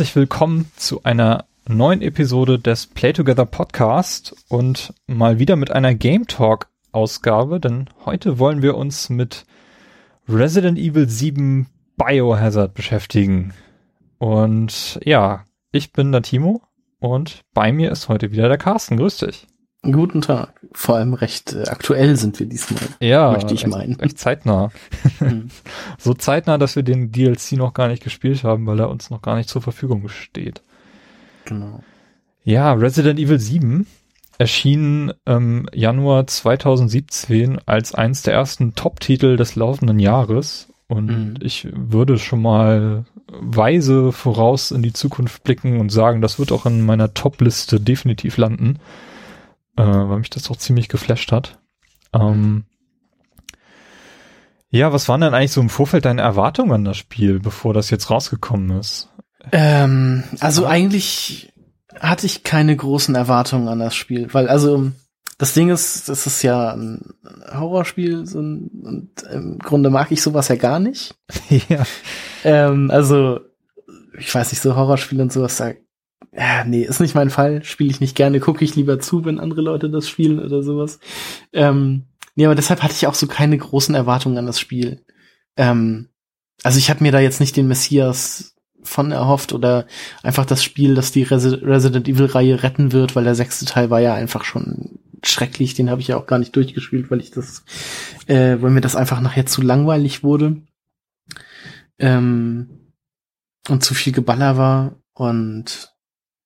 Herzlich willkommen zu einer neuen Episode des Play Together Podcast und mal wieder mit einer Game Talk Ausgabe, denn heute wollen wir uns mit Resident Evil 7 Biohazard beschäftigen. Und ja, ich bin der Timo und bei mir ist heute wieder der Carsten. Grüß dich. Guten Tag. Vor allem recht äh, aktuell sind wir diesmal. Ja, möchte ich meinen. Echt zeitnah. Hm. so zeitnah, dass wir den DLC noch gar nicht gespielt haben, weil er uns noch gar nicht zur Verfügung steht. Genau. Ja, Resident Evil 7 erschien im Januar 2017 als eins der ersten Top-Titel des laufenden Jahres. Und Mhm. ich würde schon mal weise voraus in die Zukunft blicken und sagen, das wird auch in meiner Top-Liste definitiv landen, äh, weil mich das auch ziemlich geflasht hat. Ähm, ja, was waren denn eigentlich so im Vorfeld deine Erwartungen an das Spiel, bevor das jetzt rausgekommen ist? Ähm, also eigentlich hatte ich keine großen Erwartungen an das Spiel, weil also das Ding ist, das ist ja ein Horrorspiel so ein, und im Grunde mag ich sowas ja gar nicht. ja. Ähm, also ich weiß nicht, so Horrorspiele und sowas, da, ja, nee, ist nicht mein Fall, spiele ich nicht gerne, gucke ich lieber zu, wenn andere Leute das spielen oder sowas. Ähm, nee, aber deshalb hatte ich auch so keine großen Erwartungen an das Spiel. Ähm, also ich habe mir da jetzt nicht den Messias von erhofft oder einfach das Spiel, das die Resi Resident Evil Reihe retten wird, weil der sechste Teil war ja einfach schon schrecklich, den habe ich ja auch gar nicht durchgespielt, weil ich das, äh, weil mir das einfach nachher zu langweilig wurde. Ähm, und zu viel Geballer war und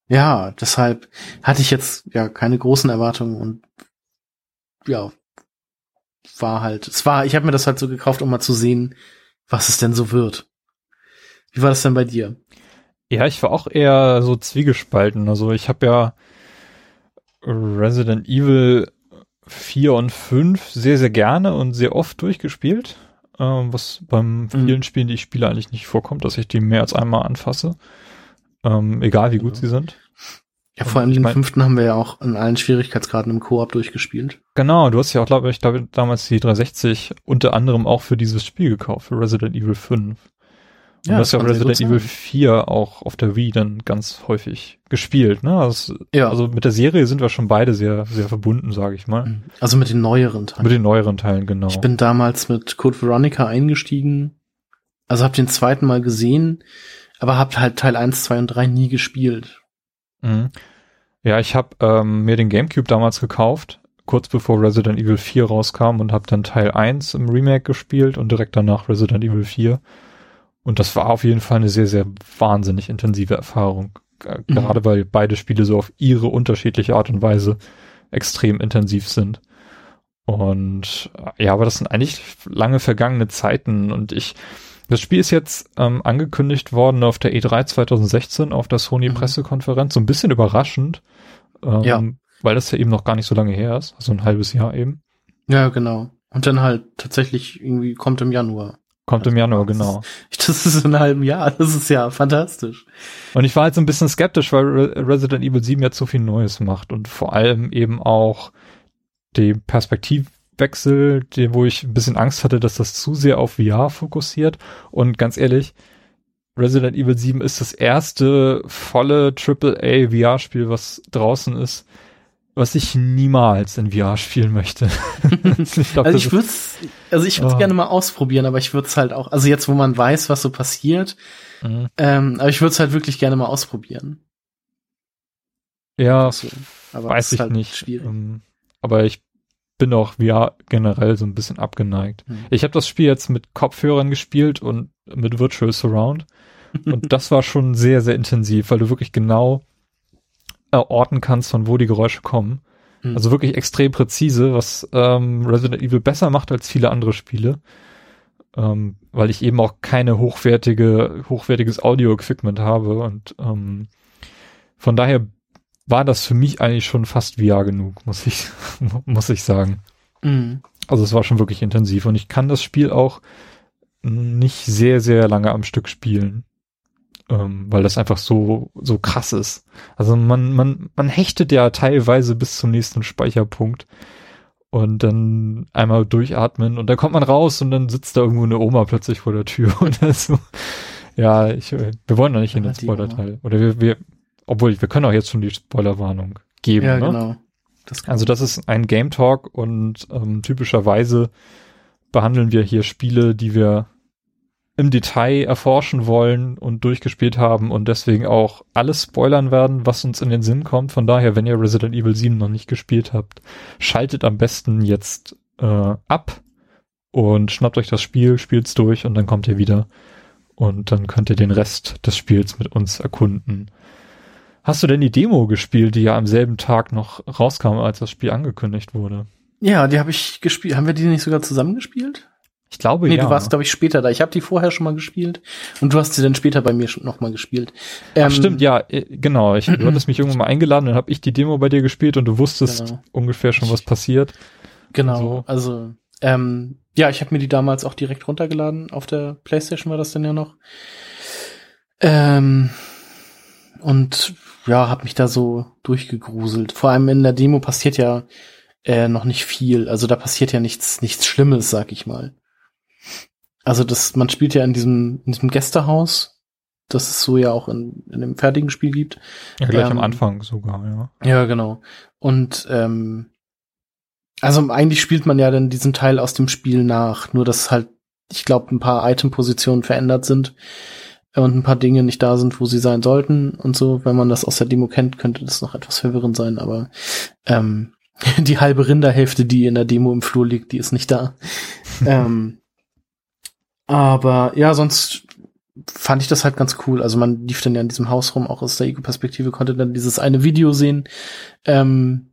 ja, deshalb hatte ich jetzt ja keine großen Erwartungen und ja, war halt, es war, ich habe mir das halt so gekauft, um mal zu sehen, was es denn so wird. Wie war das denn bei dir? Ja, ich war auch eher so zwiegespalten. Also ich habe ja Resident Evil 4 und 5 sehr, sehr gerne und sehr oft durchgespielt. Ähm, was beim vielen Spielen, die ich spiele, eigentlich nicht vorkommt, dass ich die mehr als einmal anfasse. Ähm, egal wie gut Ja. sie sind. Ja, vor allem Ich den mein- fünften haben wir ja auch in allen Schwierigkeitsgraden im Koop durchgespielt. Genau, du hast ja auch, glaube ich, da- damals die 360 unter anderem auch für dieses Spiel gekauft, für Resident Evil 5. Und Ja, du hast ja Resident Evil sein. 4 auch auf der Wii dann ganz häufig gespielt. Ne? Also, Ja. also mit der Serie sind wir schon beide sehr, sehr verbunden, sage ich mal. Also mit den neueren Teilen. Mit den neueren Teilen, genau. Ich bin damals mit Code Veronica eingestiegen. Also hab den zweiten Mal gesehen, aber hab halt Teil 1, 2 und 3 nie gespielt. Mhm. Ja, ich habe ähm, mir den GameCube damals gekauft, kurz bevor Resident Evil 4 rauskam und habe dann Teil 1 im Remake gespielt und direkt danach Resident Evil 4. Und das war auf jeden Fall eine sehr, sehr wahnsinnig intensive Erfahrung. Mhm. Gerade weil beide Spiele so auf ihre unterschiedliche Art und Weise extrem intensiv sind. Und äh, ja, aber das sind eigentlich lange vergangene Zeiten und ich, das Spiel ist jetzt ähm, angekündigt worden auf der E3 2016 auf der Sony Mhm. Pressekonferenz, so ein bisschen überraschend, ähm, Ja. weil das ja eben noch gar nicht so lange her ist, also ein halbes Jahr eben. Ja, genau. Und dann halt tatsächlich irgendwie kommt im Januar. Kommt im Januar, genau. Das ist in einem halben Jahr. Das ist ja fantastisch. Und ich war halt so ein bisschen skeptisch, weil Re Resident Evil 7 jetzt so viel Neues macht und vor allem eben auch den Perspektivwechsel, den, wo ich ein bisschen Angst hatte, dass das zu sehr auf VR fokussiert. Und ganz ehrlich, Resident Evil 7 ist das erste volle AAA VR-Spiel, was draußen ist, was ich niemals in VR spielen möchte. ich glaub, Also ich würde also ich würde Oh. gerne mal ausprobieren, aber ich würde es halt auch, also jetzt, wo man weiß, was so passiert, Mhm. ähm, aber ich würde es halt wirklich gerne mal ausprobieren. ja, So. Aber weiß es ich halt nicht. Schwierig. Ähm, aber ich bin auch VR generell so ein bisschen abgeneigt. Hm. Ich habe das Spiel jetzt mit Kopfhörern gespielt und mit Virtual Surround. Und das war schon sehr, sehr intensiv, weil du wirklich genau erorten kannst, von wo die Geräusche kommen. Hm. Also wirklich extrem präzise, was ähm, Resident Evil besser macht als viele andere Spiele. Ähm, weil ich eben auch keine hochwertige, hochwertiges Audio-Equipment habe und ähm, von daher war das für mich eigentlich schon fast VR genug, muss ich, muss ich sagen. Mhm. Also es war schon wirklich intensiv und ich kann das Spiel auch nicht sehr, sehr lange am Stück spielen. Ähm, weil das einfach so, so krass ist. Also man, man, man hechtet ja teilweise bis zum nächsten Speicherpunkt und dann einmal durchatmen und dann kommt man raus und dann sitzt da irgendwo eine Oma plötzlich vor der Tür oder so. Ja, ich, wir wollen noch nicht in den Spoiler-Teil. Oder wir, wir, obwohl, wir können auch jetzt schon die Spoilerwarnung geben, Ja, ne? genau. Das Also das ist ein Game Talk und ähm, typischerweise behandeln wir hier Spiele, die wir im Detail erforschen wollen und durchgespielt haben und deswegen auch alles spoilern werden, was uns in den Sinn kommt. Von daher, wenn ihr Resident Evil 7 noch nicht gespielt habt, schaltet am besten jetzt äh, ab und schnappt euch das Spiel, spielt's durch und dann kommt ihr wieder und dann könnt ihr den Rest des Spiels mit uns erkunden. Hast du denn die Demo gespielt, die ja am selben Tag noch rauskam, als das Spiel angekündigt wurde? ja, die habe ich gespielt. Haben wir die nicht sogar zusammen gespielt? Ich glaube, Nee, ja. du warst, glaube ich, später da. Ich habe die vorher schon mal gespielt und du hast sie dann später bei mir schon noch mal gespielt. Ach, Ähm, stimmt, ja, äh, genau. Ich, du hattest mich irgendwann mal eingeladen, dann habe ich die Demo bei dir gespielt und du wusstest Genau. ungefähr schon, was passiert. Genau, So. also ähm, ja, ich habe mir die damals auch direkt runtergeladen. Auf der Playstation war das dann ja noch. Ähm, und ja, habe mich da so durchgegruselt. Vor allem in der Demo passiert ja äh, noch nicht viel. Also da passiert ja nichts, nichts Schlimmes, sag ich mal. Also das, man spielt ja in diesem, in diesem Gästehaus, das es so ja auch in, in dem fertigen Spiel gibt. Ja, gleich am Ähm, Anfang sogar, ja. Ja, genau. Und ähm, also eigentlich spielt man ja dann diesen Teil aus dem Spiel nach, nur dass halt, ich glaube, ein paar Item-Positionen verändert sind und ein paar Dinge nicht da sind, wo sie sein sollten und so. Wenn man das aus der Demo kennt, könnte das noch etwas verwirrend sein, aber ähm, die halbe Rinderhälfte, die in der Demo im Flur liegt, die ist nicht da. ähm, aber ja, sonst fand ich das halt ganz cool. Also man lief dann ja in diesem Haus rum, auch aus der Ego-Perspektive, konnte dann dieses eine Video sehen ähm,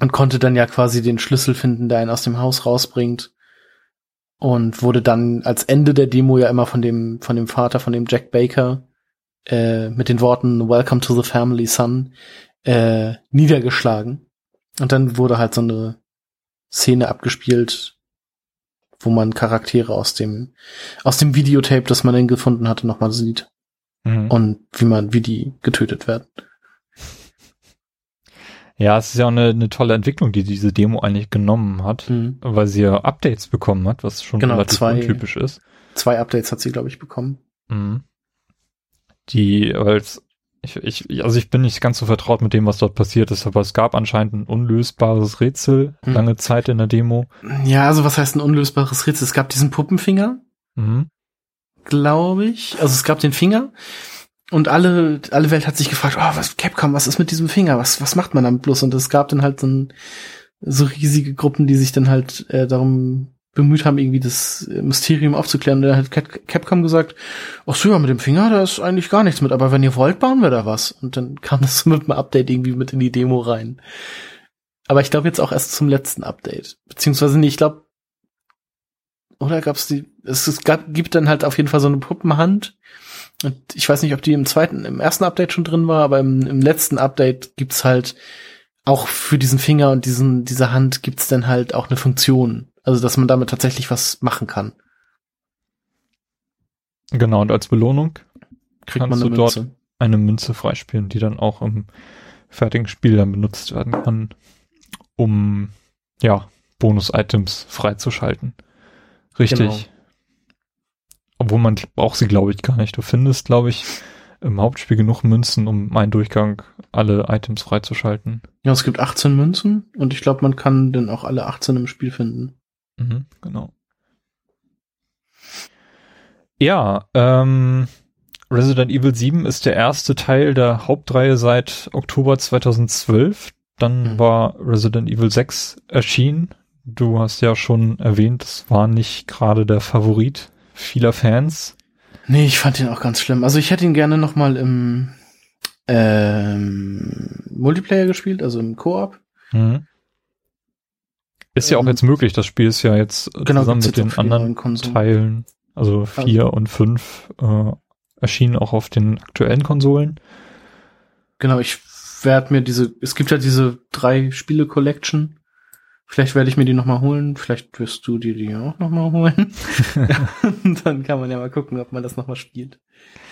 und konnte dann ja quasi den Schlüssel finden, der einen aus dem Haus rausbringt. Und wurde dann als Ende der Demo ja immer von dem, von dem Vater, von dem Jack Baker, äh, mit den Worten Welcome to the Family, Son, äh, niedergeschlagen. Und dann wurde halt so eine Szene abgespielt, wo man Charaktere aus dem, aus dem Videotape, das man dann gefunden hatte, nochmal sieht. Mhm. Und wie man, wie die getötet werden. Ja, es ist ja auch eine, eine tolle Entwicklung, die diese Demo eigentlich genommen hat, Mhm. weil sie ja Updates bekommen hat, was schon Genau, relativ zwei. untypisch ist. Zwei Updates hat sie, glaube ich, bekommen. Mhm. Die, als ich, ich, also ich bin nicht ganz so vertraut mit dem, was dort passiert ist, aber es gab anscheinend ein unlösbares Rätsel Hm. lange Zeit in der Demo. Ja, also was heißt ein unlösbares Rätsel? Es gab diesen Puppenfinger, Mhm. glaube ich. Also es gab den Finger und alle, alle Welt hat sich gefragt, oh, was, Capcom, was ist mit diesem Finger? Was, was macht man damit bloß? Und es gab dann halt so, ein, so riesige Gruppen, die sich dann halt äh, darum bemüht haben, irgendwie das äh, Mysterium aufzuklären. Und dann hat Cap- Capcom gesagt, ach so, ja, mit dem Finger, da ist eigentlich gar nichts mit, aber wenn ihr wollt, bauen wir da was. Und dann kam das mit einem Update irgendwie mit in die Demo rein. Aber ich glaube jetzt auch erst zum letzten Update. Beziehungsweise, nee, ich glaube, oder gab's die, es, es gab, gibt dann halt auf jeden Fall so eine Puppenhand. Und ich weiß nicht, ob die im zweiten, im ersten Update schon drin war, aber im, im letzten Update gibt's halt auch für diesen Finger und diesen, diese Hand gibt's dann halt auch eine Funktion. Also, dass man damit tatsächlich was machen kann. Genau, und als Belohnung Kriegt Kannst man eine du dort- Münze. eine Münze freispielen, die dann auch im fertigen Spiel dann benutzt werden kann, um ja Bonus-Items freizuschalten. Richtig. Genau. Obwohl man braucht sie, glaube ich, gar nicht. Du findest, glaube ich, im Hauptspiel genug Münzen, um einen Durchgang alle Items freizuschalten. Ja, es gibt 18 Münzen und ich glaube, man kann dann auch alle 18 im Spiel finden. Mhm, genau. Ja, ähm, Resident Evil 7 ist der erste Teil der Hauptreihe seit Oktober 2012. Dann Mhm. war Resident Evil 6 erschienen. Du hast ja schon erwähnt, es war nicht gerade der Favorit vieler Fans. Nee, ich fand ihn auch ganz schlimm. Also ich hätte ihn gerne noch mal im ähm, Multiplayer gespielt, also im Koop. Mhm. Ist ja auch Ähm, jetzt möglich. Das Spiel ist ja jetzt Genau, zusammen mit den anderen. Teilen, also vier und fünf, äh, erschienen auch auf den aktuellen Konsolen. Genau, ich werde mir diese, es gibt ja diese drei Spiele Collection. Vielleicht werde ich mir die noch mal holen. Vielleicht wirst du dir die auch noch mal holen. Dann kann man ja mal gucken, ob man das noch mal spielt.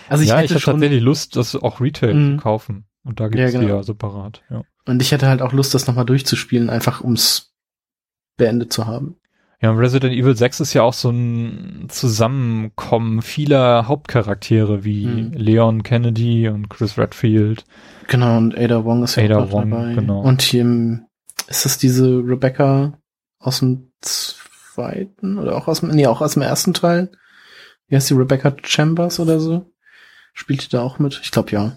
Also ich ja, ich hätte habe schon, tatsächlich Lust, das auch Retail Mhm. zu kaufen. Und da gibt's Ja, die genau. ja separat. Ja. und ich hätte halt auch Lust, das noch mal durchzuspielen, einfach ums beendet zu haben. Ja, Resident Evil 6 ist ja auch so ein Zusammenkommen vieler Hauptcharaktere wie hm. Leon Kennedy und Chris Redfield. Genau, und Ada Wong ist ja Ada auch Wong, dabei. genau. Und hier ist das diese Rebecca aus dem zweiten oder auch aus dem, nee, auch aus dem ersten Teil? Wie heißt die Rebecca Chambers oder so? Spielt die da auch mit? Ich glaube ja.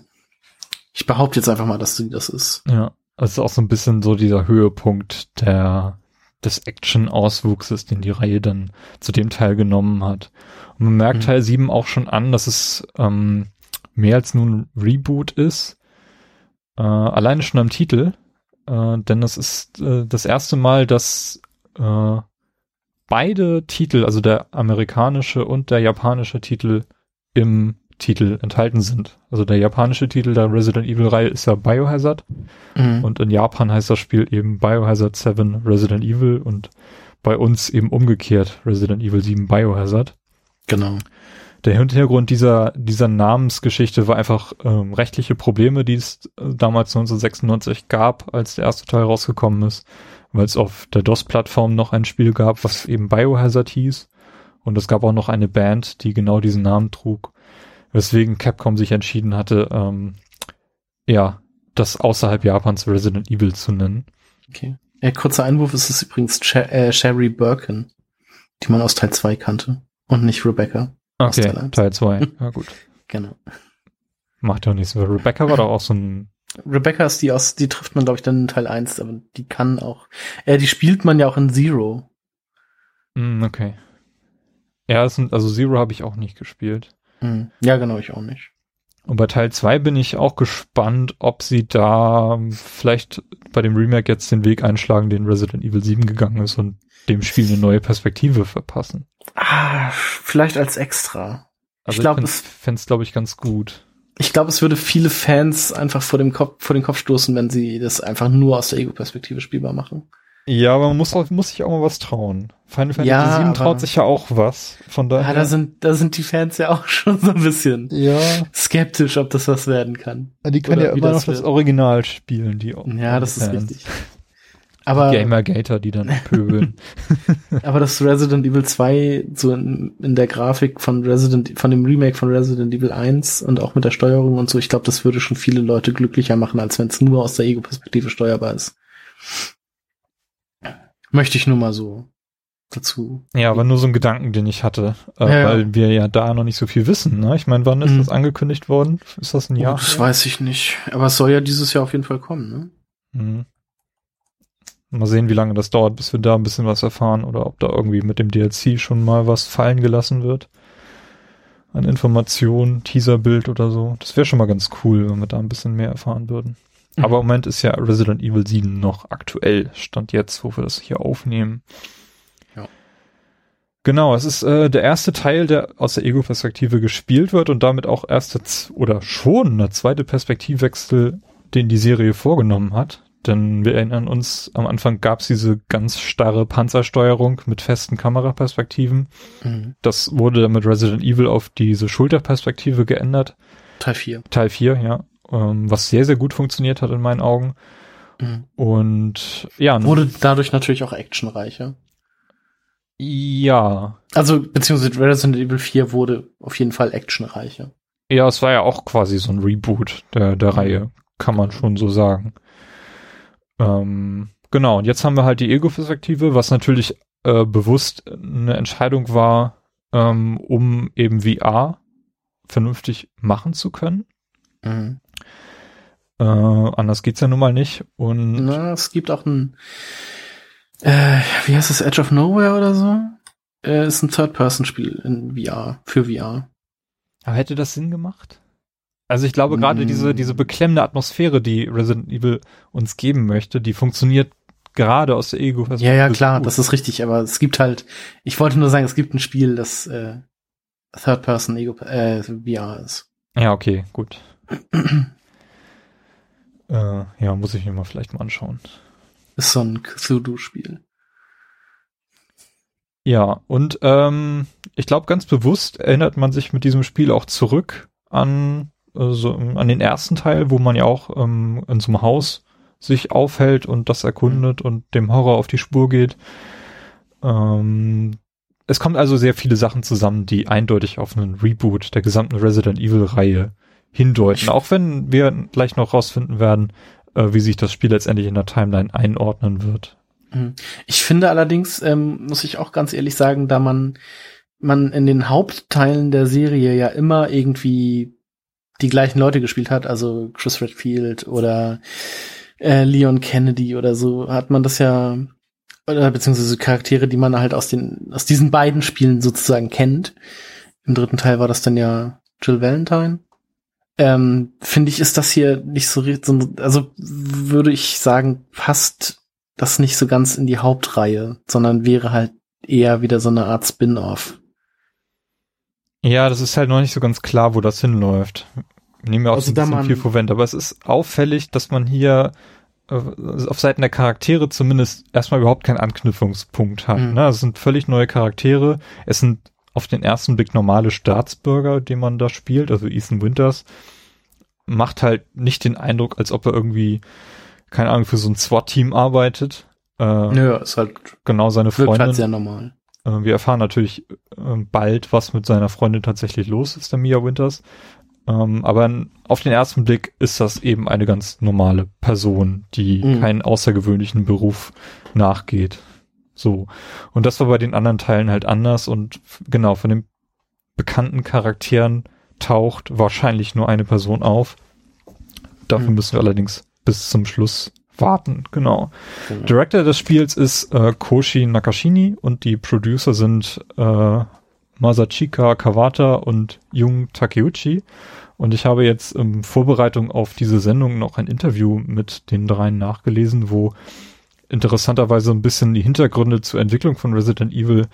Ich behaupte jetzt einfach mal, dass sie das ist. Ja, es ist auch so ein bisschen so dieser Höhepunkt der des Action-Auswuchses, den die Reihe dann zu dem Teil genommen hat. Und man merkt mhm. Teil 7 auch schon an, dass es ähm, mehr als nur ein Reboot ist. Äh, alleine schon am Titel. Äh, denn das ist äh, das erste Mal, dass äh, beide Titel, also der amerikanische und der japanische Titel im Titel enthalten sind. Also der japanische Titel der Resident Evil Reihe ist ja Biohazard mhm. und in Japan heißt das Spiel eben Biohazard 7 Resident Evil und bei uns eben umgekehrt Resident Evil 7 Biohazard. Genau. Der Hintergrund dieser, dieser Namensgeschichte war einfach ähm, rechtliche Probleme, die es äh, damals 1996 gab, als der erste Teil rausgekommen ist, weil es auf der DOS-Plattform noch ein Spiel gab, was eben Biohazard hieß. Und es gab auch noch eine Band, die genau diesen Namen trug weswegen Capcom sich entschieden hatte, ähm, ja, das außerhalb Japans Resident Evil zu nennen. Okay. Äh, kurzer Einwurf, es ist übrigens Cher äh, Sherry Birkin, die man aus Teil 2 kannte. Und nicht Rebecca. Okay, Teil 2. Ja, gut. genau. Macht ja nichts. Rebecca war doch auch so ein. Rebecca ist die aus, die trifft man, glaube ich, dann in Teil 1, aber die kann auch. Äh, die spielt man ja auch in Zero. Mm, okay. Ja, sind, also Zero habe ich auch nicht gespielt. Hm. Ja, genau, ich auch nicht. Und bei Teil 2 bin ich auch gespannt, ob sie da vielleicht bei dem Remake jetzt den Weg einschlagen, den Resident Evil 7 gegangen ist und dem Spiel eine neue Perspektive verpassen. Ah, vielleicht als extra. Also ich glaube, es fände es, glaube ich, ganz gut. Ich glaube, es würde viele Fans einfach vor dem Kopf, vor den Kopf stoßen, wenn sie das einfach nur aus der Ego-Perspektive spielbar machen. Ja, aber man muss, auch, muss sich auch mal was trauen. Final Fantasy ja, 7 traut sich ja auch was. Von daher. Ja, da sind, da sind die Fans ja auch schon so ein bisschen ja. skeptisch, ob das was werden kann. Die können ja immer das noch wird. das Original spielen, die Ja, das Fans. ist richtig. Aber, Gamer Gator, die dann pöbeln. aber das Resident Evil 2 so in, in, der Grafik von Resident, von dem Remake von Resident Evil 1 und auch mit der Steuerung und so, ich glaube, das würde schon viele Leute glücklicher machen, als wenn es nur aus der Ego-Perspektive steuerbar ist. Möchte ich nur mal so dazu. Ja, aber nur so ein Gedanken, den ich hatte, äh, ja, weil wir ja da noch nicht so viel wissen. Ne? Ich meine, wann ist mhm. das angekündigt worden? Ist das ein Jahr? Oh, das ja? weiß ich nicht. Aber es soll ja dieses Jahr auf jeden Fall kommen. Ne? Mhm. Mal sehen, wie lange das dauert, bis wir da ein bisschen was erfahren oder ob da irgendwie mit dem DLC schon mal was fallen gelassen wird. An Informationen, Teaserbild oder so. Das wäre schon mal ganz cool, wenn wir da ein bisschen mehr erfahren würden. Mhm. Aber im Moment ist ja Resident Evil 7 noch aktuell, stand jetzt, wo wir das hier aufnehmen. Ja. Genau, es ist äh, der erste Teil, der aus der Ego-Perspektive gespielt wird und damit auch erste oder schon der zweite Perspektivwechsel, den die Serie vorgenommen hat. Denn wir erinnern uns, am Anfang gab es diese ganz starre Panzersteuerung mit festen Kameraperspektiven. Mhm. Das wurde mit Resident Evil auf diese Schulterperspektive geändert. Teil 4. Teil 4, ja ähm, was sehr, sehr gut funktioniert hat in meinen Augen. Mhm. Und ja. Wurde dadurch natürlich auch actionreicher. Ja. Also, beziehungsweise Resident Evil 4 wurde auf jeden Fall actionreicher. Ja, es war ja auch quasi so ein Reboot der, der mhm. Reihe, kann man schon so sagen. Ähm, genau, und jetzt haben wir halt die Ego-Perspektive, was natürlich äh, bewusst eine Entscheidung war, ähm, um eben VR vernünftig machen zu können. Mhm. Äh, anders geht's ja nun mal nicht. Und Na, es gibt auch ein, äh, wie heißt das, Edge of Nowhere oder so? Äh, ist ein Third-Person-Spiel in VR, für VR. Aber hätte das Sinn gemacht? Also ich glaube gerade mm. diese, diese beklemmende Atmosphäre, die Resident Evil uns geben möchte, die funktioniert gerade aus der ego Ja, ja, klar, gut. das ist richtig, aber es gibt halt, ich wollte nur sagen, es gibt ein Spiel, das äh, Third-Person Ego äh, VR ist. Ja, okay, gut. Äh, ja, muss ich mir mal vielleicht mal anschauen. Ist so ein Cthulhu-Spiel. Ja, und ähm, ich glaube, ganz bewusst erinnert man sich mit diesem Spiel auch zurück an, äh, so, an den ersten Teil, wo man ja auch ähm, in so einem Haus sich aufhält und das erkundet und dem Horror auf die Spur geht. Ähm, es kommt also sehr viele Sachen zusammen, die eindeutig auf einen Reboot der gesamten Resident Evil Reihe hindeuten. Auch wenn wir gleich noch rausfinden werden, äh, wie sich das Spiel letztendlich in der Timeline einordnen wird. Mhm. Ich finde allerdings, ähm, muss ich auch ganz ehrlich sagen, da man, man in den Hauptteilen der Serie ja immer irgendwie die gleichen Leute gespielt hat, also Chris Redfield oder äh, Leon Kennedy oder so, hat man das ja, oder beziehungsweise Charaktere, die man halt aus den, aus diesen beiden Spielen sozusagen kennt. Im dritten Teil war das dann ja Jill Valentine. Ähm, Finde ich, ist das hier nicht so, also würde ich sagen, passt das nicht so ganz in die Hauptreihe, sondern wäre halt eher wieder so eine Art Spin-off. Ja, das ist halt noch nicht so ganz klar, wo das hinläuft. Ich nehme mir auch also so ein bisschen viel vorwend, aber es ist auffällig, dass man hier äh, auf Seiten der Charaktere zumindest erstmal überhaupt keinen Anknüpfungspunkt hat. Mhm. Ne? Es sind völlig neue Charaktere. Es sind auf den ersten Blick normale Staatsbürger, den man da spielt, also Ethan Winters, macht halt nicht den Eindruck, als ob er irgendwie keine Ahnung, für so ein SWAT-Team arbeitet. Äh, ja, ist halt genau seine halt Freundin. Halt sehr normal. Äh, wir erfahren natürlich äh, bald, was mit seiner Freundin tatsächlich los ist, der Mia Winters. Ähm, aber auf den ersten Blick ist das eben eine ganz normale Person, die mhm. keinen außergewöhnlichen Beruf nachgeht. So. Und das war bei den anderen Teilen halt anders und genau, von den bekannten Charakteren taucht wahrscheinlich nur eine Person auf. Dafür mhm. müssen wir allerdings bis zum Schluss warten, genau. genau. Director des Spiels ist äh, Koshi Nakashini und die Producer sind äh, Masachika Kawata und Jung Takeuchi. Und ich habe jetzt in Vorbereitung auf diese Sendung noch ein Interview mit den dreien nachgelesen, wo interessanterweise ein bisschen die Hintergründe zur Entwicklung von Resident Evil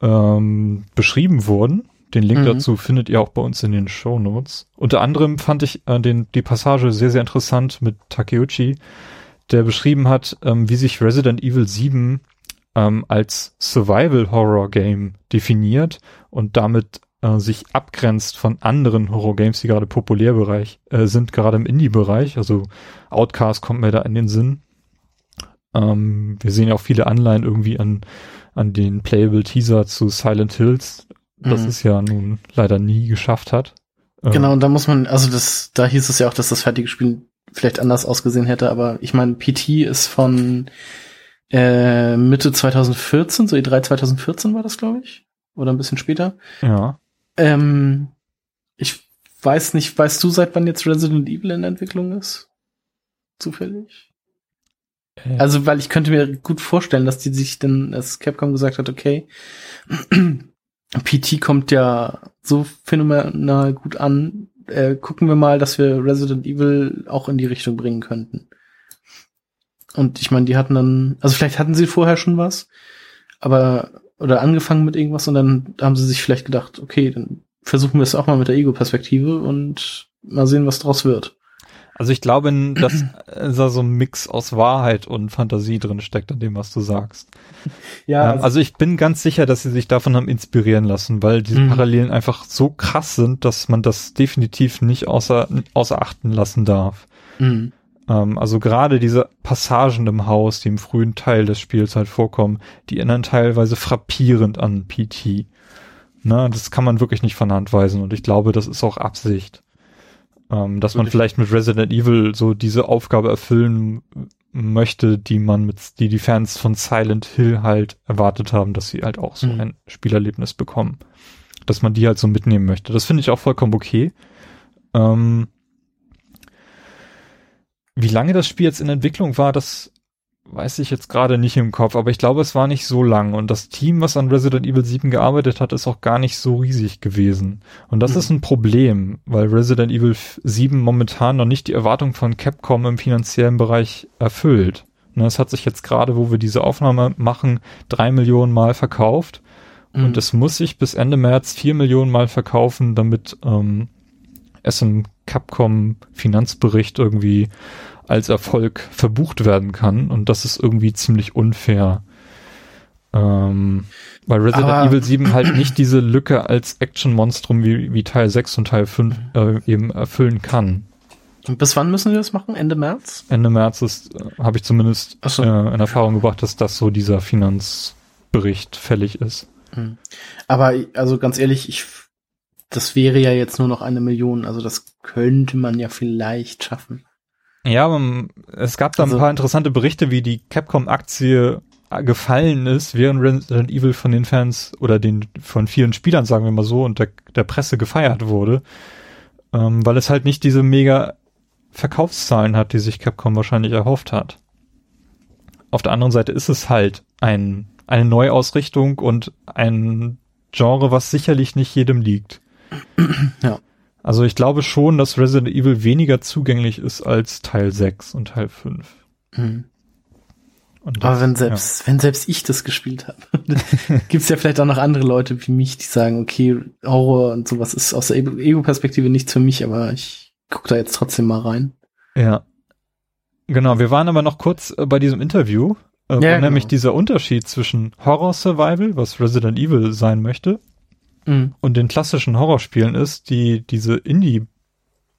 ähm, beschrieben wurden. Den Link mhm. dazu findet ihr auch bei uns in den Show Notes. Unter anderem fand ich äh, den, die Passage sehr, sehr interessant mit Takeuchi, der beschrieben hat, ähm, wie sich Resident Evil 7 ähm, als Survival Horror Game definiert und damit äh, sich abgrenzt von anderen Horror Games, die gerade populär Bereich äh, sind, gerade im Indie-Bereich. Also Outcast kommt mir da in den Sinn. Ähm, wir sehen ja auch viele Anleihen irgendwie an an den Playable Teaser zu Silent Hills, das mhm. es ja nun leider nie geschafft hat. Genau, und da muss man, also das, da hieß es ja auch, dass das fertige Spiel vielleicht anders ausgesehen hätte, aber ich meine, PT ist von äh, Mitte 2014, so E3 2014 war das, glaube ich. Oder ein bisschen später. Ja. Ähm, ich weiß nicht, weißt du, seit wann jetzt Resident Evil in Entwicklung ist? Zufällig? Also, weil ich könnte mir gut vorstellen, dass die sich dann, dass Capcom gesagt hat, okay, PT kommt ja so phänomenal gut an. Äh, gucken wir mal, dass wir Resident Evil auch in die Richtung bringen könnten. Und ich meine, die hatten dann, also vielleicht hatten sie vorher schon was, aber oder angefangen mit irgendwas und dann haben sie sich vielleicht gedacht, okay, dann versuchen wir es auch mal mit der Ego-Perspektive und mal sehen, was draus wird. Also ich glaube, dass da so ein Mix aus Wahrheit und Fantasie drin steckt an dem, was du sagst. Ja. Ähm, also, also, ich bin ganz sicher, dass sie sich davon haben inspirieren lassen, weil diese mhm. Parallelen einfach so krass sind, dass man das definitiv nicht außer, außer achten lassen darf. Mhm. Ähm, also gerade diese Passagen im Haus, die im frühen Teil des Spiels halt vorkommen, die erinnern teilweise frappierend an PT. Na, das kann man wirklich nicht von Hand weisen und ich glaube, das ist auch Absicht. Ähm, dass man vielleicht mit Resident Evil so diese Aufgabe erfüllen möchte, die man mit, die die Fans von Silent Hill halt erwartet haben, dass sie halt auch so mhm. ein Spielerlebnis bekommen. Dass man die halt so mitnehmen möchte. Das finde ich auch vollkommen okay. Ähm, wie lange das Spiel jetzt in Entwicklung war, das weiß ich jetzt gerade nicht im Kopf, aber ich glaube, es war nicht so lang und das Team, was an Resident Evil 7 gearbeitet hat, ist auch gar nicht so riesig gewesen. Und das mhm. ist ein Problem, weil Resident Evil 7 momentan noch nicht die Erwartung von Capcom im finanziellen Bereich erfüllt. Und das hat sich jetzt gerade, wo wir diese Aufnahme machen, drei Millionen Mal verkauft. Mhm. Und es muss sich bis Ende März vier Millionen Mal verkaufen, damit ähm, es im Capcom Finanzbericht irgendwie als Erfolg verbucht werden kann. Und das ist irgendwie ziemlich unfair. Ähm, weil Resident Aber Evil 7 halt nicht diese Lücke als Action-Monstrum wie, wie Teil 6 und Teil 5 äh, eben erfüllen kann. Und bis wann müssen wir das machen? Ende März? Ende März ist, äh, habe ich zumindest so. äh, in Erfahrung gebracht, dass das so dieser Finanz Bericht fällig ist. Hm. Aber also ganz ehrlich, ich das wäre ja jetzt nur noch eine Million, also das könnte man ja vielleicht schaffen. Ja, aber es gab da also, ein paar interessante Berichte, wie die Capcom-Aktie gefallen ist, während Resident Evil von den Fans oder den von vielen Spielern, sagen wir mal so, und der, der Presse gefeiert wurde, ähm, weil es halt nicht diese mega Verkaufszahlen hat, die sich Capcom wahrscheinlich erhofft hat. Auf der anderen Seite ist es halt ein, eine Neuausrichtung und ein Genre, was sicherlich nicht jedem liegt. Ja. Also ich glaube schon, dass Resident Evil weniger zugänglich ist als Teil 6 und Teil 5. Mhm. Das, Aber wenn selbst, ja. wenn selbst ich das gespielt habe, gibt's ja vielleicht auch noch andere Leute wie mich, die sagen, okay, Horror und sowas ist aus der Ego-Perspektive nichts für mich, aber ich guck da jetzt trotzdem mal rein. Ja. Genau, wir waren aber noch kurz äh, bei diesem Interview, äh, ja, genau. nämlich dieser Unterschied zwischen Horror Survival, was Resident Evil sein möchte, mhm. und den klassischen Horrorspielen ist, die diese Indie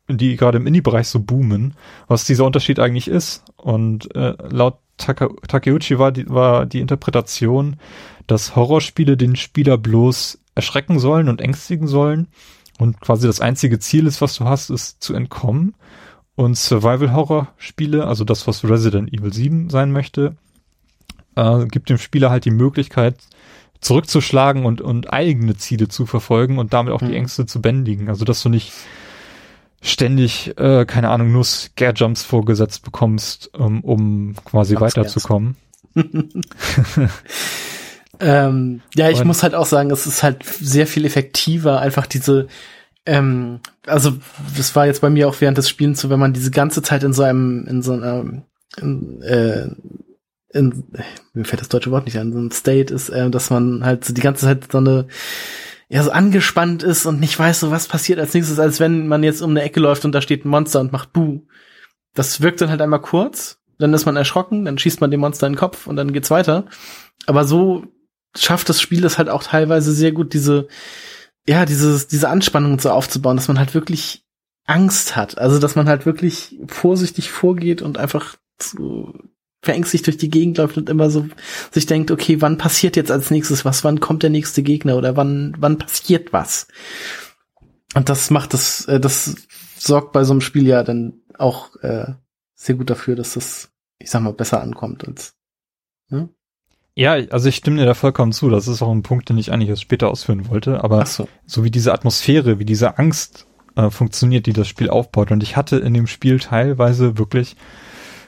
die gerade im Indie-Bereich so boomen, was dieser Unterschied eigentlich ist. Und äh, laut Taka Takeuchi war die, war die Interpretation, dass Horrorspiele den Spieler bloß erschrecken sollen und ängstigen sollen und quasi das einzige Ziel ist, was du hast, ist zu entkommen. Und Survival-Horror-Spiele, also das, was Resident Evil 7 sein möchte, äh, gibt dem Spieler halt die Möglichkeit, zurückzuschlagen und, und eigene Ziele zu verfolgen und damit auch hm. die Ängste zu bändigen. Also, dass du nicht ständig, äh, keine Ahnung, nur Scare-Jumps vorgesetzt bekommst, um, um quasi weiterzukommen. ähm, ja, ich Und muss halt auch sagen, es ist halt sehr viel effektiver, einfach diese, ähm, also das war jetzt bei mir auch während des Spielens so, wenn man diese ganze Zeit in so einem, in so einer, in, äh, in, mir fällt das deutsche Wort nicht an, so ein State ist, äh, dass man halt so die ganze Zeit so eine ja so angespannt ist und nicht weiß, so was passiert als nächstes, als wenn man jetzt um eine Ecke läuft und da steht ein Monster und macht Buh. Das wirkt dann halt einmal kurz, dann ist man erschrocken, dann schießt man dem Monster in den Kopf und dann geht's weiter. Aber so schafft das Spiel das halt auch teilweise sehr gut, diese, ja, dieses, diese Anspannung so aufzubauen, dass man halt wirklich Angst hat. Also, dass man halt wirklich vorsichtig vorgeht und einfach so verängstigt durch die Gegend läuft und immer so sich denkt, okay, wann passiert jetzt als nächstes was? Wann kommt der nächste Gegner oder wann, wann passiert was? Und das macht das, äh, das sorgt bei so einem Spiel ja dann auch äh, sehr gut dafür, dass das, ich sag mal, besser ankommt als. Ne? Ja, also ich stimme dir da vollkommen zu. Das ist auch ein Punkt, den ich eigentlich erst später ausführen wollte. Aber so. so. wie diese Atmosphäre, wie diese Angst äh, funktioniert, die das Spiel aufbaut. Und ich hatte in dem Spiel teilweise wirklich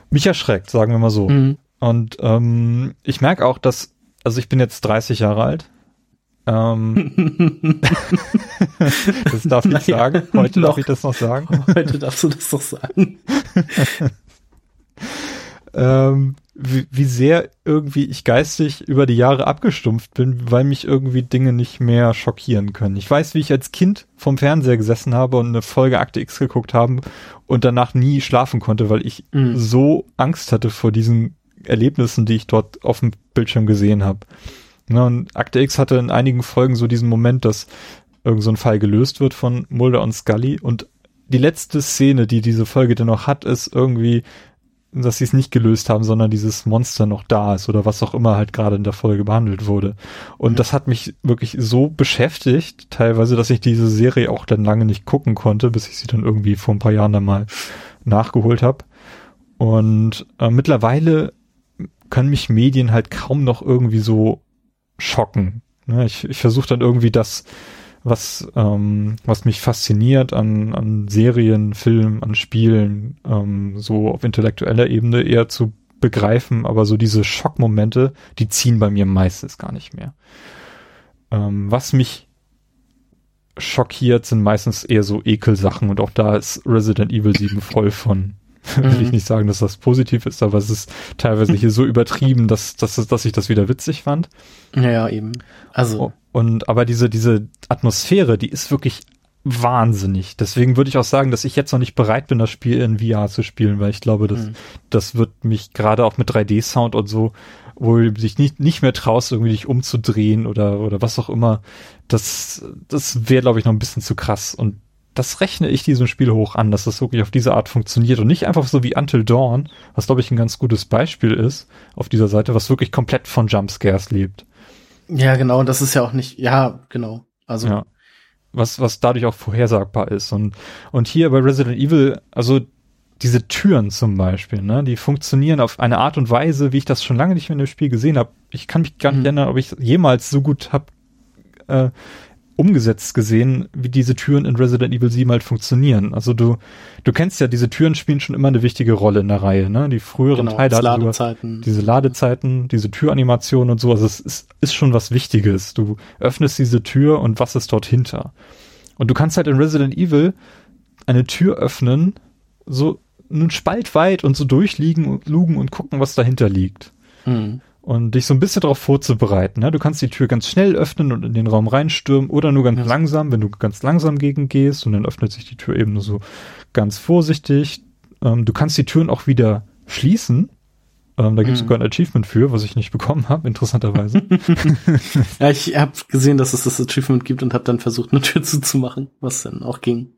mich erschreckt, sagen wir mal so. Mhm. Und ähm, ich merke auch, dass, also ich bin jetzt 30 Jahre alt. Ähm, das darf ich naja, sagen. Heute noch. darf ich das noch sagen. Heute darfst du das doch sagen. ähm, wie, wie sehr irgendwie ich geistig über die Jahre abgestumpft bin, weil mich irgendwie Dinge nicht mehr schockieren können. Ich weiß, wie ich als Kind vom Fernseher gesessen habe und eine Folge Akte X geguckt haben und danach nie schlafen konnte, weil ich mhm. so Angst hatte vor diesen Erlebnissen, die ich dort auf dem Bildschirm gesehen habe. Ja, und Akte X hatte in einigen Folgen so diesen Moment, dass irgend so ein Fall gelöst wird von Mulder und Scully und die letzte Szene, die diese Folge dann noch hat, ist irgendwie dass sie es nicht gelöst haben, sondern dieses Monster noch da ist oder was auch immer halt gerade in der Folge behandelt wurde. Und mhm. das hat mich wirklich so beschäftigt, teilweise, dass ich diese Serie auch dann lange nicht gucken konnte, bis ich sie dann irgendwie vor ein paar Jahren dann mal nachgeholt habe. Und äh, mittlerweile können mich Medien halt kaum noch irgendwie so schocken. Ne? Ich, ich versuche dann irgendwie das was, ähm, was mich fasziniert an, an Serien, Filmen, an Spielen, ähm, so auf intellektueller Ebene eher zu begreifen, aber so diese Schockmomente, die ziehen bei mir meistens gar nicht mehr. Ähm, was mich schockiert, sind meistens eher so Ekelsachen und auch da ist Resident Evil 7 voll von. Will ich mhm. nicht sagen, dass das positiv ist, aber es ist teilweise hier so übertrieben, dass, dass, dass ich das wieder witzig fand. Ja, ja, eben. Also. Und aber diese, diese Atmosphäre, die ist wirklich wahnsinnig. Deswegen würde ich auch sagen, dass ich jetzt noch nicht bereit bin, das Spiel in VR zu spielen, weil ich glaube, dass, mhm. das wird mich gerade auch mit 3D-Sound und so, wo du sich nicht, nicht mehr traust, irgendwie dich umzudrehen oder, oder was auch immer. Das, das wäre, glaube ich, noch ein bisschen zu krass. Und das rechne ich diesem Spiel hoch an, dass das wirklich auf diese Art funktioniert und nicht einfach so wie Until Dawn, was glaube ich ein ganz gutes Beispiel ist auf dieser Seite, was wirklich komplett von Jumpscares lebt. Ja, genau, das ist ja auch nicht, ja, genau. Also. Ja. Was, was dadurch auch vorhersagbar ist. Und, und hier bei Resident Evil, also diese Türen zum Beispiel, ne, die funktionieren auf eine Art und Weise, wie ich das schon lange nicht mehr in dem Spiel gesehen habe. Ich kann mich gar nicht mhm. erinnern, ob ich jemals so gut hab äh, umgesetzt gesehen, wie diese Türen in Resident Evil 7 halt funktionieren. Also du, du kennst ja, diese Türen spielen schon immer eine wichtige Rolle in der Reihe, ne? Die früheren genau, Teile Ladezeiten. diese Ladezeiten, diese Türanimationen und so. Also es ist, ist schon was Wichtiges. Du öffnest diese Tür und was ist dort hinter? Und du kannst halt in Resident Evil eine Tür öffnen, so einen Spalt weit und so durchliegen und lugen und gucken, was dahinter liegt. Mhm und dich so ein bisschen darauf vorzubereiten. Ne? Du kannst die Tür ganz schnell öffnen und in den Raum reinstürmen oder nur ganz ja. langsam, wenn du ganz langsam gegen gehst und dann öffnet sich die Tür eben nur so ganz vorsichtig. Ähm, du kannst die Türen auch wieder schließen. Ähm, da gibt es mhm. sogar ein Achievement für, was ich nicht bekommen habe, interessanterweise. ja, ich habe gesehen, dass es das Achievement gibt und habe dann versucht, eine Tür zuzumachen, was dann auch ging.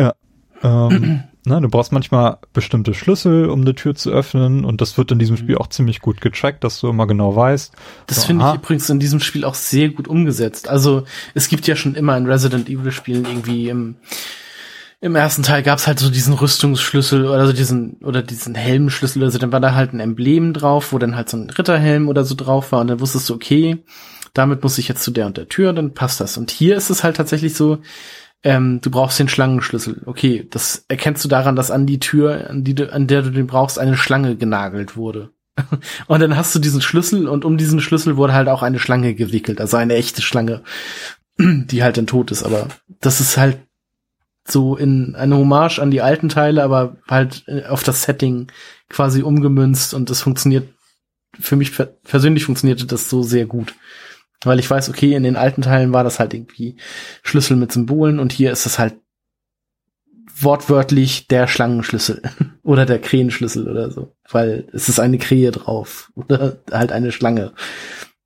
Ja. Ähm, Ne, du brauchst manchmal bestimmte Schlüssel, um eine Tür zu öffnen und das wird in diesem Spiel auch ziemlich gut getrackt, dass du immer genau weißt. Das so, finde ich übrigens in diesem Spiel auch sehr gut umgesetzt. Also es gibt ja schon immer in Resident Evil Spielen irgendwie im im ersten Teil gab's halt so diesen Rüstungsschlüssel oder so diesen oder diesen Helmschlüssel oder so, dann war da halt ein Emblem drauf, wo dann halt so ein Ritterhelm oder so drauf war und dann wusstest du, okay, damit muss ich jetzt zu der und der Tür, dann passt das. Und hier ist es halt tatsächlich so, ähm, du brauchst den Schlangenschlüssel. Okay, das erkennst du daran, dass an die Tür, an, die du, an der du den brauchst, eine Schlange genagelt wurde. und dann hast du diesen Schlüssel und um diesen Schlüssel wurde halt auch eine Schlange gewickelt, also eine echte Schlange, die halt dann tot ist. Aber das ist halt so in eine Hommage an die alten Teile, aber halt äh, auf das Setting quasi umgemünzt und das funktioniert, für mich persönlich funktionierte das so sehr gut. Weil ich weiß, okay, in den alten Teilen war das halt irgendwie Schlüssel mit Symbolen und hier ist es halt wortwörtlich der Schlangenschlüssel oder der Krähenschlüssel oder so, weil es ist eine Krähe drauf oder halt eine Schlange.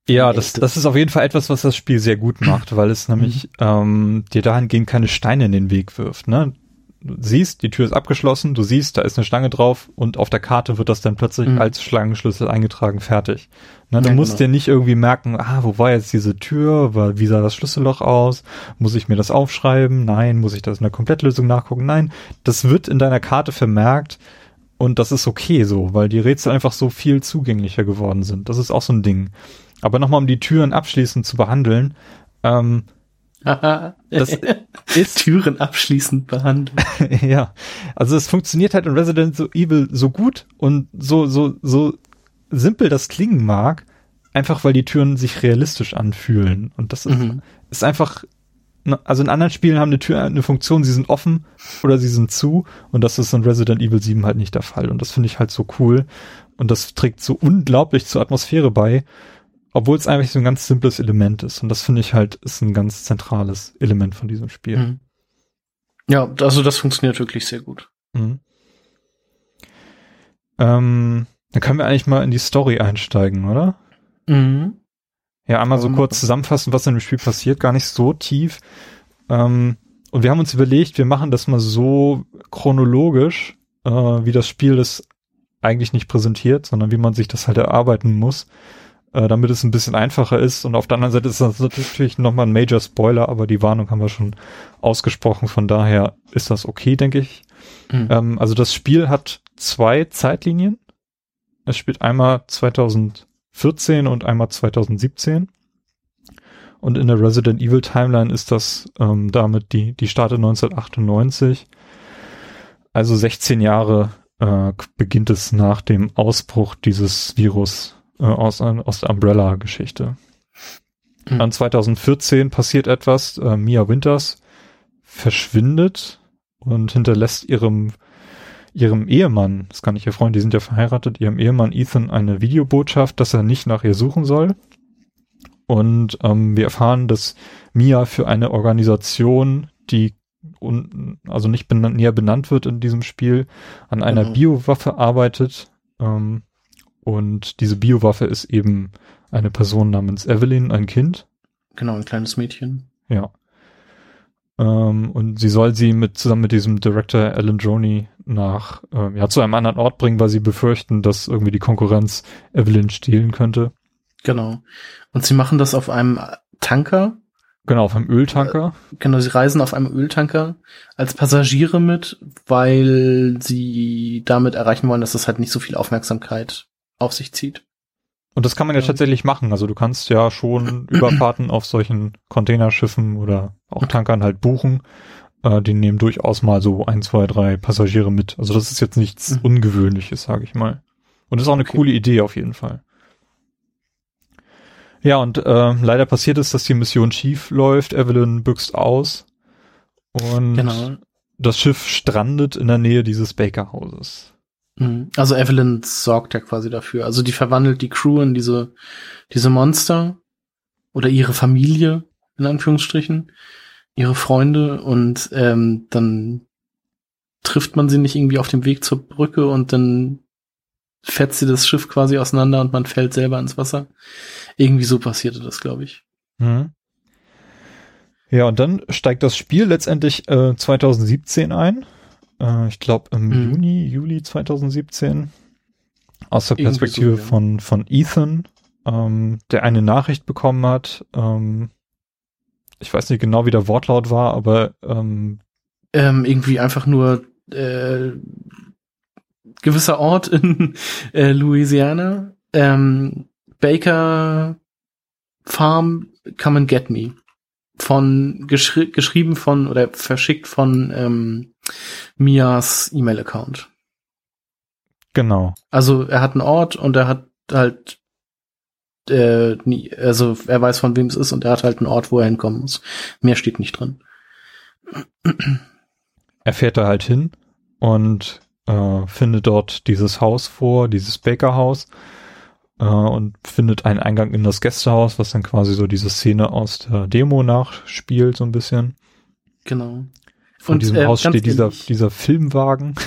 Ja, das, das ist auf jeden Fall etwas, was das Spiel sehr gut macht, weil es nämlich ähm, dir dahingehend keine Steine in den Weg wirft. Ne? Du siehst, die Tür ist abgeschlossen, du siehst, da ist eine Schlange drauf und auf der Karte wird das dann plötzlich mhm. als Schlangenschlüssel eingetragen, fertig. Na, du ja, musst genau. dir nicht irgendwie merken, ah, wo war jetzt diese Tür, wie sah das Schlüsselloch aus, muss ich mir das aufschreiben, nein, muss ich das in der Komplettlösung nachgucken, nein, das wird in deiner Karte vermerkt und das ist okay so, weil die Rätsel einfach so viel zugänglicher geworden sind. Das ist auch so ein Ding. Aber nochmal, um die Türen abschließend zu behandeln, ähm, das ist Türen abschließend behandelt. ja, also es funktioniert halt in Resident Evil so gut und so so so simpel das klingen mag, einfach weil die Türen sich realistisch anfühlen. Und das ist, mhm. ist einfach also in anderen Spielen haben eine Tür eine Funktion, sie sind offen oder sie sind zu. Und das ist in Resident Evil 7 halt nicht der Fall. Und das finde ich halt so cool. Und das trägt so unglaublich zur Atmosphäre bei obwohl es eigentlich so ein ganz simples Element ist. Und das finde ich halt, ist ein ganz zentrales Element von diesem Spiel. Mhm. Ja, also das funktioniert wirklich sehr gut. Mhm. Ähm, dann können wir eigentlich mal in die Story einsteigen, oder? Mhm. Ja, einmal so kurz zusammenfassen, was in dem Spiel passiert, gar nicht so tief. Ähm, und wir haben uns überlegt, wir machen das mal so chronologisch, äh, wie das Spiel das eigentlich nicht präsentiert, sondern wie man sich das halt erarbeiten muss äh, damit es ein bisschen einfacher ist. Und auf der anderen Seite ist das natürlich nochmal ein Major Spoiler, aber die Warnung haben wir schon ausgesprochen. Von daher ist das okay, denke ich. Mhm. Ähm, also das Spiel hat zwei Zeitlinien. Es spielt einmal 2014 und einmal 2017. Und in der Resident Evil Timeline ist das ähm, damit die, die startet 1998. Also 16 Jahre äh, beginnt es nach dem Ausbruch dieses Virus äh, aus, aus der Umbrella-Geschichte. Mhm. Dann 2014 passiert etwas, äh, Mia Winters verschwindet und hinterlässt ihrem ihrem Ehemann, das kann nicht ihr Freund, die sind ja verheiratet, ihrem Ehemann Ethan eine Videobotschaft, dass er nicht nach ihr suchen soll. Und ähm, wir erfahren, dass Mia für eine Organisation, die un, also nicht benannt, näher benannt wird in diesem Spiel, an einer mhm. Biowaffe arbeitet, ähm, und diese Biowaffe ist eben eine Person namens Evelyn, ein Kind. Genau, ein kleines Mädchen. Ja. Ähm, und sie soll sie mit zusammen mit diesem Director Alan Joni nach ähm, ja zu einem anderen Ort bringen, weil sie befürchten, dass irgendwie die Konkurrenz Evelyn stehlen könnte. Genau. Und sie machen das auf einem Tanker. Genau, auf einem Öltanker. Genau, sie reisen auf einem Öltanker als Passagiere mit, weil sie damit erreichen wollen, dass das halt nicht so viel Aufmerksamkeit auf sich zieht. Und das kann man ja, Ja. tatsächlich machen. Also du kannst ja schon Überfahrten auf solchen Containerschiffen oder auch Tankern halt buchen. Äh, die nehmen durchaus mal so ein, zwei, drei Passagiere mit. Also das ist jetzt nichts Mhm. Ungewöhnliches, sage ich mal. Und ist auch eine Okay. coole Idee auf jeden Fall. Ja, und äh, leider passiert es, dass die Mission schief läuft. Evelyn büxt aus und Genau. das Schiff strandet in der Nähe dieses Bakerhauses. Mhm. Also Evelyn sorgt ja quasi dafür. Also die verwandelt die Crew in diese, diese Monster oder ihre Familie, in Anführungsstrichen, ihre Freunde und ähm, dann trifft man sie nicht irgendwie auf dem Weg zur Brücke und dann fetzt sie das Schiff quasi auseinander und man fällt selber ins Wasser. Irgendwie so passierte das, glaube ich. Mhm. Ja, und dann steigt das Spiel letztendlich äh, 2017 ein. Äh, ich glaube im Mhm. Juni, Juli 2017. Aus der Irgendwie Perspektive so, ja. von, von Ethan, ähm, der eine Nachricht bekommen hat. Ähm, ich weiß nicht genau, wie der Wortlaut war, aber ähm, Ähm, irgendwie einfach nur äh, gewisser Ort in äh, Louisiana. Ähm, Baker Farm, come and get me. Von geschri geschrieben von oder verschickt von ähm, Mias E-Mail-Account. genau. Also er hat einen Ort und er hat halt äh, nie, also er weiß von wem es ist und er hat halt einen Ort, wo er hinkommen muss. Mehr steht nicht drin. Er fährt da halt hin und äh, findet dort dieses Haus vor, dieses Bakerhaus äh, und findet einen Eingang in das Gästehaus, was dann quasi so diese Szene aus der Demo nachspielt, so ein bisschen. Genau. Von Und, diesem äh, Haus steht dieser, dieser Filmwagen.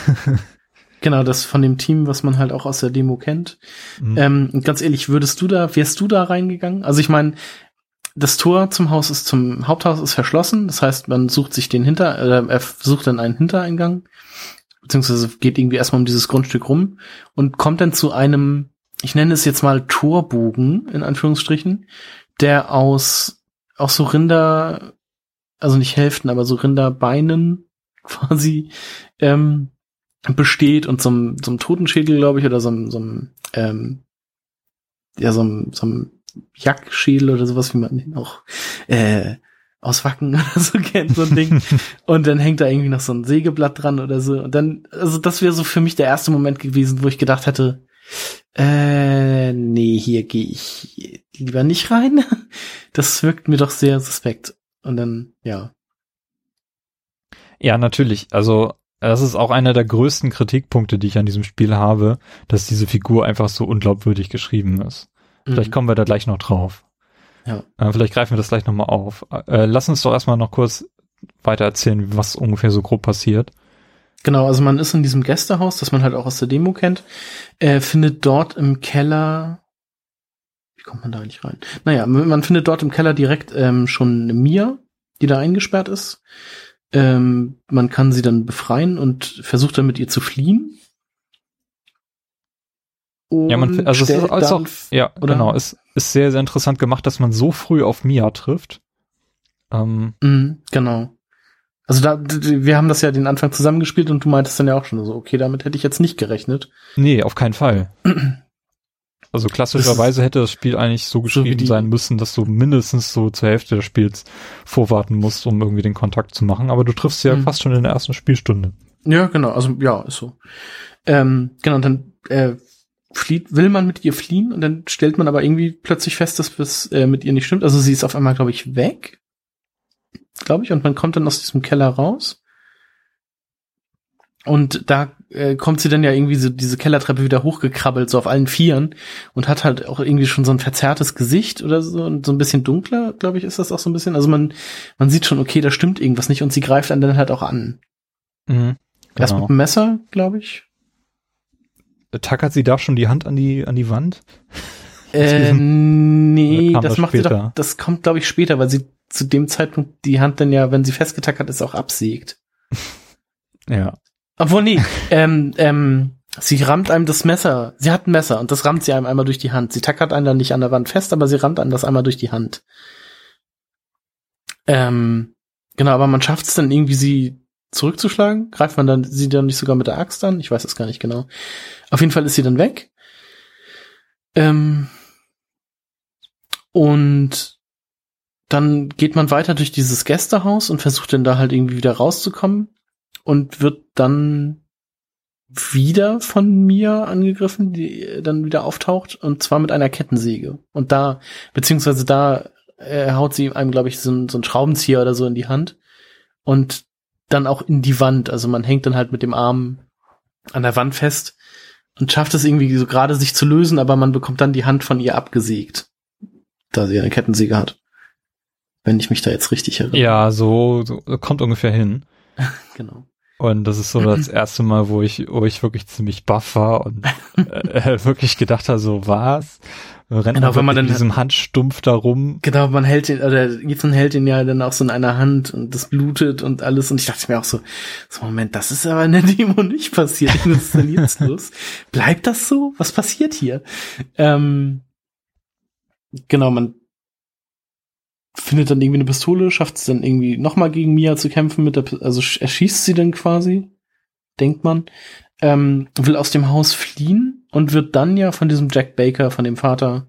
Genau, das von dem Team, was man halt auch aus der Demo kennt. Mhm. Ähm, und ganz ehrlich, würdest du da, wärst du da reingegangen? Also ich meine, das Tor zum Haus ist zum Haupthaus ist verschlossen. Das heißt, man sucht sich den Hinter, äh, er sucht dann einen Hintereingang, beziehungsweise geht irgendwie erstmal um dieses Grundstück rum und kommt dann zu einem, ich nenne es jetzt mal Torbogen in Anführungsstrichen, der aus auch so Rinder, also nicht Hälften, aber so Rinderbeinen quasi ähm, besteht und so einem Totenschädel, glaube ich, oder so einem, so ähm, ja, so so Jackschädel oder sowas, wie man den auch äh, aus Wacken oder so kennt, so ein Ding. und dann hängt da irgendwie noch so ein Sägeblatt dran oder so. Und dann, also das wäre so für mich der erste Moment gewesen, wo ich gedacht hätte, äh, nee, hier gehe ich lieber nicht rein. Das wirkt mir doch sehr suspekt. Und dann, ja. Ja, natürlich. Also, das ist auch einer der größten Kritikpunkte, die ich an diesem Spiel habe, dass diese Figur einfach so unglaubwürdig geschrieben ist. Vielleicht Mhm. kommen wir da gleich noch drauf. Ja. Äh, vielleicht greifen wir das gleich nochmal auf. Äh, lass uns doch erstmal noch kurz weiter erzählen, was ungefähr so grob passiert. Genau, also man ist in diesem Gästehaus, das man halt auch aus der Demo kennt, äh, findet dort im Keller, wie kommt man da eigentlich rein? Naja, man man findet dort im Keller direkt ähm, schon Mia, die da eingesperrt ist. Ähm, man kann sie dann befreien und versucht dann mit ihr zu fliehen. Und Ja, man, also es ist dann- auch, ja, oder? genau, es ist sehr, sehr interessant gemacht, dass man so früh auf Mia trifft. Ähm, Mhm, genau. Also da, wir haben das ja den Anfang zusammengespielt und du meintest dann ja auch schon so, okay, damit hätte ich jetzt nicht gerechnet. nee, auf keinen Fall. Also klassischerweise hätte das Spiel eigentlich so geschrieben die- sein müssen, dass du mindestens so zur Hälfte des Spiels vorwarten musst, um irgendwie den Kontakt zu machen. Aber du triffst sie ja Mhm. fast schon in der ersten Spielstunde. Ja, genau, also ja, ist so. Ähm, genau, und dann äh, flieht, will man mit ihr fliehen und dann stellt man aber irgendwie plötzlich fest, dass es äh, mit ihr nicht stimmt. Also sie ist auf einmal, glaube ich, weg. Glaube ich, und man kommt dann aus diesem Keller raus. Und da äh, kommt sie dann ja irgendwie so diese Kellertreppe wieder hochgekrabbelt, so auf allen Vieren und hat halt auch irgendwie schon so ein verzerrtes Gesicht oder so und so ein bisschen dunkler, glaube ich, ist das auch so ein bisschen. Also man, man sieht schon, okay, da stimmt irgendwas nicht und sie greift einen dann halt auch an. Mhm. Erst mit Genau. dem Messer, glaube ich. Tackert sie da schon die Hand an die, an die Wand? Äh, nee, das das macht sie später? doch, das kommt, glaube ich, später, weil sie zu dem Zeitpunkt die Hand dann ja, wenn sie festgetackert ist, auch absägt. Ja. Obwohl, nee, ähm, ähm, sie rammt einem das Messer. Sie hat ein Messer und das rammt sie einem einmal durch die Hand. Sie tackert einen dann nicht an der Wand fest, aber sie rammt einem das einmal durch die Hand. Ähm, genau, aber man schafft es dann irgendwie, sie zurückzuschlagen. Greift man dann sie dann nicht sogar mit der Axt an? Ich weiß es gar nicht genau. Auf jeden Fall ist sie dann weg. Ähm, und dann geht man weiter durch dieses Gästehaus und versucht dann da halt irgendwie wieder rauszukommen und wird dann wieder von mir angegriffen, die dann wieder auftaucht und zwar mit einer Kettensäge. Und da, beziehungsweise da äh, haut sie einem, glaube ich, so, ein, so ein Schraubenzieher oder so in die Hand und dann auch in die Wand. Also man hängt dann halt mit dem Arm an der Wand fest und schafft es irgendwie so gerade sich zu lösen, aber man bekommt dann die Hand von ihr abgesägt, da sie eine Kettensäge hat. Wenn ich mich da jetzt richtig erinnere. Ja, so, so kommt ungefähr hin. genau. Und das ist so das erste Mal, wo ich, wo ich wirklich ziemlich baff war und äh, wirklich gedacht habe, so was? Rennt Genau, wenn man dann- in diesem Handstumpf da rum. Genau, man hält ihn, oder Ethan hält ihn ja dann auch so in einer Hand und das blutet und alles. Und ich dachte mir auch so, so Moment, das ist aber in der Demo nicht passiert. Was ist denn jetzt los? Bleibt das so? Was passiert hier? Ähm, genau, man findet dann irgendwie eine Pistole, schafft es dann irgendwie nochmal gegen Mia zu kämpfen mit der, P- also sch- erschießt sie dann quasi, denkt man, ähm, will aus dem Haus fliehen und wird dann ja von diesem Jack Baker, von dem Vater,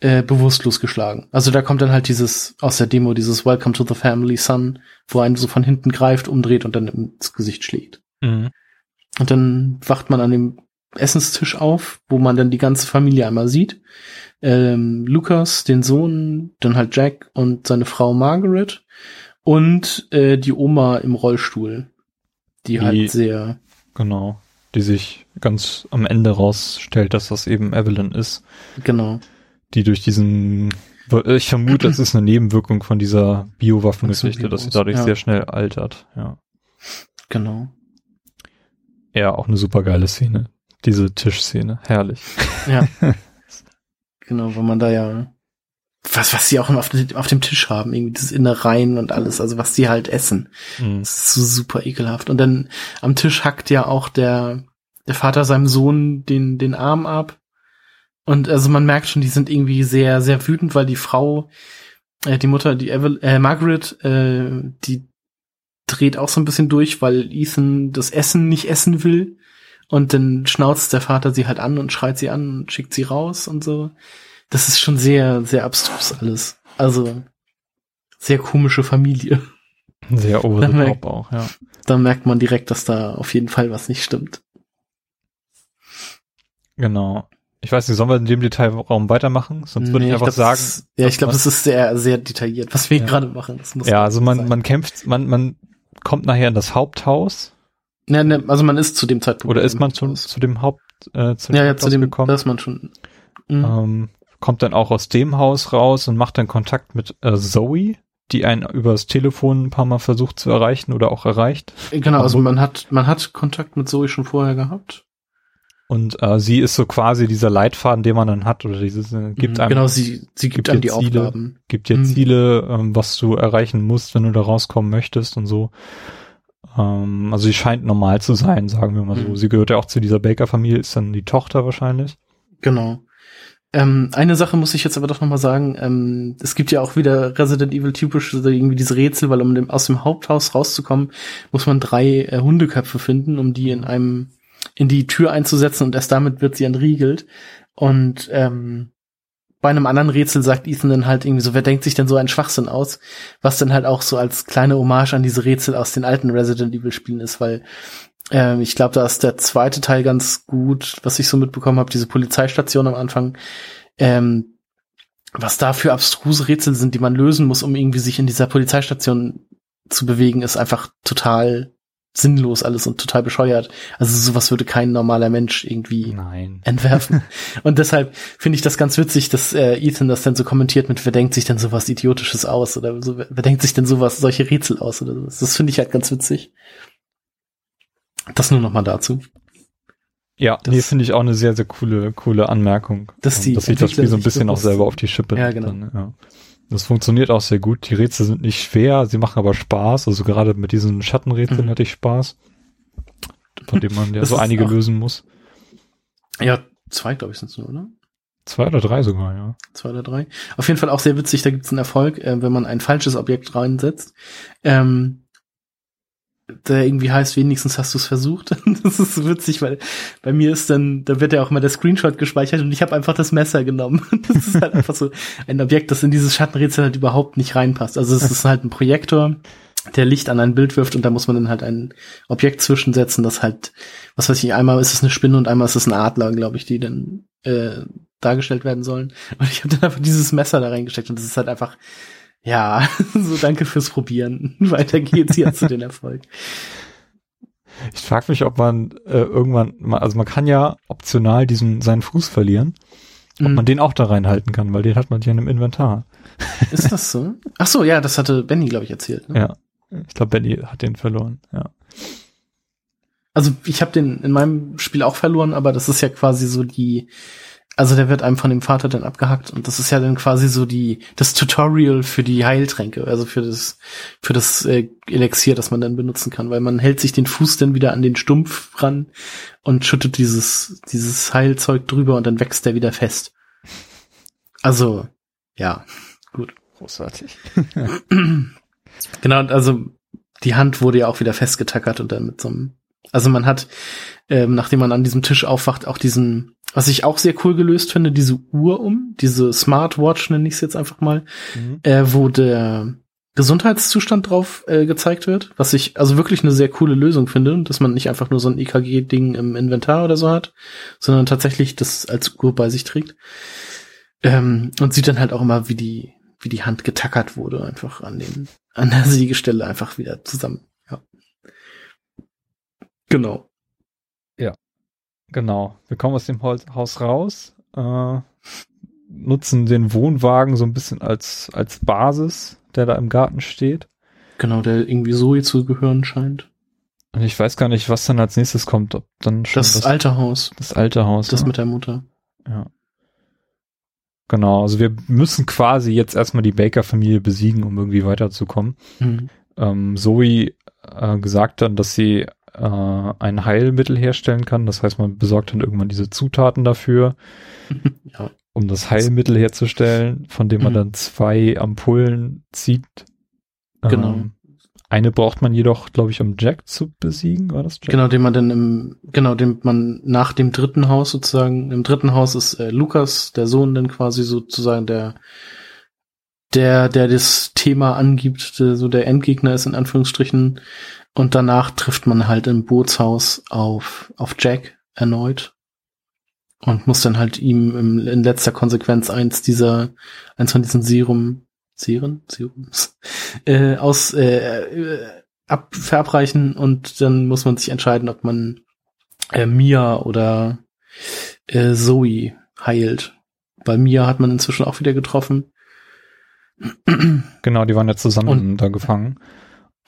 äh, bewusstlos geschlagen. Also da kommt dann halt dieses, aus der Demo, dieses Welcome to the Family Son, wo einen so von hinten greift, umdreht und dann ins Gesicht schlägt. Mhm. Und dann wacht man an dem Essenstisch auf, wo man dann die ganze Familie einmal sieht. Ähm, Lukas, den Sohn, dann halt Jack und seine Frau Margaret und äh, die Oma im Rollstuhl, die, Die- halt sehr, Genau. Die sich ganz am Ende rausstellt, dass das eben Evelyn ist, genau, die durch diesen, ich vermute, das ist eine Nebenwirkung von dieser Biowaffengeschichte, dass sie dadurch Ja. sehr schnell altert, ja. genau. Ja, auch eine super geile Szene. Diese Tischszene. Herrlich. Ja. genau, weil man da ja was, was sie auch immer auf, dem- auf dem Tisch haben, irgendwie dieses Innereien und alles, also was sie halt essen. Mhm. Das ist so super ekelhaft. Und dann am Tisch hackt ja auch der, der Vater seinem Sohn den, den Arm ab. Und also man merkt schon, die sind irgendwie sehr, sehr wütend, weil die Frau, äh, die Mutter, die Evel äh, Margaret, äh, die dreht auch so ein bisschen durch, weil Ethan das Essen nicht essen will. Und dann schnauzt der Vater sie halt an und schreit sie an und schickt sie raus und so. Das ist schon sehr, sehr abstrus alles. Also, sehr komische Familie. Sehr over the top auch, ja. Da merkt man direkt, dass da auf jeden Fall was nicht stimmt. Genau. Ich weiß nicht, sollen wir in dem Detailraum weitermachen? Sonst würde Nee, ich einfach glaub, sagen. ist- ja, ich glaube, das ist sehr, sehr detailliert, was wir Ja. gerade machen. Das muss Ja, also man, sein. man kämpft, man, man kommt nachher in das Haupthaus. Ne, ne, also man ist zu dem Zeitpunkt. Oder ist man schon Haus. zu dem Haupt, äh, zu dem Ja, ja, Haupthaus zu dem, gekommen? da ist man schon. Mhm. ähm, kommt dann auch aus dem Haus raus und macht dann Kontakt mit äh, Zoe, die einen übers Telefon ein paar Mal versucht zu erreichen oder auch erreicht. Genau, also man hat, man hat Kontakt mit Zoe schon vorher gehabt. Und äh, sie ist so quasi dieser Leitfaden, den man dann hat, oder dieses äh, gibt Mhm, einem, genau, sie, sie gibt, gibt einem die Ziele. Aufgaben. gibt dir Mhm. Ziele, ähm, was du erreichen musst, wenn du da rauskommen möchtest und so. Ähm, also sie scheint normal zu sein, sagen wir mal so. Mhm. Sie gehört ja auch zu dieser Baker-Familie, ist dann die Tochter wahrscheinlich. Genau. Ähm, eine Sache muss ich jetzt aber doch noch mal sagen. Ähm, es gibt ja auch wieder Resident Evil typisch so irgendwie diese Rätsel, weil um dem, aus dem Haupthaus rauszukommen, muss man drei äh, Hundeköpfe finden, um die in einem in die Tür einzusetzen und erst damit wird sie entriegelt. Und ähm, bei einem anderen Rätsel sagt Ethan dann halt irgendwie so, wer denkt sich denn so einen Schwachsinn aus? Was dann halt auch so als kleine Hommage an diese Rätsel aus den alten Resident Evil Spielen ist, weil ähm, ich glaube, da ist der zweite Teil ganz gut, was ich so mitbekommen habe, diese Polizeistation am Anfang. Ähm, was da für abstruse Rätsel sind, die man lösen muss, um irgendwie sich in dieser Polizeistation zu bewegen, ist einfach total sinnlos alles und total bescheuert. Also sowas würde kein normaler Mensch irgendwie Nein. entwerfen. Und deshalb finde ich das ganz witzig, dass äh, Ethan das dann so kommentiert mit, wer denkt sich denn sowas Idiotisches aus? Oder so, wer, denkt sich denn sowas, solche Rätsel aus? Oder sowas. Das finde ich halt ganz witzig. Das nur noch mal dazu. Ja, Das- nee, finde ich auch eine sehr, sehr coole, coole Anmerkung. Dass die dass sich das Spiel so ein bisschen auch selber auf die Schippe Ja, genau. Dann, ja. Das funktioniert auch sehr gut. Die Rätsel sind nicht schwer, sie machen aber Spaß. Also gerade mit diesen Schattenrätseln Mhm. hatte ich Spaß. von dem man ja Das so einige auch- lösen muss. Ja, zwei, glaube ich, sind es nur, oder? Zwei oder drei sogar, ja. Zwei oder drei. Auf jeden Fall auch sehr witzig, da gibt es einen Erfolg, äh, wenn man ein falsches Objekt reinsetzt. Ähm, der irgendwie heißt, wenigstens hast du es versucht. das ist so witzig, weil bei mir ist dann, da wird ja auch immer der Screenshot gespeichert und ich habe einfach das Messer genommen. das ist halt einfach so ein Objekt, das in dieses Schattenrätsel halt überhaupt nicht reinpasst. Also es ist halt ein Projektor, der Licht an ein Bild wirft und da muss man dann halt ein Objekt zwischensetzen, das halt, was weiß ich, einmal ist es eine Spinne und einmal ist es ein Adler, glaube ich, die dann äh, dargestellt werden sollen. Und ich habe dann einfach dieses Messer da reingesteckt und das ist halt einfach, ja, so danke fürs Probieren. Weiter geht's jetzt zu den Erfolg. Ich frage mich, ob man äh, irgendwann mal, also man kann ja optional diesen seinen Fuß verlieren, ob Mhm. man den auch da reinhalten kann, weil den hat man ja in einem Inventar. Ist das so? Ach so, ja, das hatte Benny, glaube ich, erzählt. Ne? Ja. Ich glaube, Benny hat den verloren. Ja. Also ich habe den in meinem Spiel auch verloren, aber das ist ja quasi so die, also der wird einem von dem Vater dann abgehackt und das ist ja dann quasi so die das Tutorial für die Heiltränke, also für das für das äh, Elixier, das man dann benutzen kann, weil man hält sich den Fuß dann wieder an den Stumpf ran und schüttet dieses dieses Heilzeug drüber und dann wächst der wieder fest. Also ja, gut. Großartig. Genau, und also die Hand wurde ja auch wieder festgetackert und dann mit so einem, also man hat, ähm, nachdem man an diesem Tisch aufwacht, auch diesen, was ich auch sehr cool gelöst finde, diese Uhr um, diese Smartwatch nenne ich es jetzt einfach mal, Mhm. äh, wo der Gesundheitszustand drauf äh, gezeigt wird, was ich also wirklich eine sehr coole Lösung finde, dass man nicht einfach nur so ein EKG-Ding im Inventar oder so hat, sondern tatsächlich das als Uhr bei sich trägt. Ähm, und sieht dann halt auch immer, wie die, wie die Hand getackert wurde, einfach an den, an der Siegestelle einfach wieder zusammen. Ja. Genau. Genau. Wir kommen aus dem Haus raus, äh, nutzen den Wohnwagen so ein bisschen als, als Basis, der da im Garten steht. Genau, der irgendwie Zoe zu gehören scheint. Und ich weiß gar nicht, was dann als nächstes kommt. Ob dann schon Das, alte Haus, das alte Haus. das ne? mit der Mutter. Ja. Genau, also wir müssen quasi jetzt erstmal die Baker-Familie besiegen, um irgendwie weiterzukommen. Mhm. Ähm, Zoe äh, gesagt dann, dass sie äh, ein Heilmittel herstellen kann. Das heißt, man besorgt dann irgendwann diese Zutaten dafür, ja. um das Heilmittel herzustellen, von dem man Mhm. dann zwei Ampullen zieht. Genau. Ähm, eine braucht man jedoch, glaube ich, um Jack zu besiegen, war das Jack? Genau, den man dann im, genau, den man nach dem dritten Haus sozusagen, im dritten Haus ist äh, Lukas, der Sohn, dann quasi sozusagen der, der, der das Thema angibt, so der Endgegner ist in Anführungsstrichen. Und danach trifft man halt im Bootshaus auf, auf Jack erneut. Und muss dann halt ihm im, in letzter Konsequenz eins dieser, eins von diesen Serum, Seren? Serums, äh, aus, äh, äh, ab, verabreichen und dann muss man sich entscheiden, ob man äh, Mia oder äh, Zoe heilt. Bei Mia hat man inzwischen auch wieder getroffen. Genau, die waren ja zusammen Und- da gefangen.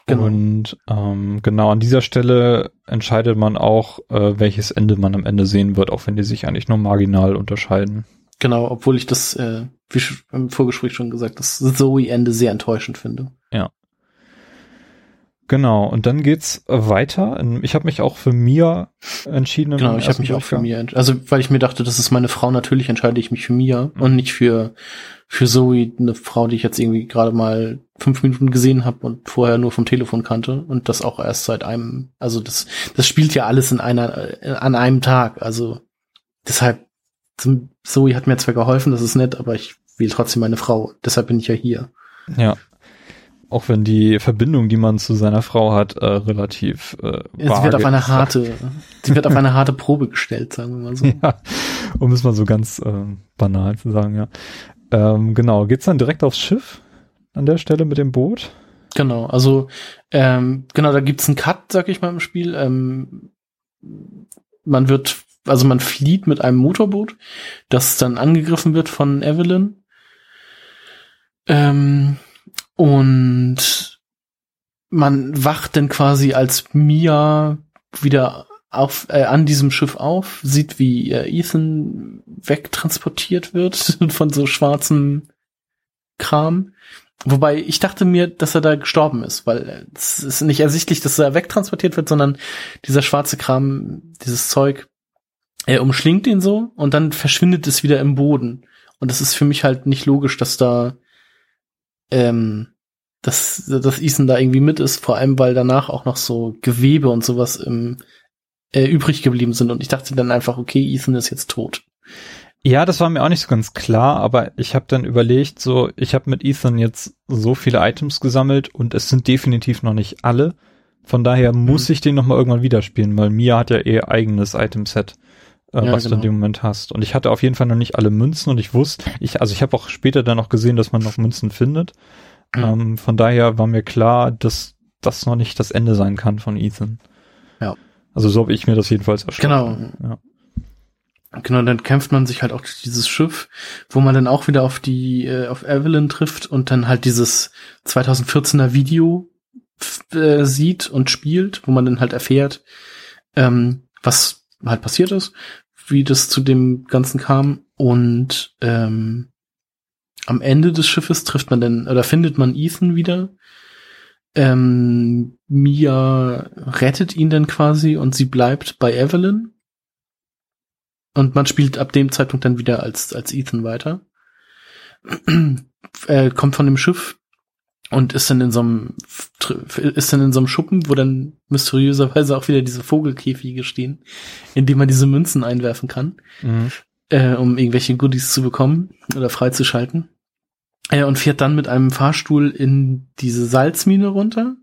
Genau. Und ähm, genau an dieser Stelle entscheidet man auch, äh, welches Ende man am Ende sehen wird, auch wenn die sich eigentlich nur marginal unterscheiden. Genau, obwohl ich das, äh, wie im Vorgespräch schon gesagt, das Zoe-Ende sehr enttäuschend finde. Genau, und dann geht's weiter. Ich habe mich auch für Mia entschieden. Genau, ich habe mich auch für. Mia, ent- also weil ich mir dachte, das ist meine Frau, natürlich entscheide ich mich für Mia Mhm. und nicht für für Zoe, eine Frau, die ich jetzt irgendwie gerade mal fünf Minuten gesehen habe und vorher nur vom Telefon kannte und das auch erst seit einem, also das das spielt ja alles in einer äh, an einem Tag, also deshalb Zoe hat mir zwar geholfen, das ist nett, aber ich will trotzdem meine Frau, deshalb bin ich ja hier. Ja. Auch wenn die Verbindung, die man zu seiner Frau hat, äh, relativ äh, Sie wird auf eine harte, sie wird auf eine harte Probe gestellt, sagen wir mal so. Ja, um es mal so ganz ähm, banal zu sagen, ja. Ähm, genau, geht's dann direkt aufs Schiff an der Stelle mit dem Boot? Genau, also ähm, genau, da gibt's einen Cut, sag ich mal im Spiel. Ähm, man wird, also man flieht mit einem Motorboot, das dann angegriffen wird von Evelyn. Ähm, und man wacht dann quasi als Mia wieder auf, äh, an diesem Schiff auf, sieht, wie äh, Ethan wegtransportiert wird von so schwarzem Kram. Wobei ich dachte mir, dass er da gestorben ist, weil es ist nicht ersichtlich, dass er wegtransportiert wird, sondern dieser schwarze Kram, dieses Zeug, er umschlingt ihn so und dann verschwindet es wieder im Boden. Und das ist für mich halt nicht logisch, dass da, ähm, dass, dass Ethan da irgendwie mit ist, vor allem weil danach auch noch so Gewebe und sowas im, äh, übrig geblieben sind. Und ich dachte dann einfach, okay, Ethan ist jetzt tot. Ja, das war mir auch nicht so ganz klar, aber ich habe dann überlegt, so, ich habe mit Ethan jetzt so viele Items gesammelt und es sind definitiv noch nicht alle. Von daher muss mhm. ich den nochmal irgendwann wieder spielen, weil Mia hat ja eh eigenes Itemset, äh, ja, was genau. du in dem Moment hast. Und ich hatte auf jeden Fall noch nicht alle Münzen und ich wusste, ich, also ich habe auch später dann noch gesehen, dass man noch Münzen findet. Ähm, von daher war mir klar, dass das noch nicht das Ende sein kann von Ethan. Ja. Also so habe ich mir das jedenfalls erschlossen. Genau. Ja. Genau, dann kämpft man sich halt auch durch dieses Schiff, wo man dann auch wieder auf die, äh, auf Evelyn trifft und dann halt dieses 2014er Video äh, sieht und spielt, wo man dann halt erfährt, ähm, was halt passiert ist, wie das zu dem Ganzen kam und ähm, am Ende des Schiffes trifft man dann, oder findet man Ethan wieder. Ähm, Mia rettet ihn dann quasi und sie bleibt bei Evelyn und man spielt ab dem Zeitpunkt dann wieder als, als Ethan weiter. er kommt von dem Schiff und ist dann in so einem, ist dann in so einem Schuppen, wo dann mysteriöserweise auch wieder diese Vogelkäfige stehen, in dem man diese Münzen einwerfen kann, mhm. äh, um irgendwelche Goodies zu bekommen oder freizuschalten. Äh, und fährt dann mit einem Fahrstuhl in diese Salzmine runter,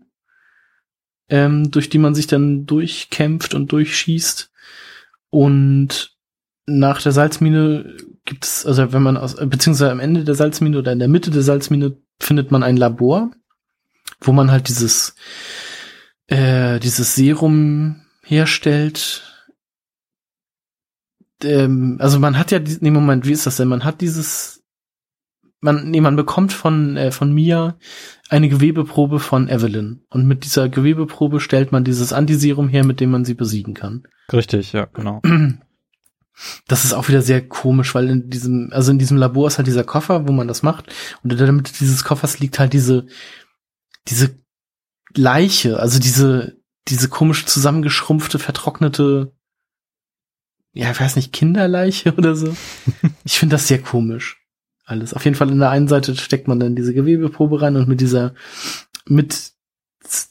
ähm, durch die man sich dann durchkämpft und durchschießt. Und nach der Salzmine gibt es, also wenn man aus, beziehungsweise am Ende der Salzmine oder in der Mitte der Salzmine findet man ein Labor, wo man halt dieses, äh, dieses Serum herstellt. Ähm, also man hat ja, nee, Moment, wie ist das denn? Man hat dieses, man, nee, man bekommt von, äh, von Mia eine Gewebeprobe von Evelyn. Und mit dieser Gewebeprobe stellt man dieses Antiserum her, mit dem man sie besiegen kann. Richtig, ja, genau. Das ist auch wieder sehr komisch, weil in diesem, also in diesem Labor ist halt dieser Koffer, wo man das macht. Und in der Mitte dieses Koffers liegt halt diese, diese Leiche, also diese, diese komisch zusammengeschrumpfte, vertrocknete, ja, ich weiß nicht, Kinderleiche oder so. ich finde das sehr komisch. Alles. Auf jeden Fall in der einen Seite steckt man dann diese Gewebeprobe rein und mit dieser, mit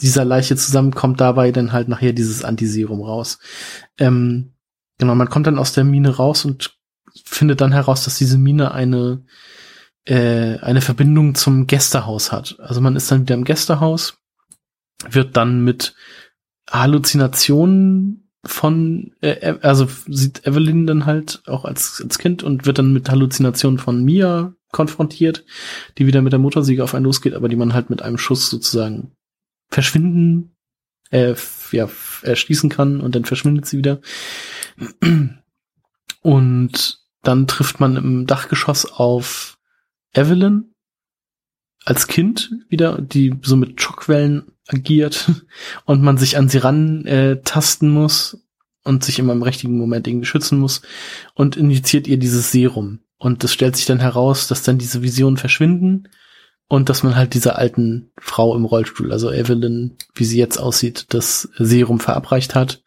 dieser Leiche zusammen kommt dabei dann halt nachher dieses Antiserum raus. Ähm, Genau, man kommt dann aus der Mine raus und findet dann heraus, dass diese Mine eine äh, eine Verbindung zum Gästehaus hat. Also man ist dann wieder im Gästehaus, wird dann mit Halluzinationen von, äh, also sieht Evelyn dann halt auch als, als Kind und wird dann mit Halluzinationen von Mia konfrontiert, die wieder mit der Motorsäge auf einen losgeht, aber die man halt mit einem Schuss sozusagen verschwinden, äh, ja, erschließen kann und dann verschwindet sie wieder. Und dann trifft man im Dachgeschoss auf Evelyn als Kind wieder, die so mit Schockwellen agiert und man sich an sie ran äh, tasten muss und sich immer im richtigen Moment irgendwie schützen muss und injiziert ihr dieses Serum. Und es stellt sich dann heraus, dass dann diese Visionen verschwinden und dass man halt dieser alten Frau im Rollstuhl, also Evelyn, wie sie jetzt aussieht, das Serum verabreicht hat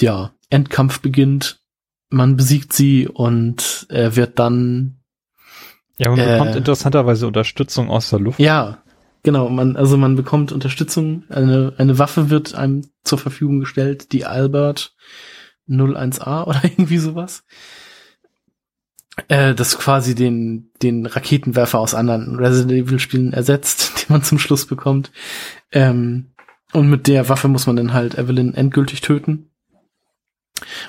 ja, Endkampf beginnt, man besiegt sie und er wird dann. Ja, man äh, bekommt interessanterweise Unterstützung aus der Luft. Ja, genau. Man, also man bekommt Unterstützung. Eine, eine Waffe wird einem zur Verfügung gestellt, die Albert 01A oder irgendwie sowas. Äh, das quasi den, den Raketenwerfer aus anderen Resident Evil Spielen ersetzt, den man zum Schluss bekommt. Ähm, und mit der Waffe muss man dann halt Evelyn endgültig töten.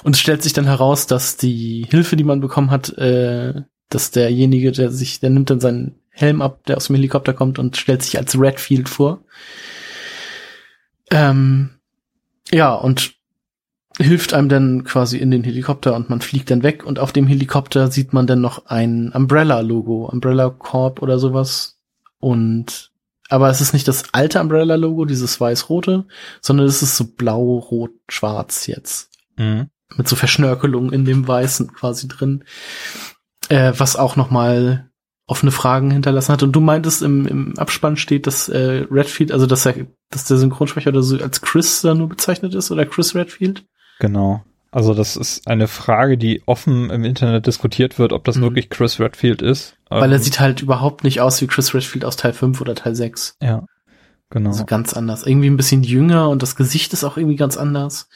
Und es stellt sich dann heraus, dass die Hilfe, die man bekommen hat, äh, dass derjenige, der sich, der nimmt dann seinen Helm ab, der aus dem Helikopter kommt und stellt sich als Redfield vor. Ähm, ja, und hilft einem dann quasi in den Helikopter und man fliegt dann weg und auf dem Helikopter sieht man dann noch ein Umbrella-Logo, Umbrella Corp oder sowas. Und aber es ist nicht das alte Umbrella-Logo, dieses weiß-rote, sondern es ist so blau-rot-schwarz jetzt. Mhm. Mit so Verschnörkelungen in dem Weißen quasi drin. Äh, was auch noch mal offene Fragen hinterlassen hat. Und du meintest, im, im Abspann steht, dass äh, Redfield, also dass er, dass der Synchronsprecher oder so als Chris da nur bezeichnet ist oder Chris Redfield? Genau. Also das ist eine Frage, die offen im Internet diskutiert wird, ob das mhm. wirklich Chris Redfield ist. Weil er ähm, sieht halt überhaupt nicht aus wie Chris Redfield aus Teil 5 oder Teil 6. Ja, genau. Also ganz anders. Irgendwie ein bisschen jünger und das Gesicht ist auch irgendwie ganz anders.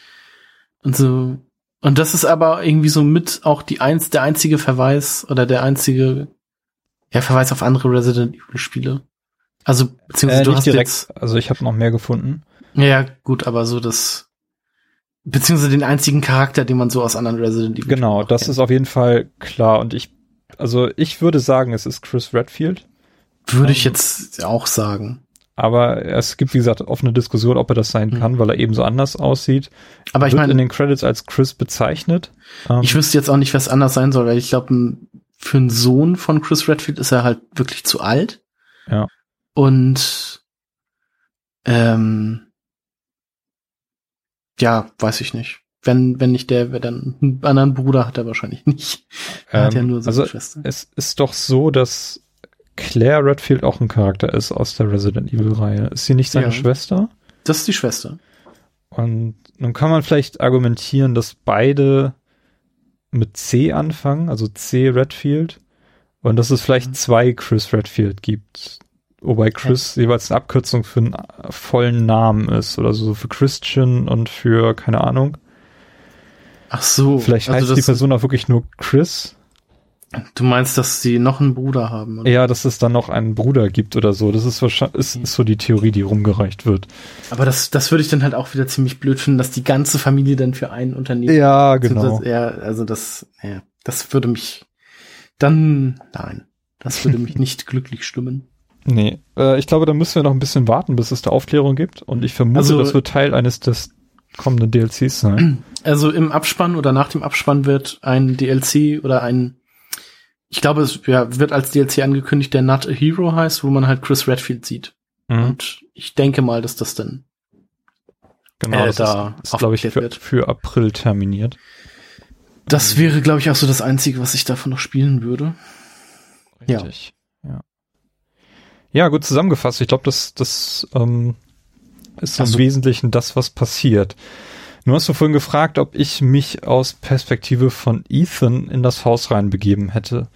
Und so. Und das ist aber irgendwie so mit auch die eins, der einzige Verweis oder der einzige, ja, Verweis auf andere Resident Evil Spiele. Also, beziehungsweise äh, du hast direkt, jetzt, also ich habe noch mehr gefunden. Ja, gut, aber so das, beziehungsweise den einzigen Charakter, den man so aus anderen Resident Evil Genau, das kennt. ist auf jeden Fall klar und ich, also ich würde sagen, es ist Chris Redfield. Würde um, ich ähm, jetzt auch sagen. Aber es gibt, wie gesagt, offene Diskussion, ob er das sein mhm. kann, weil er eben so anders aussieht. Aber ich meine, in den Credits als Chris bezeichnet. Ähm, ich wüsste jetzt auch nicht, was anders sein soll, weil ich glaube, für einen Sohn von Chris Redfield ist er halt wirklich zu alt. Ja. Und ähm, ja, weiß ich nicht. Wenn, wenn nicht der, wer dann einen anderen Bruder hat er wahrscheinlich nicht. Er ähm, hat ja nur so also Schwester. Es ist doch so, dass Claire Redfield auch ein Charakter ist aus der Resident Evil-Reihe. Ist sie nicht seine ja. Schwester? Das ist die Schwester. Und nun kann man vielleicht argumentieren, dass beide mit C anfangen, also C Redfield, und dass es vielleicht mhm. zwei Chris Redfield gibt. Wobei Chris ja. jeweils eine Abkürzung für einen vollen Namen ist oder so für Christian und für keine Ahnung. Ach so. Vielleicht also heißt die Person auch wirklich nur Chris Du meinst, dass sie noch einen Bruder haben? Oder? Ja, dass es dann noch einen Bruder gibt oder so. Das ist wahrscheinlich ist, ist so die Theorie, die rumgereicht wird. Aber das, das würde ich dann halt auch wieder ziemlich blöd finden, dass die ganze Familie dann für ein Unternehmen. Ja, genau. Das, ja, also das, ja, das würde mich dann, nein, das würde mich nicht glücklich stimmen. Nee, äh, ich glaube, da müssen wir noch ein bisschen warten, bis es da Aufklärung gibt. Und ich vermute, also, das wird Teil eines des kommenden DLCs sein. Also im Abspann oder nach dem Abspann wird ein DLC oder ein ich glaube, es ja, wird als DLC angekündigt, der Not a Hero heißt, wo man halt Chris Redfield sieht. Mhm. Und ich denke mal, dass das dann genau, äh, das da ist, ist glaube ich, für, für, April terminiert. Das wäre, glaube ich, auch so das Einzige, was ich davon noch spielen würde. Richtig. Ja. Ja, ja gut zusammengefasst. Ich glaube, das, das ähm, ist also, im Wesentlichen das, was passiert. Nur hast du vorhin gefragt, ob ich mich aus Perspektive von Ethan in das Haus reinbegeben hätte.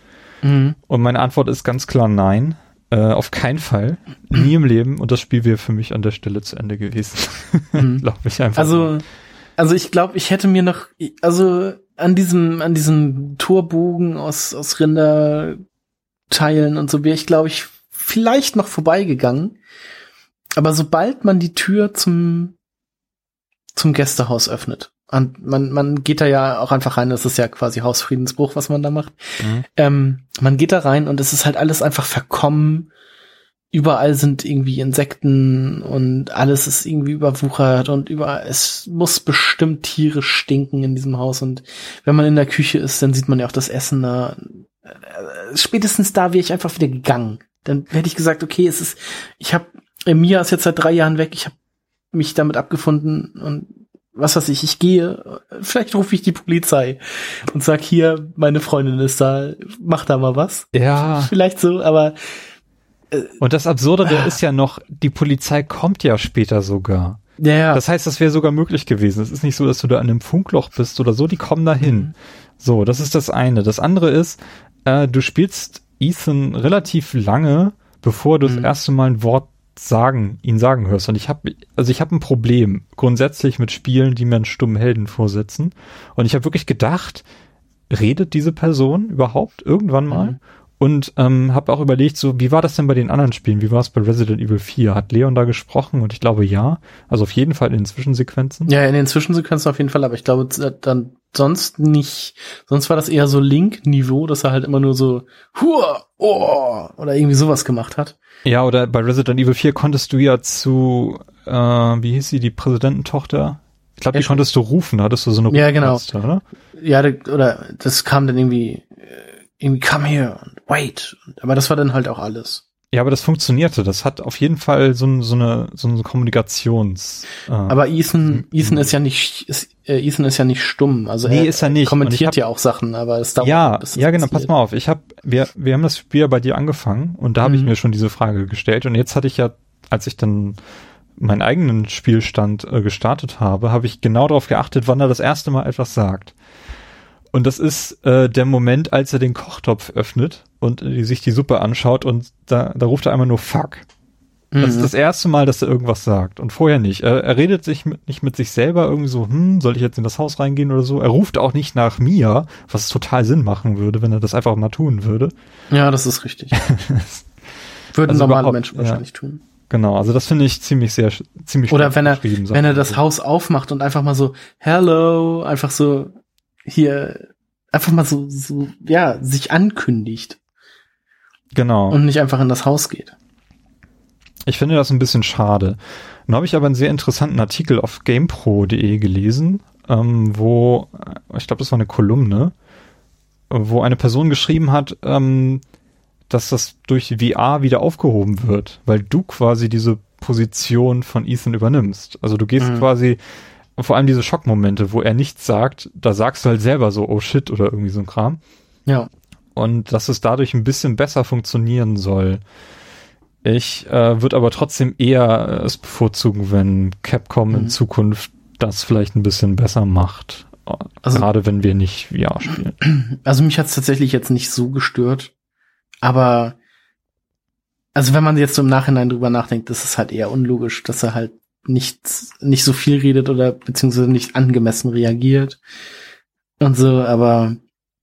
Mhm. Und meine Antwort ist ganz klar nein. Äh, auf keinen Fall. Nie im Leben. Und das Spiel wäre für mich an der Stelle zu Ende gewesen. Mhm. glaube ich einfach. Also, also ich glaube, ich hätte mir noch, also an diesem, an diesem Torbogen aus, aus Rinderteilen und so wäre ich, glaube ich, vielleicht noch vorbeigegangen. Aber sobald man die Tür zum, zum Gästehaus öffnet und man, man geht da ja auch einfach rein, das ist ja quasi Hausfriedensbruch, was man da macht. Mhm. Ähm, man geht da rein und es ist halt alles einfach verkommen. Überall sind irgendwie Insekten und alles ist irgendwie überwuchert und überall, es muss bestimmt Tiere stinken in diesem Haus und wenn man in der Küche ist, dann sieht man ja auch das Essen da. Äh, spätestens da wäre ich einfach wieder gegangen. Dann hätte ich gesagt, okay, es ist, ich habe, Mia ist jetzt seit drei Jahren weg, ich habe mich damit abgefunden und was weiß ich, ich gehe, vielleicht rufe ich die Polizei und sag hier, meine Freundin ist da, mach da mal was. Ja. Vielleicht so, aber. Äh, und das Absurde äh, ist ja noch, die Polizei kommt ja später sogar. Ja, ja. Das heißt, das wäre sogar möglich gewesen. Es ist nicht so, dass du da an einem Funkloch bist oder so, die kommen dahin. Mhm. So, das ist das eine. Das andere ist, äh, du spielst Ethan relativ lange, bevor du mhm. das erste Mal ein Wort sagen, ihn sagen hörst. Und ich habe, also ich habe ein Problem grundsätzlich mit Spielen, die mir einen stummen Helden vorsetzen. Und ich habe wirklich gedacht, redet diese Person überhaupt irgendwann mal? Mhm. Und ähm, habe auch überlegt, so wie war das denn bei den anderen Spielen? Wie war es bei Resident Evil 4? Hat Leon da gesprochen? Und ich glaube ja. Also auf jeden Fall in den Zwischensequenzen. Ja, in den Zwischensequenzen auf jeden Fall. Aber ich glaube dann sonst nicht. Sonst war das eher so Link-Niveau, dass er halt immer nur so Hua, oh, oder irgendwie sowas gemacht hat. Ja, oder bei Resident Evil 4 konntest du ja zu, äh, wie hieß sie, die Präsidententochter? Ich glaube, die ja, konntest du rufen, hattest du so eine Ja, genau. oder? Ja, oder das kam dann irgendwie, äh, irgendwie come here and wait. Aber das war dann halt auch alles. Ja, aber das funktionierte. Das hat auf jeden Fall so, so eine so eine Kommunikations. Äh, aber Ethan, Ethan ist ja nicht ist, äh, Ethan ist ja nicht stumm. Also nee, er, ist er nicht. kommentiert hab, ja auch Sachen, aber es dauert. Ja, ja, genau. Pass mal auf. Ich habe wir wir haben das Spiel bei dir angefangen und da habe mhm. ich mir schon diese Frage gestellt und jetzt hatte ich ja, als ich dann meinen eigenen Spielstand äh, gestartet habe, habe ich genau darauf geachtet, wann er das erste Mal etwas sagt. Und das ist äh, der Moment, als er den Kochtopf öffnet und äh, sich die Suppe anschaut und da, da ruft er einmal nur Fuck. Das mhm. ist das erste Mal, dass er irgendwas sagt und vorher nicht. Er, er redet sich mit, nicht mit sich selber irgendwie so, hm, soll ich jetzt in das Haus reingehen oder so. Er ruft auch nicht nach mir, was total Sinn machen würde, wenn er das einfach mal tun würde. Ja, das ist richtig. Würden also normale Menschen wahrscheinlich ja. tun. Genau, also das finde ich ziemlich sehr ziemlich Oder wenn er wenn er das Haus aufmacht und einfach mal so Hello, einfach so hier einfach mal so, so, ja, sich ankündigt. Genau. Und nicht einfach in das Haus geht. Ich finde das ein bisschen schade. Nun habe ich aber einen sehr interessanten Artikel auf gamepro.de gelesen, ähm, wo, ich glaube, das war eine Kolumne, wo eine Person geschrieben hat, ähm, dass das durch VR wieder aufgehoben wird, weil du quasi diese Position von Ethan übernimmst. Also du gehst mhm. quasi und vor allem diese Schockmomente, wo er nichts sagt, da sagst du halt selber so, oh shit, oder irgendwie so ein Kram. Ja. Und dass es dadurch ein bisschen besser funktionieren soll. Ich äh, würde aber trotzdem eher äh, es bevorzugen, wenn Capcom mhm. in Zukunft das vielleicht ein bisschen besser macht. Also, Gerade wenn wir nicht VR spielen. Also mich hat es tatsächlich jetzt nicht so gestört. Aber also wenn man jetzt so im Nachhinein drüber nachdenkt, das ist halt eher unlogisch, dass er halt nicht, nicht so viel redet oder beziehungsweise nicht angemessen reagiert und so, aber.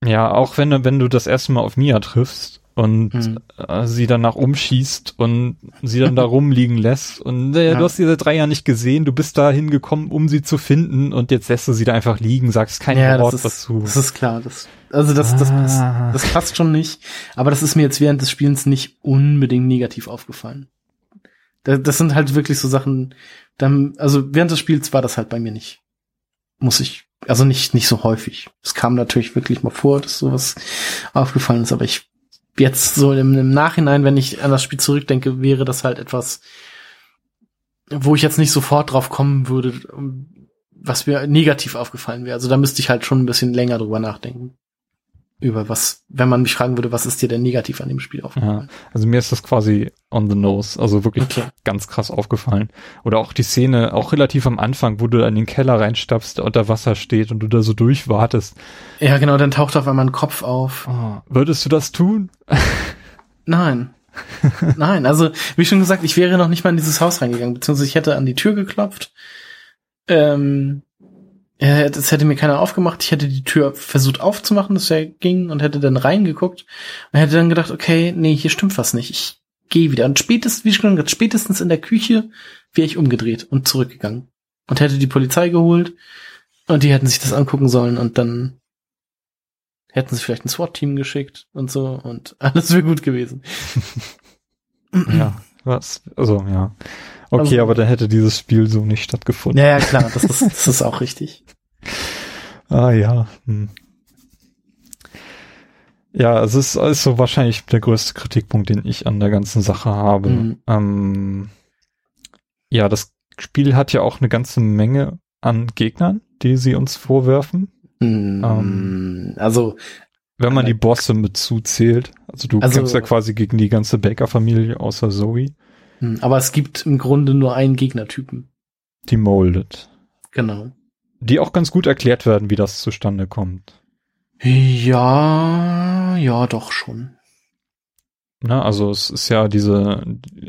Ja, auch wenn, wenn du das erste Mal auf Mia triffst und hm. äh, sie danach umschießt und sie dann da rumliegen lässt und äh, ja. du hast sie seit drei Jahren nicht gesehen, du bist da hingekommen, um sie zu finden und jetzt lässt du sie da einfach liegen, sagst kein ja, Wort ist, dazu. Das ist klar, das, also das, das, passt, ah. das passt schon nicht, aber das ist mir jetzt während des Spielens nicht unbedingt negativ aufgefallen. Das, sind halt wirklich so Sachen, dann, also während des Spiels war das halt bei mir nicht. Muss ich, also nicht, nicht so häufig. Es kam natürlich wirklich mal vor, dass sowas aufgefallen ist, aber ich jetzt so im, im Nachhinein, wenn ich an das Spiel zurückdenke, wäre das halt etwas, wo ich jetzt nicht sofort drauf kommen würde, was mir negativ aufgefallen wäre. Also da müsste ich halt schon ein bisschen länger drüber nachdenken über was, wenn man mich fragen würde, was ist dir denn negativ an dem Spiel aufgefallen? Ja, also mir ist das quasi on the nose, also wirklich okay. ganz krass aufgefallen. Oder auch die Szene, auch relativ am Anfang, wo du in den Keller reinstapfst, der unter Wasser steht und du da so durchwartest. Ja, genau, dann taucht auf einmal ein Kopf auf. Oh, würdest du das tun? Nein. Nein, also wie schon gesagt, ich wäre noch nicht mal in dieses Haus reingegangen, beziehungsweise ich hätte an die Tür geklopft. Ähm, ja, das hätte mir keiner aufgemacht. Ich hätte die Tür versucht aufzumachen, dass er ging und hätte dann reingeguckt und hätte dann gedacht, okay, nee, hier stimmt was nicht. Ich gehe wieder. Und spätestens, wie schon gesagt, spätestens in der Küche wäre ich umgedreht und zurückgegangen und hätte die Polizei geholt und die hätten sich das angucken sollen und dann hätten sie vielleicht ein SWAT-Team geschickt und so und alles wäre gut gewesen. ja, was? Also, ja. Okay, also, aber dann hätte dieses Spiel so nicht stattgefunden. Ja, ja klar, das ist, das ist auch richtig. ah ja. Hm. Ja, es ist also wahrscheinlich der größte Kritikpunkt, den ich an der ganzen Sache habe. Mhm. Ähm, ja, das Spiel hat ja auch eine ganze Menge an Gegnern, die sie uns vorwerfen. Mhm. Ähm, also wenn man die Bosse mit zuzählt. Also du also, kämpfst ja quasi gegen die ganze Baker-Familie außer Zoe. Aber es gibt im Grunde nur einen Gegnertypen. Die Molded. Genau. Die auch ganz gut erklärt werden, wie das zustande kommt. Ja, ja, doch schon. Na, also es ist ja diese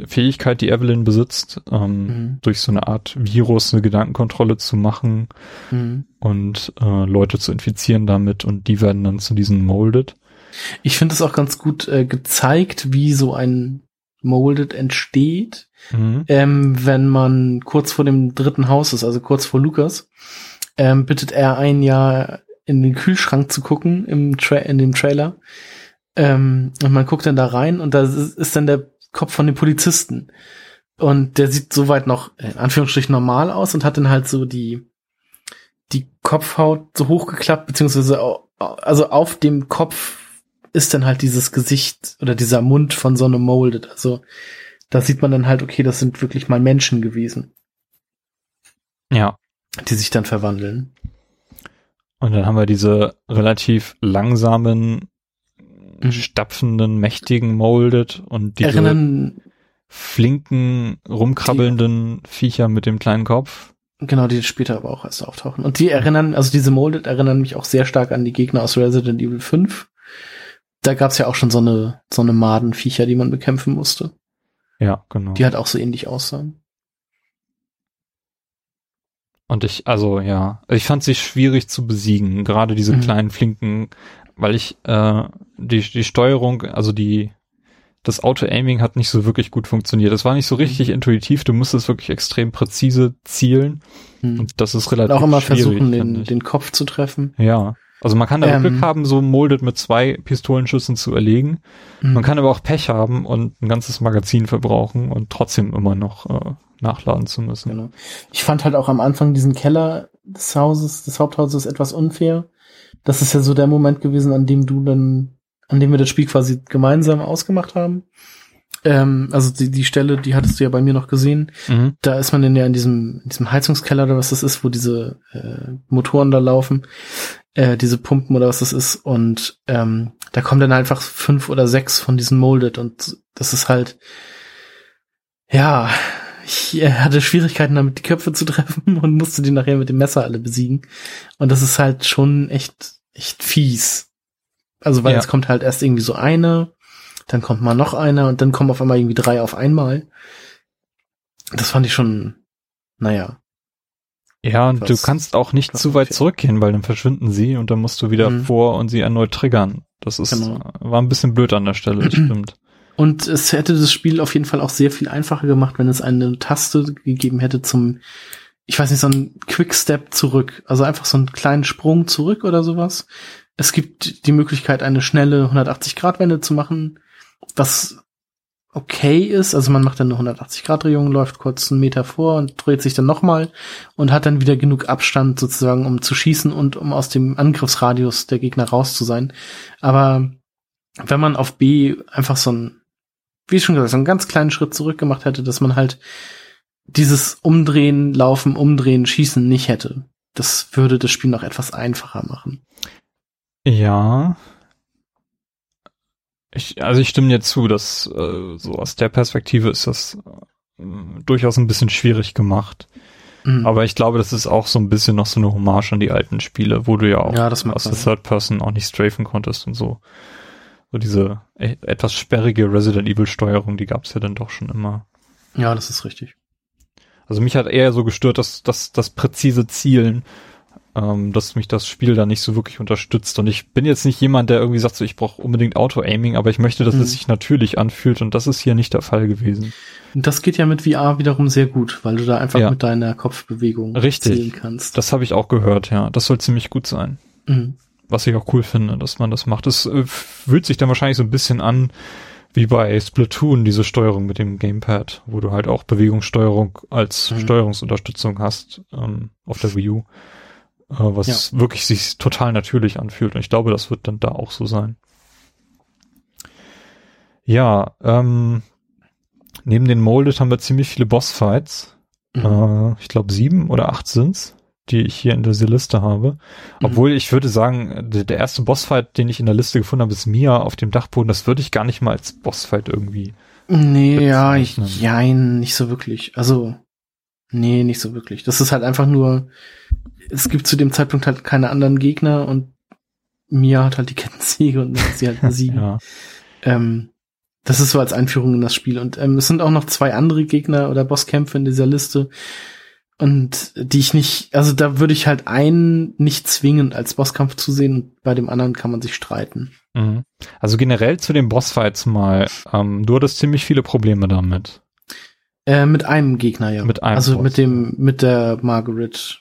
Fähigkeit, die Evelyn besitzt, ähm, mhm. durch so eine Art Virus eine Gedankenkontrolle zu machen mhm. und äh, Leute zu infizieren damit und die werden dann zu diesen Molded. Ich finde es auch ganz gut äh, gezeigt, wie so ein Molded entsteht, mhm. ähm, wenn man kurz vor dem dritten Haus ist, also kurz vor Lukas, ähm, bittet er ein Jahr in den Kühlschrank zu gucken im Tra in dem Trailer. Ähm, und man guckt dann da rein und da ist, ist dann der Kopf von dem Polizisten. Und der sieht soweit noch, in Anführungsstrichen, normal aus und hat dann halt so die, die Kopfhaut so hochgeklappt, beziehungsweise also auf dem Kopf ist dann halt dieses Gesicht oder dieser Mund von so einem Molded. Also da sieht man dann halt, okay, das sind wirklich mal Menschen gewesen. Ja. Die sich dann verwandeln. Und dann haben wir diese relativ langsamen, mhm. stapfenden, mächtigen Molded und diese Erinnern, flinken, rumkrabbelnden die, Viecher mit dem kleinen Kopf. Genau, die später aber auch erst auftauchen. Und die erinnern, also diese Molded erinnern mich auch sehr stark an die Gegner aus Resident Evil 5. Da gab's ja auch schon so eine, so eine Madenviecher, die man bekämpfen musste. Ja, genau. Die halt auch so ähnlich aussahen. Und ich, also ja, ich fand sie schwierig zu besiegen, gerade diese mhm. kleinen flinken, weil ich äh, die die Steuerung, also die das Auto-Aiming hat nicht so wirklich gut funktioniert. Es war nicht so richtig mhm. intuitiv. Du musstest wirklich extrem präzise zielen. Mhm. Und das ist relativ Und auch immer versuchen, den, den Kopf zu treffen. Ja. Also man kann da ähm, Glück haben, so Molded mit zwei Pistolenschüssen zu erlegen. Mhm. Man kann aber auch Pech haben und ein ganzes Magazin verbrauchen und trotzdem immer noch äh, nachladen zu müssen. Genau. Ich fand halt auch am Anfang diesen Keller des Hauses, des Haupthauses etwas unfair. Das ist ja so der Moment gewesen, an dem du dann an dem wir das Spiel quasi gemeinsam ausgemacht haben. Ähm, also die, die Stelle, die hattest du ja bei mir noch gesehen. Mhm. Da ist man dann ja in diesem, in diesem Heizungskeller oder was das ist, wo diese äh, Motoren da laufen, äh, diese Pumpen oder was das ist. Und ähm, da kommen dann einfach fünf oder sechs von diesen Molded und das ist halt, ja, ich äh, hatte Schwierigkeiten damit, die Köpfe zu treffen und musste die nachher mit dem Messer alle besiegen. Und das ist halt schon echt, echt fies. Also weil ja. es kommt halt erst irgendwie so eine, dann kommt mal noch einer und dann kommen auf einmal irgendwie drei auf einmal. Das fand ich schon, naja. Ja, und du kannst auch nicht zu weit zurückgehen, weil dann verschwinden sie und dann musst du wieder mhm. vor und sie erneut triggern. Das ist, genau. war ein bisschen blöd an der Stelle, das stimmt. Und es hätte das Spiel auf jeden Fall auch sehr viel einfacher gemacht, wenn es eine Taste gegeben hätte zum, ich weiß nicht, so ein Quickstep zurück. Also einfach so einen kleinen Sprung zurück oder sowas. Es gibt die Möglichkeit, eine schnelle 180-Grad-Wende zu machen, was okay ist. Also man macht dann eine 180-Grad-Drehung, läuft kurz einen Meter vor und dreht sich dann nochmal und hat dann wieder genug Abstand sozusagen, um zu schießen und um aus dem Angriffsradius der Gegner raus zu sein. Aber wenn man auf B einfach so ein, wie schon gesagt, so einen ganz kleinen Schritt zurück gemacht hätte, dass man halt dieses Umdrehen, Laufen, Umdrehen, Schießen nicht hätte. Das würde das Spiel noch etwas einfacher machen. Ja. Ich, also ich stimme dir zu, dass äh, so aus der Perspektive ist das äh, durchaus ein bisschen schwierig gemacht. Mhm. Aber ich glaube, das ist auch so ein bisschen noch so eine Hommage an die alten Spiele, wo du ja auch ja, aus der Third Person auch nicht strafen konntest und so. So diese e etwas sperrige Resident Evil Steuerung, die gab's ja dann doch schon immer. Ja, das ist richtig. Also mich hat eher so gestört, dass, dass das präzise Zielen ähm, dass mich das Spiel da nicht so wirklich unterstützt. Und ich bin jetzt nicht jemand, der irgendwie sagt, so ich brauche unbedingt Auto-Aiming, aber ich möchte, dass mhm. es sich natürlich anfühlt und das ist hier nicht der Fall gewesen. Das geht ja mit VR wiederum sehr gut, weil du da einfach ja. mit deiner Kopfbewegung Richtig. zielen kannst. Das habe ich auch gehört, ja. Das soll ziemlich gut sein. Mhm. Was ich auch cool finde, dass man das macht. Es äh, fühlt sich dann wahrscheinlich so ein bisschen an, wie bei Splatoon, diese Steuerung mit dem Gamepad, wo du halt auch Bewegungssteuerung als mhm. Steuerungsunterstützung hast ähm, auf der Wii U. Äh, was ja. wirklich sich total natürlich anfühlt. Und ich glaube, das wird dann da auch so sein. Ja, ähm, neben den Molded haben wir ziemlich viele Bossfights. Mhm. Äh, ich glaube sieben oder acht sind's, die ich hier in dieser Liste habe. Mhm. Obwohl ich würde sagen, der, der, erste Bossfight, den ich in der Liste gefunden habe, ist Mia auf dem Dachboden. Das würde ich gar nicht mal als Bossfight irgendwie. Nee, ja, ich, jein, nicht so wirklich. Also, nee, nicht so wirklich. Das ist halt einfach nur, es gibt zu dem Zeitpunkt halt keine anderen Gegner und Mia hat halt die Kettensäge und sie halt besiegen. ja. ähm, das ist so als Einführung in das Spiel. Und ähm, es sind auch noch zwei andere Gegner oder Bosskämpfe in dieser Liste. Und die ich nicht, also da würde ich halt einen nicht zwingend als Bosskampf zu sehen und bei dem anderen kann man sich streiten. Mhm. Also generell zu den Bossfights mal, ähm, du hattest ziemlich viele Probleme damit. Äh, mit einem Gegner, ja. Mit einem. Also Boss. mit dem, mit der Margaret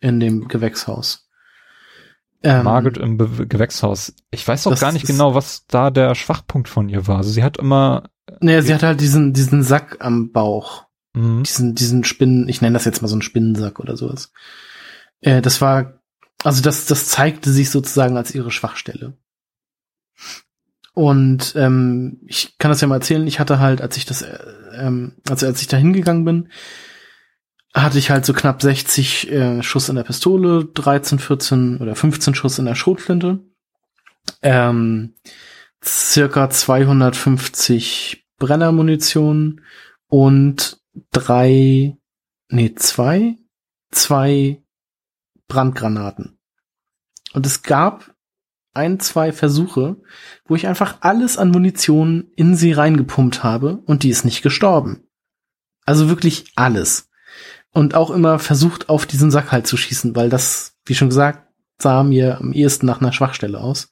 in dem Gewächshaus. Ähm, Margaret im Be Gewächshaus. Ich weiß auch gar nicht genau, was da der Schwachpunkt von ihr war. Also sie hat immer. Naja, sie hat halt diesen, diesen Sack am Bauch. Mhm. Diesen, diesen Spinnen, ich nenne das jetzt mal so einen Spinnensack oder sowas. Äh, das war, also das, das zeigte sich sozusagen als ihre Schwachstelle. Und ähm, ich kann das ja mal erzählen, ich hatte halt, als ich das, äh, ähm, also als ich da hingegangen bin, hatte ich halt so knapp 60 äh, Schuss in der Pistole, 13, 14 oder 15 Schuss in der Schrotflinte, ähm, circa 250 Brennermunition und drei, nee, zwei, zwei Brandgranaten. Und es gab ein, zwei Versuche, wo ich einfach alles an Munition in sie reingepumpt habe und die ist nicht gestorben. Also wirklich alles und auch immer versucht, auf diesen Sack halt zu schießen, weil das, wie schon gesagt, sah mir am ehesten nach einer Schwachstelle aus.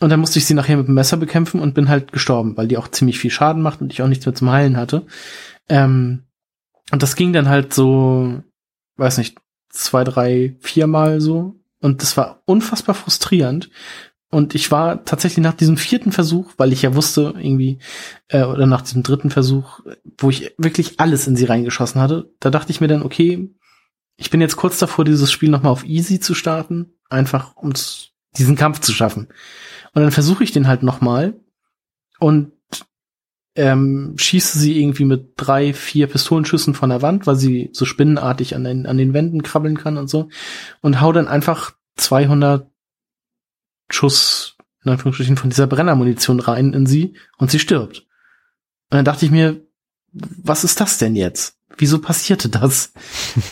Und dann musste ich sie nachher mit dem Messer bekämpfen und bin halt gestorben, weil die auch ziemlich viel Schaden macht und ich auch nichts mehr zum Heilen hatte. Ähm, und das ging dann halt so, weiß nicht, zwei, drei, viermal so. Und das war unfassbar frustrierend, und ich war tatsächlich nach diesem vierten Versuch, weil ich ja wusste, irgendwie, äh, oder nach diesem dritten Versuch, wo ich wirklich alles in sie reingeschossen hatte, da dachte ich mir dann, okay, ich bin jetzt kurz davor, dieses Spiel nochmal auf Easy zu starten, einfach um diesen Kampf zu schaffen. Und dann versuche ich den halt nochmal und ähm, schieße sie irgendwie mit drei, vier Pistolenschüssen von der Wand, weil sie so spinnenartig an den, an den Wänden krabbeln kann und so. Und hau dann einfach 200 Schuss, in Anführungsstrichen, von dieser Brennermunition rein in sie und sie stirbt. Und dann dachte ich mir, was ist das denn jetzt? Wieso passierte das?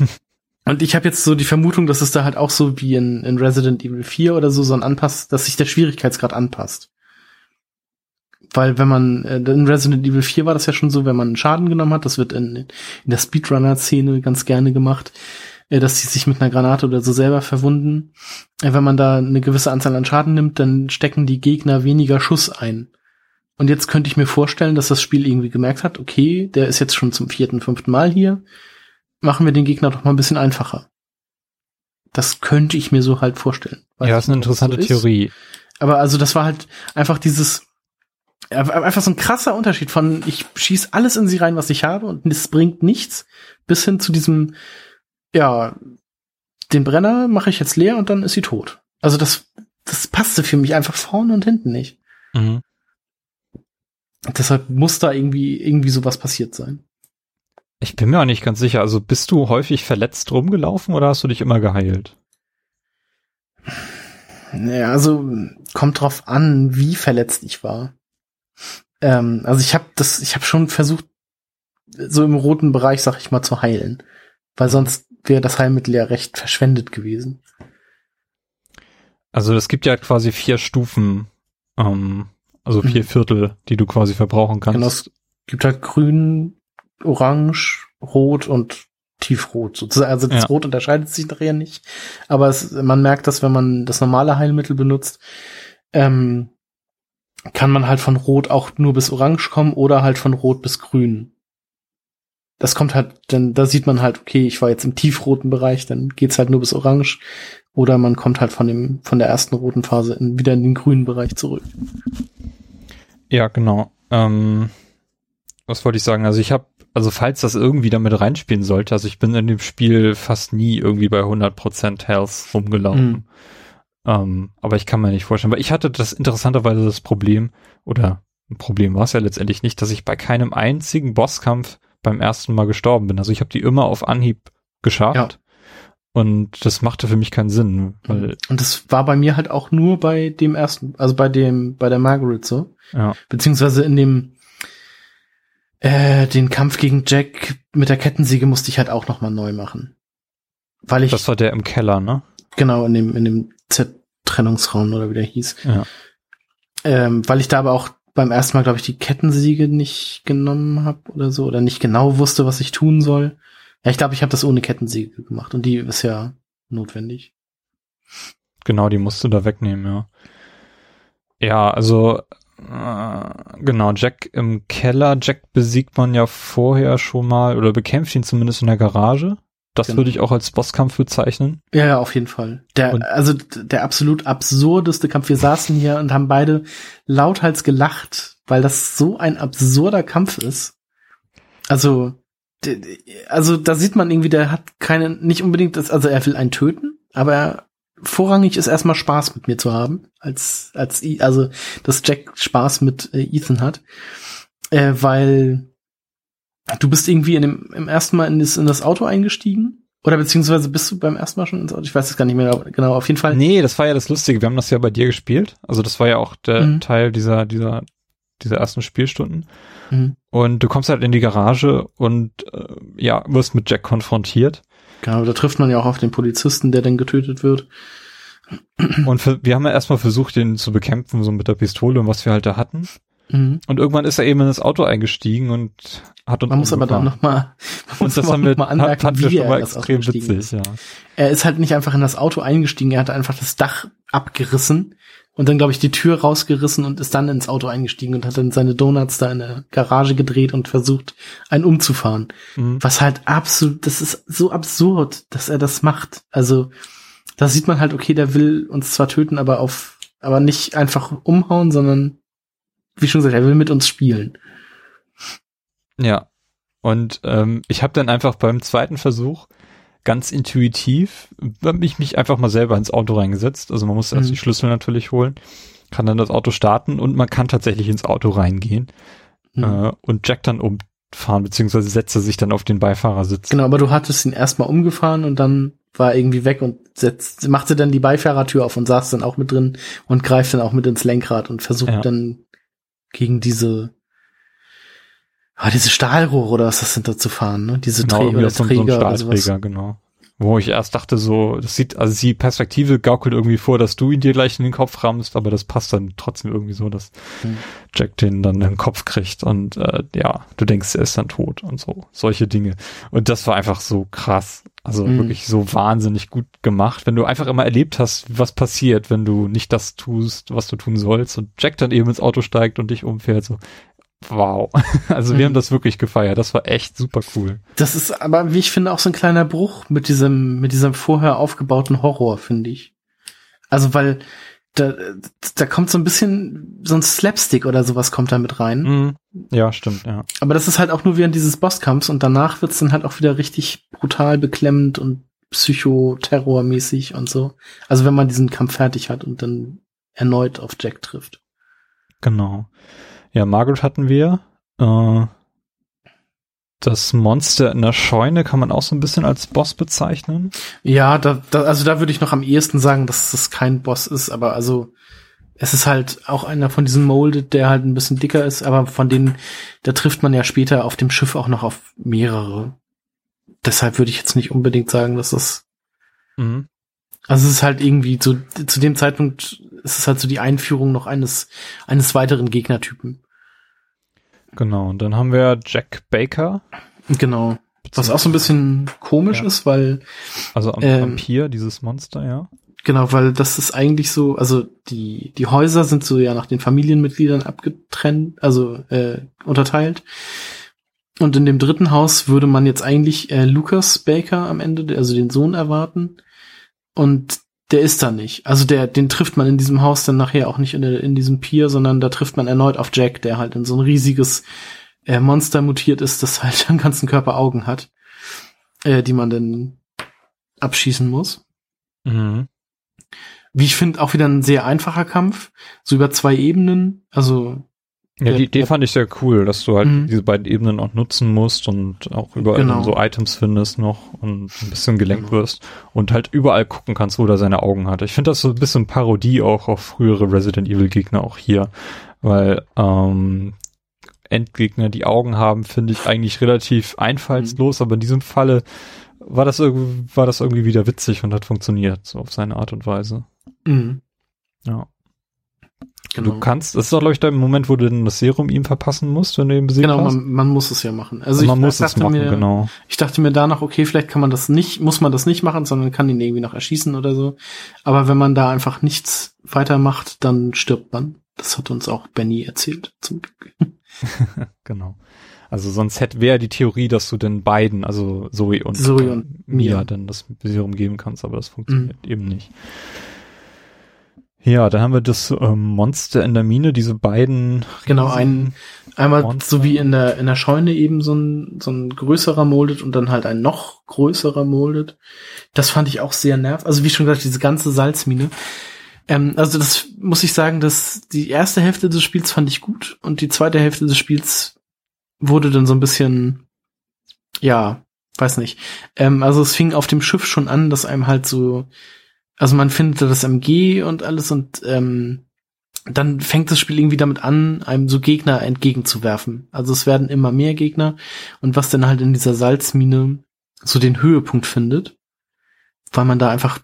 und ich habe jetzt so die Vermutung, dass es da halt auch so wie in, in Resident Evil 4 oder so so ein Anpass, dass sich der Schwierigkeitsgrad anpasst. Weil wenn man, äh, in Resident Evil 4 war das ja schon so, wenn man Schaden genommen hat, das wird in, in der Speedrunner-Szene ganz gerne gemacht, äh, dass sie sich mit einer Granate oder so selber verwunden. Äh, wenn man da eine gewisse Anzahl an Schaden nimmt, dann stecken die Gegner weniger Schuss ein. Und jetzt könnte ich mir vorstellen, dass das Spiel irgendwie gemerkt hat, okay, der ist jetzt schon zum vierten, fünften Mal hier, machen wir den Gegner doch mal ein bisschen einfacher. Das könnte ich mir so halt vorstellen. Ja, ist eine interessante so Theorie. Aber also das war halt einfach dieses, einfach so ein krasser Unterschied von, ich schieß alles in sie rein, was ich habe und es bringt nichts, bis hin zu diesem, ja, den Brenner mache ich jetzt leer und dann ist sie tot. Also das, das passte für mich einfach vorne und hinten nicht. Mhm. Deshalb muss da irgendwie, irgendwie sowas passiert sein. Ich bin mir auch nicht ganz sicher. Also bist du häufig verletzt rumgelaufen oder hast du dich immer geheilt? Naja, also kommt drauf an, wie verletzt ich war. Ähm, also ich habe das, ich habe schon versucht, so im roten Bereich, sag ich mal, zu heilen, weil sonst wäre das Heilmittel ja recht verschwendet gewesen. Also es gibt ja quasi vier Stufen, ähm, also vier mhm. Viertel, die du quasi verbrauchen kannst. Genau, es gibt halt grün, orange, rot und tiefrot sozusagen. Also das ja. Rot unterscheidet sich nachher nicht. Aber es, man merkt, dass wenn man das normale Heilmittel benutzt, ähm, kann man halt von Rot auch nur bis Orange kommen oder halt von Rot bis Grün das kommt halt, dann da sieht man halt, okay, ich war jetzt im tiefroten Bereich, dann geht's halt nur bis orange oder man kommt halt von dem von der ersten roten Phase in, wieder in den grünen Bereich zurück. Ja, genau. Ähm, was wollte ich sagen? Also ich habe, also falls das irgendwie damit reinspielen sollte, also ich bin in dem Spiel fast nie irgendwie bei 100% Health rumgelaufen. Mhm. Ähm, aber ich kann mir nicht vorstellen, weil ich hatte das interessanterweise das Problem, oder ein Problem war es ja letztendlich nicht, dass ich bei keinem einzigen Bosskampf beim ersten Mal gestorben bin. Also ich habe die immer auf Anhieb geschafft. Ja. Und das machte für mich keinen Sinn. Weil und das war bei mir halt auch nur bei dem ersten, also bei dem, bei der Margaret so. Ja. Beziehungsweise in dem, äh, den Kampf gegen Jack mit der Kettensäge musste ich halt auch nochmal neu machen. Weil ich. Das war der im Keller, ne? Genau, in dem, in dem Z-Trennungsraum oder wie der hieß. Ja. Ähm, weil ich da aber auch beim ersten Mal, glaube ich, die Kettensiege nicht genommen habe oder so, oder nicht genau wusste, was ich tun soll. Ja, ich glaube, ich habe das ohne Kettensiege gemacht und die ist ja notwendig. Genau, die musst du da wegnehmen, ja. Ja, also äh, genau, Jack im Keller. Jack besiegt man ja vorher schon mal oder bekämpft ihn zumindest in der Garage. Das genau. würde ich auch als Bosskampf bezeichnen. Ja, ja, auf jeden Fall. Der, und also der absolut absurdeste Kampf. Wir saßen hier und haben beide lauthals gelacht, weil das so ein absurder Kampf ist. Also, also da sieht man irgendwie, der hat keine, nicht unbedingt das, also er will einen töten, aber er vorrangig ist erstmal Spaß mit mir zu haben, als, als, also, dass Jack Spaß mit äh, Ethan hat, äh, weil du bist irgendwie in dem, im ersten Mal in das, in das Auto eingestiegen oder beziehungsweise bist du beim ersten Mal schon ins Auto? Ich weiß es gar nicht mehr genau. Auf jeden Fall. Nee, das war ja das Lustige. Wir haben das ja bei dir gespielt. Also das war ja auch der mhm. Teil dieser, dieser, dieser ersten Spielstunden. Mhm. Und du kommst halt in die Garage und äh, ja, wirst mit Jack konfrontiert. Genau, da trifft man ja auch auf den Polizisten, der dann getötet wird. Und für, wir haben ja erstmal versucht, den zu bekämpfen, so mit der Pistole und was wir halt da hatten. Mhm. Und irgendwann ist er eben in das Auto eingestiegen und hat uns Man muss aber dann nochmal, und das haben wir, mal anmerken, fand wie er extrem witzig, ist. ja. Er ist halt nicht einfach in das Auto eingestiegen, er hat einfach das Dach abgerissen und dann, glaube ich, die Tür rausgerissen und ist dann ins Auto eingestiegen und hat dann seine Donuts da in der Garage gedreht und versucht, einen umzufahren. Mhm. Was halt absolut, das ist so absurd, dass er das macht. Also, da sieht man halt, okay, der will uns zwar töten, aber auf, aber nicht einfach umhauen, sondern, wie schon gesagt, er will mit uns spielen. Ja. Und ähm, ich habe dann einfach beim zweiten Versuch ganz intuitiv mich, mich einfach mal selber ins Auto reingesetzt. Also man muss erst mhm. die Schlüssel natürlich holen, kann dann das Auto starten und man kann tatsächlich ins Auto reingehen mhm. äh, und Jack dann umfahren, beziehungsweise setze sich dann auf den Beifahrersitz. Genau, aber du hattest ihn erstmal umgefahren und dann war er irgendwie weg und setzt, machte dann die Beifahrertür auf und saß dann auch mit drin und greift dann auch mit ins Lenkrad und versucht ja. dann gegen diese Ah, diese Stahlrohre oder was das sind da zu fahren, ne? Diese genau, Träger, Träger so Stahlträger, genau. Wo ich erst dachte so, das sieht, also die Perspektive gaukelt irgendwie vor, dass du ihn dir gleich in den Kopf rammst, aber das passt dann trotzdem irgendwie so, dass hm. Jack den dann in den Kopf kriegt und äh, ja, du denkst, er ist dann tot und so, solche Dinge. Und das war einfach so krass. Also hm. wirklich so wahnsinnig gut gemacht, wenn du einfach immer erlebt hast, was passiert, wenn du nicht das tust, was du tun sollst und Jack dann eben ins Auto steigt und dich umfährt, so, wow. Also wir mhm. haben das wirklich gefeiert. Das war echt super cool. Das ist aber, wie ich finde, auch so ein kleiner Bruch mit diesem, mit diesem vorher aufgebauten Horror, finde ich. Also weil da, da kommt so ein bisschen so ein Slapstick oder sowas kommt da mit rein. Mhm. Ja, stimmt, ja. Aber das ist halt auch nur während dieses Bosskampfs und danach wird's dann halt auch wieder richtig brutal beklemmend und psychoterrormäßig und so. Also wenn man diesen Kampf fertig hat und dann erneut auf Jack trifft. Genau. Ja, Margaret hatten wir. Äh, das Monster in der Scheune kann man auch so ein bisschen als Boss bezeichnen. Ja, da, da, also da würde ich noch am ehesten sagen, dass das kein Boss ist, aber also es ist halt auch einer von diesen Molded, der halt ein bisschen dicker ist, aber von denen, da trifft man ja später auf dem Schiff auch noch auf mehrere. Deshalb würde ich jetzt nicht unbedingt sagen, dass das. Mhm. Also es ist halt irgendwie so, zu dem Zeitpunkt ist es halt so die Einführung noch eines, eines weiteren Gegnertypen. Genau, und dann haben wir Jack Baker. Genau. Was auch so ein bisschen komisch ja. ist, weil. Also am ähm, Vampir, dieses Monster, ja. Genau, weil das ist eigentlich so, also die, die Häuser sind so ja nach den Familienmitgliedern abgetrennt, also äh, unterteilt. Und in dem dritten Haus würde man jetzt eigentlich äh, Lucas Baker am Ende, also den Sohn erwarten. Und der ist da nicht. Also der, den trifft man in diesem Haus dann nachher auch nicht in, in diesem Pier, sondern da trifft man erneut auf Jack, der halt in so ein riesiges äh, Monster mutiert ist, das halt am ganzen Körper Augen hat, äh, die man dann abschießen muss. Mhm. Wie ich finde, auch wieder ein sehr einfacher Kampf, so über zwei Ebenen. Also ja, die Idee fand ich sehr cool, dass du halt mhm. diese beiden Ebenen auch nutzen musst und auch überall genau. so Items findest noch und ein bisschen gelenkt genau. wirst und halt überall gucken kannst, wo er seine Augen hat. Ich finde das so ein bisschen Parodie auch auf frühere Resident Evil Gegner auch hier, weil ähm, Endgegner, die Augen haben, finde ich eigentlich relativ einfallslos, mhm. aber in diesem Falle war das irgendwie, war das irgendwie wieder witzig und hat funktioniert, so auf seine Art und Weise. Mhm. Ja. Genau. Du kannst, das ist doch, glaube ich, der Moment, wo du denn das Serum ihm verpassen musst, wenn du ihn besiegt genau, hast. Genau, man, man, muss es ja machen. Also ich, man muss es machen, mir, genau. Ich dachte mir danach, okay, vielleicht kann man das nicht, muss man das nicht machen, sondern kann ihn irgendwie noch erschießen oder so. Aber wenn man da einfach nichts weitermacht, dann stirbt man. Das hat uns auch Benny erzählt, zum Glück. genau. Also sonst hätte wäre die Theorie, dass du den beiden, also Zoe und, Zoe und Mia, dann das Serum geben kannst, aber das funktioniert mhm. eben nicht. Ja, dann haben wir das ähm, Monster in der Mine, diese beiden. Genau, ein, einmal Monster. so wie in der, in der Scheune eben so ein, so ein größerer Moldet und dann halt ein noch größerer Moldet. Das fand ich auch sehr nerv. Also wie schon gesagt, diese ganze Salzmine. Ähm, also das muss ich sagen, dass die erste Hälfte des Spiels fand ich gut und die zweite Hälfte des Spiels wurde dann so ein bisschen, ja, weiß nicht. Ähm, also es fing auf dem Schiff schon an, dass einem halt so also man findet das MG und alles und ähm, dann fängt das Spiel irgendwie damit an, einem so Gegner entgegenzuwerfen. Also es werden immer mehr Gegner und was dann halt in dieser Salzmine so den Höhepunkt findet, weil man da einfach,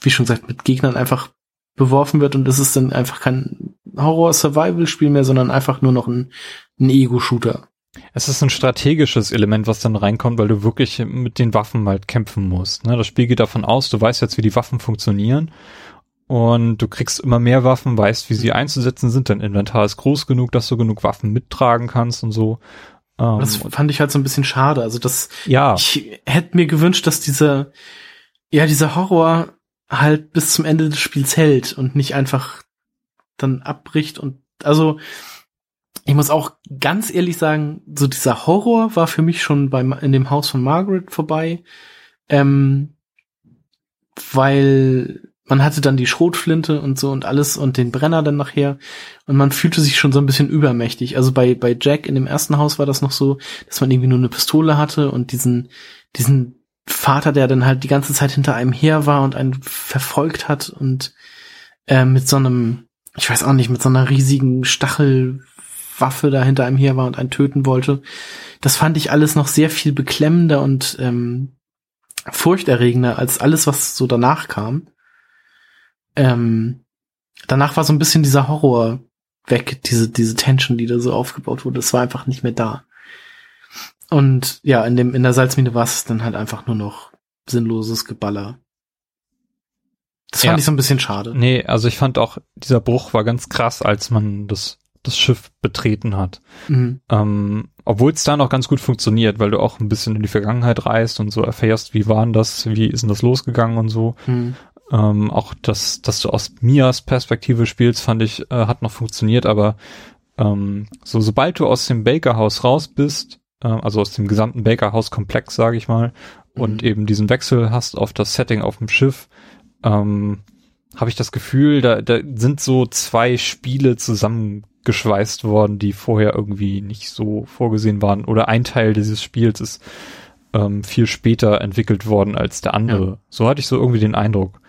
wie schon gesagt, mit Gegnern einfach beworfen wird und es ist dann einfach kein Horror-Survival-Spiel mehr, sondern einfach nur noch ein, ein Ego-Shooter. Es ist ein strategisches Element, was dann reinkommt, weil du wirklich mit den Waffen halt kämpfen musst. Ne? Das Spiel geht davon aus, du weißt jetzt, wie die Waffen funktionieren und du kriegst immer mehr Waffen, weißt, wie sie einzusetzen sind. Dein Inventar ist groß genug, dass du genug Waffen mittragen kannst und so. Ähm, das fand ich halt so ein bisschen schade. Also das, ja. ich hätte mir gewünscht, dass dieser, ja, dieser Horror halt bis zum Ende des Spiels hält und nicht einfach dann abbricht und also ich muss auch ganz ehrlich sagen, so dieser Horror war für mich schon beim in dem Haus von Margaret vorbei, ähm, weil man hatte dann die Schrotflinte und so und alles und den Brenner dann nachher und man fühlte sich schon so ein bisschen übermächtig. Also bei bei Jack in dem ersten Haus war das noch so, dass man irgendwie nur eine Pistole hatte und diesen diesen Vater, der dann halt die ganze Zeit hinter einem her war und einen verfolgt hat und äh, mit so einem, ich weiß auch nicht, mit so einer riesigen Stachel Waffe da hinter einem her war und einen töten wollte. Das fand ich alles noch sehr viel beklemmender und ähm, furchterregender als alles, was so danach kam. Ähm, danach war so ein bisschen dieser Horror weg, diese, diese Tension, die da so aufgebaut wurde. Das war einfach nicht mehr da. Und ja, in dem, in der Salzmine war es dann halt einfach nur noch sinnloses Geballer. Das fand ja. ich so ein bisschen schade. Nee, also ich fand auch, dieser Bruch war ganz krass, als man das das Schiff betreten hat. Mhm. Ähm, Obwohl es da noch ganz gut funktioniert, weil du auch ein bisschen in die Vergangenheit reist und so erfährst, wie waren das, wie ist denn das losgegangen und so. Mhm. Ähm, auch das, dass du aus Mias Perspektive spielst, fand ich, äh, hat noch funktioniert, aber ähm, so sobald du aus dem Baker-Haus raus bist, äh, also aus dem gesamten Baker-Haus-Komplex, sage ich mal, mhm. und eben diesen Wechsel hast auf das Setting auf dem Schiff, ähm, habe ich das Gefühl, da, da sind so zwei Spiele zusammen geschweißt worden, die vorher irgendwie nicht so vorgesehen waren. Oder ein Teil dieses Spiels ist ähm, viel später entwickelt worden als der andere. Ja. So hatte ich so irgendwie den Eindruck.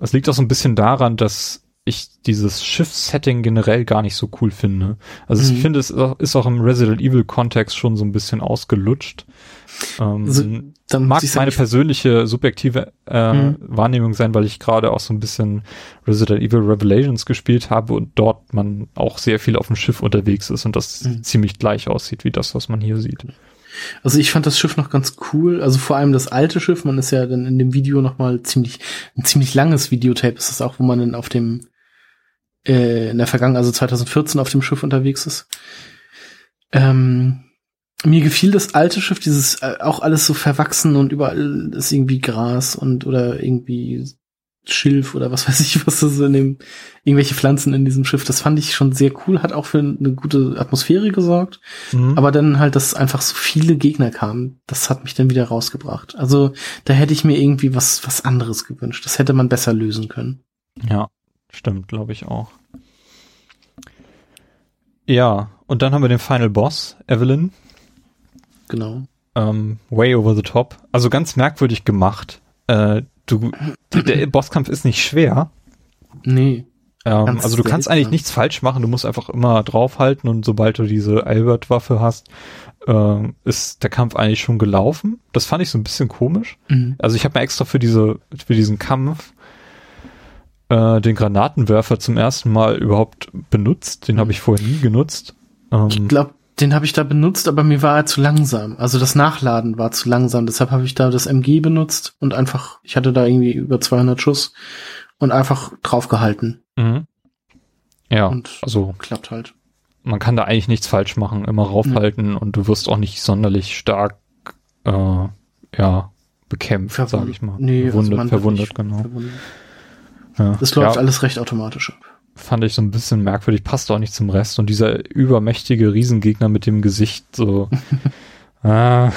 Es liegt auch so ein bisschen daran, dass ich dieses Schiff-Setting generell gar nicht so cool finde. Also mhm. ich finde, es ist auch im Resident Evil Kontext schon so ein bisschen ausgelutscht. Ähm, also, dann mag meine persönliche subjektive äh, mhm. Wahrnehmung sein, weil ich gerade auch so ein bisschen Resident Evil Revelations gespielt habe und dort man auch sehr viel auf dem Schiff unterwegs ist und das mhm. ziemlich gleich aussieht wie das, was man hier sieht. Also ich fand das Schiff noch ganz cool, also vor allem das alte Schiff, man ist ja dann in dem Video noch mal ziemlich ein ziemlich langes Videotape ist das auch, wo man dann auf dem äh, in der Vergangenheit, also 2014 auf dem Schiff unterwegs ist. Ähm, mir gefiel das alte Schiff, dieses äh, auch alles so verwachsen und überall ist irgendwie Gras und oder irgendwie Schilf oder was weiß ich, was das in dem, irgendwelche Pflanzen in diesem Schiff. Das fand ich schon sehr cool, hat auch für eine gute Atmosphäre gesorgt. Mhm. Aber dann halt, dass einfach so viele Gegner kamen, das hat mich dann wieder rausgebracht. Also da hätte ich mir irgendwie was, was anderes gewünscht. Das hätte man besser lösen können. Ja, stimmt, glaube ich auch. Ja, und dann haben wir den Final Boss, Evelyn. Genau. Ähm, way over the top. Also ganz merkwürdig gemacht. Äh, du, der Bosskampf ist nicht schwer. Nee. Ähm, also du kannst eigentlich nichts falsch machen, du musst einfach immer draufhalten und sobald du diese Albert-Waffe hast, äh, ist der Kampf eigentlich schon gelaufen. Das fand ich so ein bisschen komisch. Mhm. Also ich habe mir extra für diese, für diesen Kampf äh, den Granatenwerfer zum ersten Mal überhaupt benutzt. Den habe ich vorher nie genutzt. Ähm, ich glaube, den habe ich da benutzt, aber mir war er zu langsam. Also das Nachladen war zu langsam. Deshalb habe ich da das MG benutzt und einfach, ich hatte da irgendwie über 200 Schuss und einfach draufgehalten. Mhm. Ja, und also klappt halt. Man kann da eigentlich nichts falsch machen, immer raufhalten mhm. und du wirst auch nicht sonderlich stark, äh, ja, bekämpft, sage ich mal. Nee, verwundet, also verwundet genau. Verwundet. Ja. Das läuft ja. alles recht automatisch ab. Fand ich so ein bisschen merkwürdig, passt auch nicht zum Rest. Und dieser übermächtige Riesengegner mit dem Gesicht, so, ah,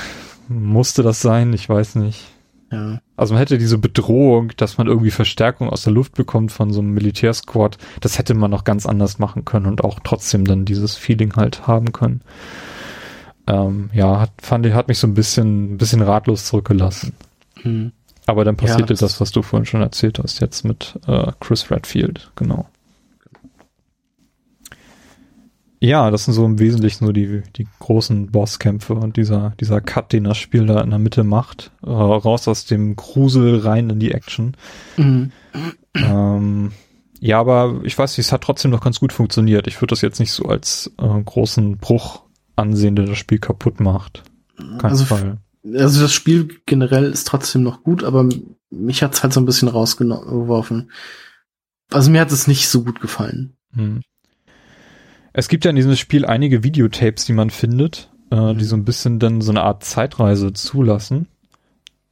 musste das sein? Ich weiß nicht. Ja. Also man hätte diese Bedrohung, dass man irgendwie Verstärkung aus der Luft bekommt von so einem Militärsquad, das hätte man noch ganz anders machen können und auch trotzdem dann dieses Feeling halt haben können. Ähm, ja, hat, fand ich, hat mich so ein bisschen, ein bisschen ratlos zurückgelassen. Hm. Aber dann passierte ja, das, das, was du vorhin schon erzählt hast, jetzt mit äh, Chris Redfield, genau. Ja, das sind so im Wesentlichen so die, die großen Bosskämpfe und dieser, dieser Cut, den das Spiel da in der Mitte macht, äh, raus aus dem Grusel rein in die Action. Mhm. Ähm, ja, aber ich weiß nicht, es hat trotzdem noch ganz gut funktioniert. Ich würde das jetzt nicht so als äh, großen Bruch ansehen, der das Spiel kaputt macht. Kein also, Fall. Also das Spiel generell ist trotzdem noch gut, aber mich hat's halt so ein bisschen rausgeworfen. Also mir hat es nicht so gut gefallen. Hm. Es gibt ja in diesem Spiel einige Videotapes, die man findet, äh, die so ein bisschen dann so eine Art Zeitreise zulassen.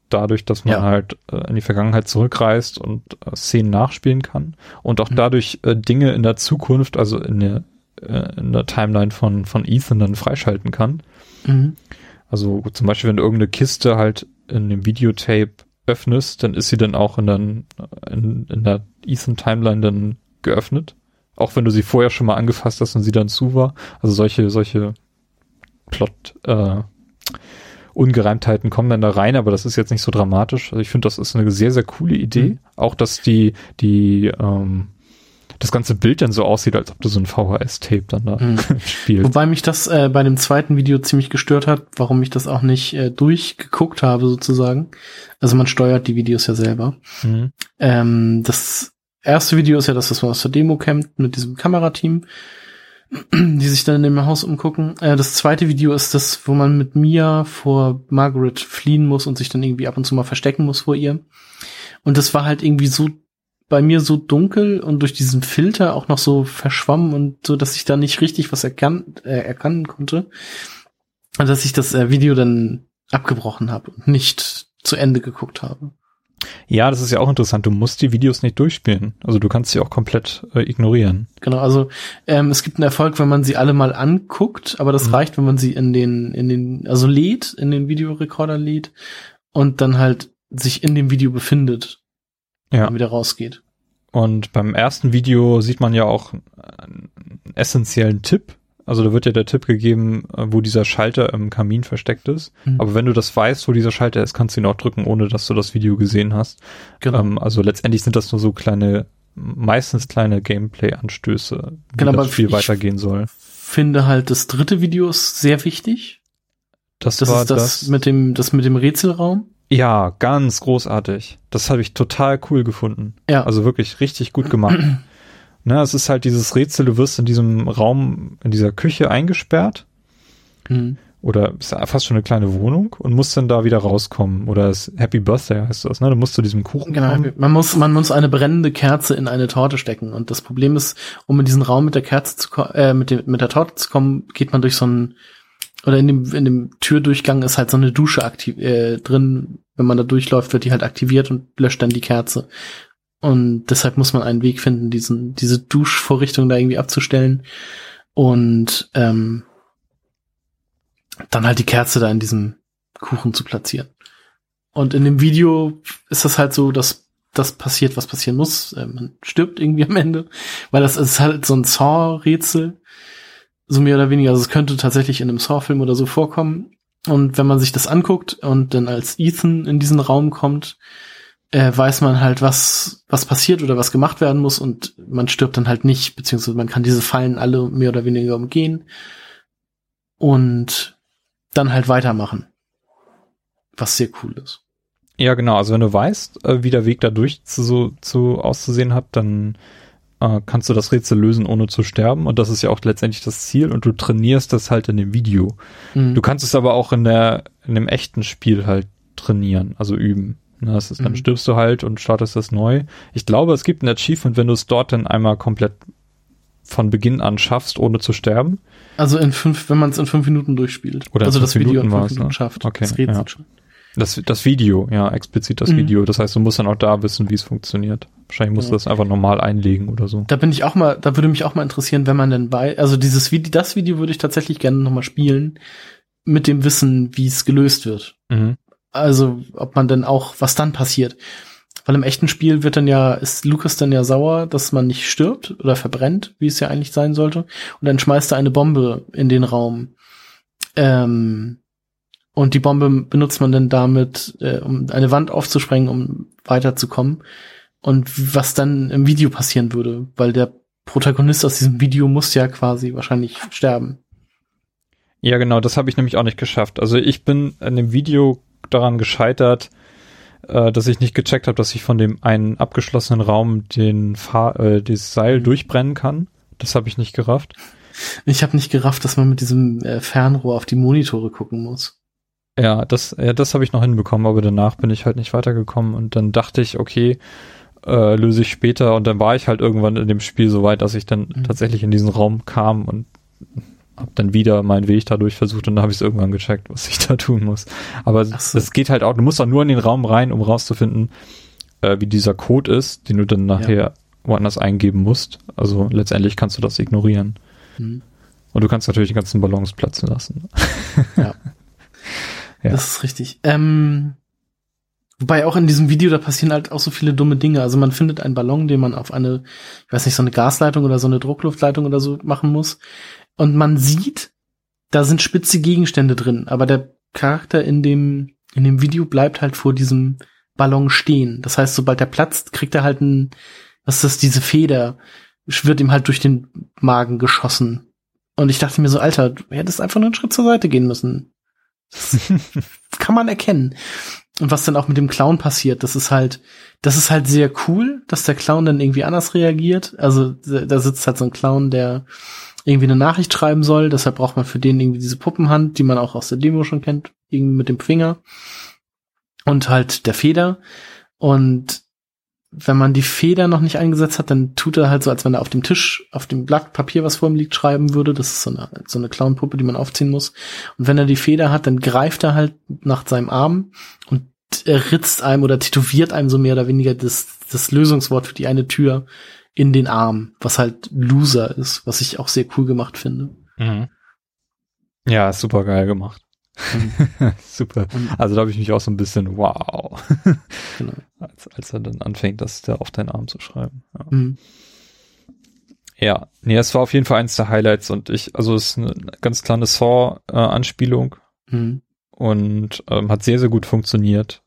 Dadurch, dass man ja. halt äh, in die Vergangenheit zurückreist und äh, Szenen nachspielen kann. Und auch mhm. dadurch äh, Dinge in der Zukunft, also in der, äh, in der Timeline von, von Ethan dann freischalten kann. Mhm. Also zum Beispiel, wenn du irgendeine Kiste halt in dem Videotape öffnest, dann ist sie dann auch in, dann, in, in der Ethan-Timeline dann geöffnet. Auch wenn du sie vorher schon mal angefasst hast und sie dann zu war. Also solche, solche Plot, äh, Ungereimtheiten kommen dann da rein, aber das ist jetzt nicht so dramatisch. Also ich finde, das ist eine sehr, sehr coole Idee. Mhm. Auch, dass die, die, ähm, das ganze Bild dann so aussieht, als ob du so ein VHS-Tape dann da mhm. spielst. Wobei mich das äh, bei dem zweiten Video ziemlich gestört hat, warum ich das auch nicht äh, durchgeguckt habe sozusagen. Also man steuert die Videos ja selber. Mhm. Ähm, das erste Video ist ja das, was man aus der Demo kennt, mit diesem Kamerateam, die sich dann in dem Haus umgucken. Äh, das zweite Video ist das, wo man mit Mia vor Margaret fliehen muss und sich dann irgendwie ab und zu mal verstecken muss vor ihr. Und das war halt irgendwie so bei mir so dunkel und durch diesen Filter auch noch so verschwommen und so, dass ich da nicht richtig was erkannt, äh, erkennen konnte. Und dass ich das äh, Video dann abgebrochen habe und nicht zu Ende geguckt habe. Ja, das ist ja auch interessant. Du musst die Videos nicht durchspielen. Also du kannst sie auch komplett äh, ignorieren. Genau, also ähm, es gibt einen Erfolg, wenn man sie alle mal anguckt, aber das mhm. reicht, wenn man sie in den, in den, also lädt, in den Videorekorder lädt und dann halt sich in dem Video befindet ja. und wieder rausgeht. Und beim ersten Video sieht man ja auch einen essentiellen Tipp, also da wird ja der Tipp gegeben, äh, wo dieser Schalter im Kamin versteckt ist. Mhm. Aber wenn du das weißt, wo dieser Schalter ist, kannst du ihn auch drücken, ohne dass du das Video gesehen hast. Genau. Ähm, also letztendlich sind das nur so kleine, meistens kleine Gameplay-Anstöße, wie genau, das Spiel weitergehen soll. Finde halt das dritte Video ist sehr wichtig. Das, das war ist das, das mit dem, das mit dem Rätselraum. Ja, ganz großartig. Das habe ich total cool gefunden. Ja. Also wirklich richtig gut gemacht. Ne, es ist halt dieses Rätsel, du wirst in diesem Raum, in dieser Küche eingesperrt. Mhm. Oder ist fast schon eine kleine Wohnung und musst dann da wieder rauskommen. Oder es Happy Birthday heißt das, ne? Du musst zu diesem Kuchen genau, kommen. Man muss, man muss eine brennende Kerze in eine Torte stecken. Und das Problem ist, um in diesen Raum mit der Kerze zu äh, mit, dem, mit der Torte zu kommen, geht man durch so ein oder in dem, in dem Türdurchgang ist halt so eine Dusche aktiv äh, drin. Wenn man da durchläuft, wird die halt aktiviert und löscht dann die Kerze. Und deshalb muss man einen Weg finden, diesen, diese Duschvorrichtung da irgendwie abzustellen. Und ähm, dann halt die Kerze da in diesem Kuchen zu platzieren. Und in dem Video ist das halt so, dass das passiert, was passieren muss. Äh, man stirbt irgendwie am Ende, weil das ist halt so ein Saw-Rätsel, so mehr oder weniger. Also es könnte tatsächlich in einem Saw-Film oder so vorkommen. Und wenn man sich das anguckt und dann als Ethan in diesen Raum kommt, äh, weiß man halt, was, was passiert oder was gemacht werden muss und man stirbt dann halt nicht, beziehungsweise man kann diese Fallen alle mehr oder weniger umgehen und dann halt weitermachen. Was sehr cool ist. Ja, genau. Also wenn du weißt, äh, wie der Weg dadurch zu, so, zu auszusehen hat, dann äh, kannst du das Rätsel lösen, ohne zu sterben. Und das ist ja auch letztendlich das Ziel. Und du trainierst das halt in dem Video. Mhm. Du kannst es aber auch in der, in dem echten Spiel halt trainieren, also üben. Das ist, dann mhm. stirbst du halt und startest das neu. Ich glaube, es gibt ein Achievement, wenn du es dort dann einmal komplett von Beginn an schaffst, ohne zu sterben. Also in fünf, wenn man es in fünf Minuten durchspielt. Oder also das Video in fünf Minuten ne? schafft. Okay. Das Rätsel ja. schon. Das, das Video, ja, explizit das Mhm. Video. Das heißt, du musst dann auch da wissen, wie es funktioniert. Wahrscheinlich musst du Ja. das einfach normal einlegen oder so. Da bin ich auch mal, da würde mich auch mal interessieren, wenn man denn bei, also dieses Video, das Video würde ich tatsächlich gerne nochmal spielen, mit dem Wissen, wie es gelöst wird. Mhm. Also, ob man denn auch, was dann passiert. Weil im echten Spiel wird dann ja, ist Lukas dann ja sauer, dass man nicht stirbt oder verbrennt, wie es ja eigentlich sein sollte. Und dann schmeißt er eine Bombe in den Raum. Ähm, und die Bombe benutzt man dann damit, äh, um eine Wand aufzusprengen, um weiterzukommen. Und was dann im Video passieren würde, weil der Protagonist aus diesem Video muss ja quasi wahrscheinlich sterben. Ja, genau, das habe ich nämlich auch nicht geschafft. Also ich bin in dem Video daran gescheitert, äh, dass ich nicht gecheckt habe, dass ich von dem einen abgeschlossenen Raum den Fahr äh, das Seil Mhm. durchbrennen kann. Das habe ich nicht gerafft. Ich habe nicht gerafft, dass man mit diesem äh, Fernrohr auf die Monitore gucken muss. Ja, das, ja, das habe ich noch hinbekommen, aber danach bin ich halt nicht weitergekommen und dann dachte ich, okay, äh, löse ich später und dann war ich halt irgendwann in dem Spiel so weit, dass ich dann Mhm. tatsächlich in diesen Raum kam und hab dann wieder meinen Weg dadurch versucht und dann habe ich es irgendwann gecheckt, was ich da tun muss. Aber so. das geht halt auch, du musst auch nur in den Raum rein, um rauszufinden, äh, wie dieser Code ist, den du dann nachher woanders eingeben musst. Also letztendlich kannst du das ignorieren. Hm. Und du kannst natürlich die ganzen Ballons platzen lassen. Ja. Das ist richtig. Ähm, wobei auch in diesem Video, da passieren halt auch so viele dumme Dinge. Also man findet einen Ballon, den man auf eine, ich weiß nicht, so eine Gasleitung oder so eine Druckluftleitung oder so machen muss. Und man sieht, da sind spitze Gegenstände drin, aber der Charakter in dem, in dem Video bleibt halt vor diesem Ballon stehen. Das heißt, sobald er platzt, kriegt er halt ein, was ist das, diese Feder, wird ihm halt durch den Magen geschossen. Und ich dachte mir so, Alter, du hättest einfach nur einen Schritt zur Seite gehen müssen. Kann man erkennen. Und was dann auch mit dem Clown passiert, das ist halt, das ist halt sehr cool, dass der Clown dann irgendwie anders reagiert. Also da sitzt halt so ein Clown, der irgendwie eine Nachricht schreiben soll. Deshalb braucht man für den irgendwie diese Puppenhand, die man auch aus der Demo schon kennt, irgendwie mit dem Finger und halt der Feder. Und wenn man die Feder noch nicht eingesetzt hat, dann tut er halt so, als wenn er auf dem Tisch, auf dem Blatt Papier, was vor ihm liegt, schreiben würde. Das ist so eine, so eine Clownpuppe, die man aufziehen muss. Und wenn er die Feder hat, dann greift er halt nach seinem Arm und ritzt einem oder tätowiert einem so mehr oder weniger das, das Lösungswort für die eine Tür in den Arm, was halt Loser ist, was ich auch sehr cool gemacht finde. Mhm. Ja, super geil gemacht. super. Also da habe ich mich auch so ein bisschen wow, genau. als, als er dann anfängt, das da auf deinen Arm zu schreiben. Ja. Mhm. Ja, nee, es war auf jeden Fall eins der Highlights und ich, also es ist eine ganz kleine Saw-Anspielung Mhm. und ähm, hat sehr, sehr gut funktioniert.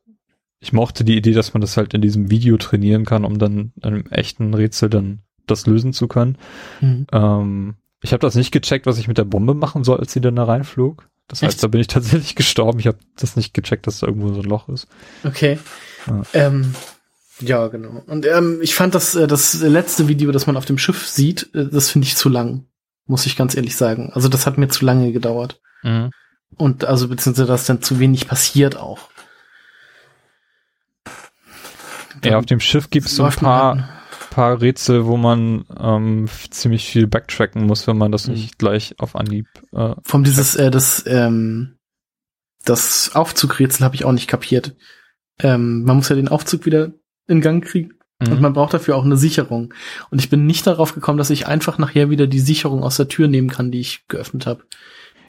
Ich mochte die Idee, dass man das halt in diesem Video trainieren kann, um dann in einem echten Rätsel dann das lösen zu können. Mhm. Ähm, ich habe das nicht gecheckt, was ich mit der Bombe machen soll, als sie dann da reinflog. Das heißt, Echt? da bin ich tatsächlich gestorben. Ich habe das nicht gecheckt, dass da irgendwo so ein Loch ist. Okay. Ja. Ähm, ja, genau. Und ähm, ich fand das, äh, das letzte Video, das man auf dem Schiff sieht, äh, das finde ich zu lang. Muss ich ganz ehrlich sagen. Also das hat mir zu lange gedauert. Mhm. Und also beziehungsweise dass dann zu wenig passiert auch. Ja, auf dem Schiff gibt es so ein paar, halt- paar Rätsel, wo man ähm, ziemlich viel backtracken muss, wenn man das Mhm. nicht gleich auf Anhieb. Äh, Vom dieses, äh, das, ähm, das Aufzugrätsel habe ich auch nicht kapiert. Ähm, man muss ja den Aufzug wieder in Gang kriegen und mhm. man braucht dafür auch eine Sicherung. Und ich bin nicht darauf gekommen, dass ich einfach nachher wieder die Sicherung aus der Tür nehmen kann, die ich geöffnet habe.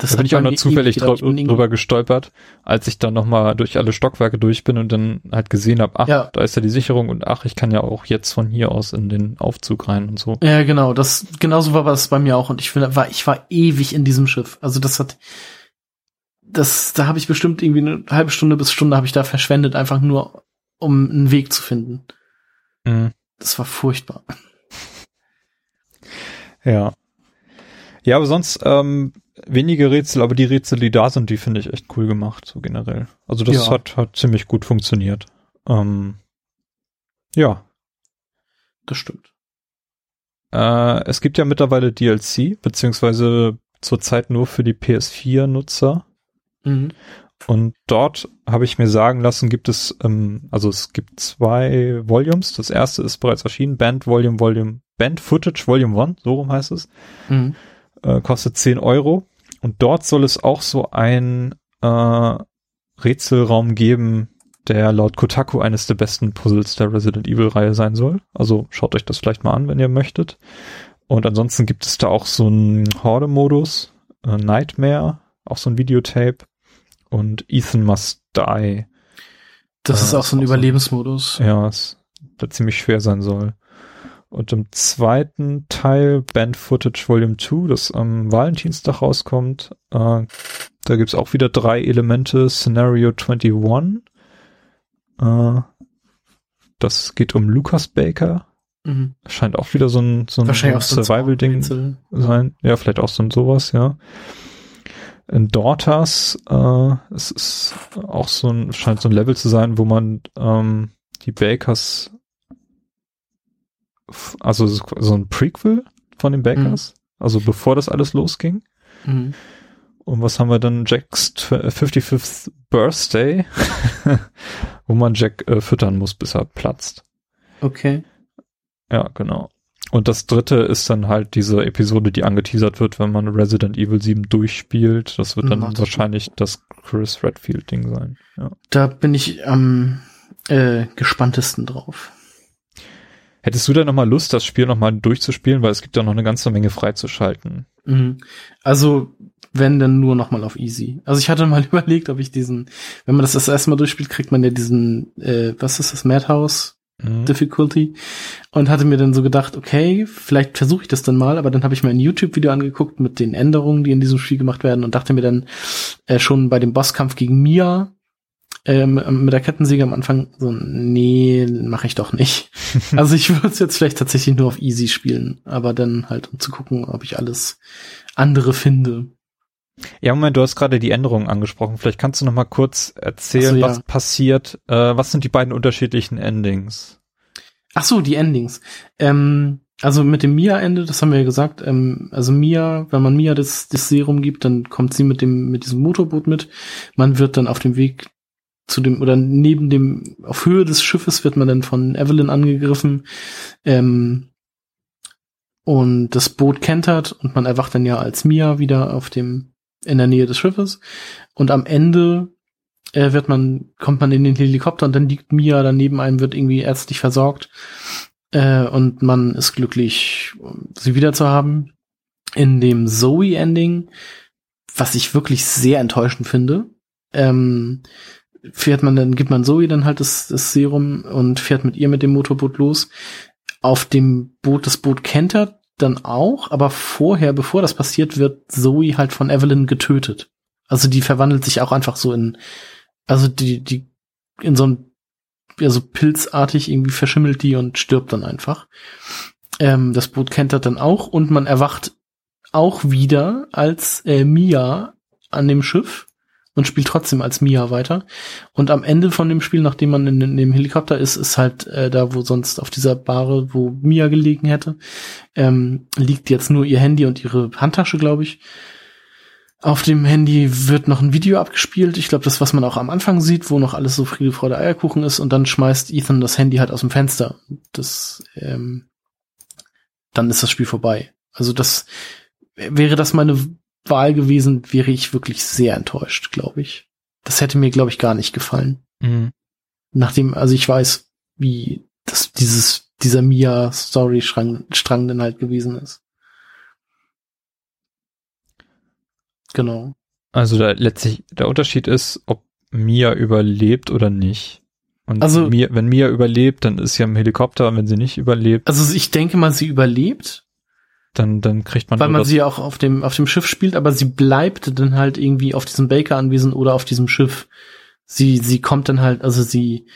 Das da bin ich auch noch mir zufällig drü drüber gestolpert, als ich dann nochmal durch alle Stockwerke durch bin und dann halt gesehen habe, ach, Ja. da ist ja die Sicherung und ach, ich kann ja auch jetzt von hier aus in den Aufzug rein und so. Ja, genau, das genauso war das bei mir auch und ich finde, war ich war ewig in diesem Schiff. Also das hat das da habe ich bestimmt irgendwie eine halbe Stunde bis Stunde habe ich da verschwendet einfach nur um einen Weg zu finden. Mhm. Das war furchtbar. Ja. Ja, aber sonst ähm, wenige Rätsel, aber die Rätsel, die da sind, die finde ich echt cool gemacht, so generell. Also das Ja. hat, hat ziemlich gut funktioniert. Ähm, ja. Das stimmt. Äh, es gibt ja mittlerweile DLC, beziehungsweise zurzeit nur für die PS4-Nutzer. Mhm. Und dort habe ich mir sagen lassen, gibt es, ähm, also es gibt zwei Volumes. Das erste ist bereits erschienen, Band Volume, Volume, Band Footage Volume 1, so rum heißt es. Mhm. äh, kostet 10 Euro. Und dort soll es auch so ein äh, Rätselraum geben, der laut Kotaku eines der besten Puzzles der Resident Evil Reihe sein soll. Also schaut euch das vielleicht mal an, wenn ihr möchtet. Und ansonsten gibt es da auch so einen Horde-Modus, äh, Nightmare, auch so ein Videotape und Ethan Must Die. Das äh, ist auch so ein Überlebensmodus. Ja, es, der ziemlich schwer sein soll. Und im zweiten Teil, Band Footage Volume 2, das am Valentinstag rauskommt, äh, da gibt's auch wieder drei Elemente. Scenario 21, äh, das geht um Lucas Baker. Mhm. Scheint auch wieder so ein, so ein, Survival-Ding sein. Ja, vielleicht auch so ein sowas, ja. In Daughters, äh, es ist auch so ein, scheint so ein Level zu sein, wo man ähm, die Bakers, also so ein Prequel von den Bakers, mhm. also bevor das alles losging. Mhm. Und was haben wir dann? Jacks 55th äh, Birthday, wo man Jack äh, füttern muss, bis er platzt. Okay. Ja, genau. Und das dritte ist dann halt diese Episode, die angeteasert wird, wenn man Resident Evil 7 durchspielt. Das wird dann Macht wahrscheinlich das Chris Redfield-Ding sein. Ja. Da bin ich am äh, gespanntesten drauf. Hättest du da nochmal Lust, das Spiel nochmal durchzuspielen, weil es gibt ja noch eine ganze Menge freizuschalten. Mhm. Also wenn dann nur noch mal auf easy. Also ich hatte mal überlegt, ob ich diesen, wenn man das das erste Mal durchspielt, kriegt man ja diesen, äh, was ist das, Madhouse mhm. Difficulty und hatte mir dann so gedacht, okay, vielleicht versuche ich das dann mal, aber dann habe ich mir ein YouTube-Video angeguckt mit den Änderungen, die in diesem Spiel gemacht werden und dachte mir dann äh, schon bei dem Bosskampf gegen Mia ähm, mit der Kettensäge am Anfang so, nee, mache ich doch nicht. also ich würde es jetzt vielleicht tatsächlich nur auf easy spielen, aber dann halt um zu gucken, ob ich alles andere finde. Ja, Moment, du hast gerade die Änderungen angesprochen. Vielleicht kannst du noch mal kurz erzählen, so, ja. was passiert. Äh, was sind die beiden unterschiedlichen Endings? Ach so, die Endings. Ähm, also mit dem Mia-Ende, das haben wir ja gesagt. Ähm, also Mia, wenn man Mia das, das Serum gibt, dann kommt sie mit dem mit diesem Motorboot mit. Man wird dann auf dem Weg zu dem oder neben dem auf Höhe des Schiffes wird man dann von Evelyn angegriffen. Ähm, und das Boot kentert und man erwacht dann ja als Mia wieder auf dem in der Nähe des Schiffes. Und am Ende äh, wird man, kommt man in den Helikopter und dann liegt Mia daneben einem, wird irgendwie ärztlich versorgt. Äh, und man ist glücklich, sie wieder zu haben. In dem Zoe-Ending, was ich wirklich sehr enttäuschend finde, ähm, fährt man dann, gibt man Zoe dann halt das, das Serum und fährt mit ihr mit dem Motorboot los. Auf dem Boot, das Boot kentert dann auch, aber vorher, bevor das passiert, wird Zoe halt von Evelyn getötet. Also die verwandelt sich auch einfach so in, also die, die, in so ein, ja, so pilzartig irgendwie verschimmelt die und stirbt dann einfach. Ähm, das Boot kennt er dann auch und man erwacht auch wieder als äh, Mia an dem Schiff und spielt trotzdem als Mia weiter. Und am Ende von dem Spiel, nachdem man in, in dem Helikopter ist, ist halt äh, da, wo sonst auf dieser Bahre, wo Mia gelegen hätte, ähm, liegt jetzt nur ihr Handy und ihre Handtasche, glaube ich. Auf dem Handy wird noch ein Video abgespielt. Ich glaube, das, was man auch am Anfang sieht, wo noch alles so Friede, Freude, Eierkuchen ist. Und dann schmeißt Ethan das Handy halt aus dem Fenster. Das, ähm, dann ist das Spiel vorbei. Also das wäre das meine Wahl gewesen, wäre ich wirklich sehr enttäuscht, glaube ich. Das hätte mir, glaube ich, gar nicht gefallen. Mhm. Nachdem, also ich weiß, wie das, dieses, dieser Mia-Story-Strang Strang dann halt gewesen ist. Genau. Also da letztlich, der Unterschied ist, ob Mia überlebt oder nicht. Und also, Mia, wenn Mia überlebt, dann ist sie am Helikopter, und wenn sie nicht überlebt. Also ich denke mal, sie überlebt, dann, dann kriegt man. Weil man sie auch auf dem, auf dem Schiff spielt, aber sie bleibt dann halt irgendwie auf diesem Baker anwesend oder auf diesem Schiff. Sie, sie kommt dann halt, also sie,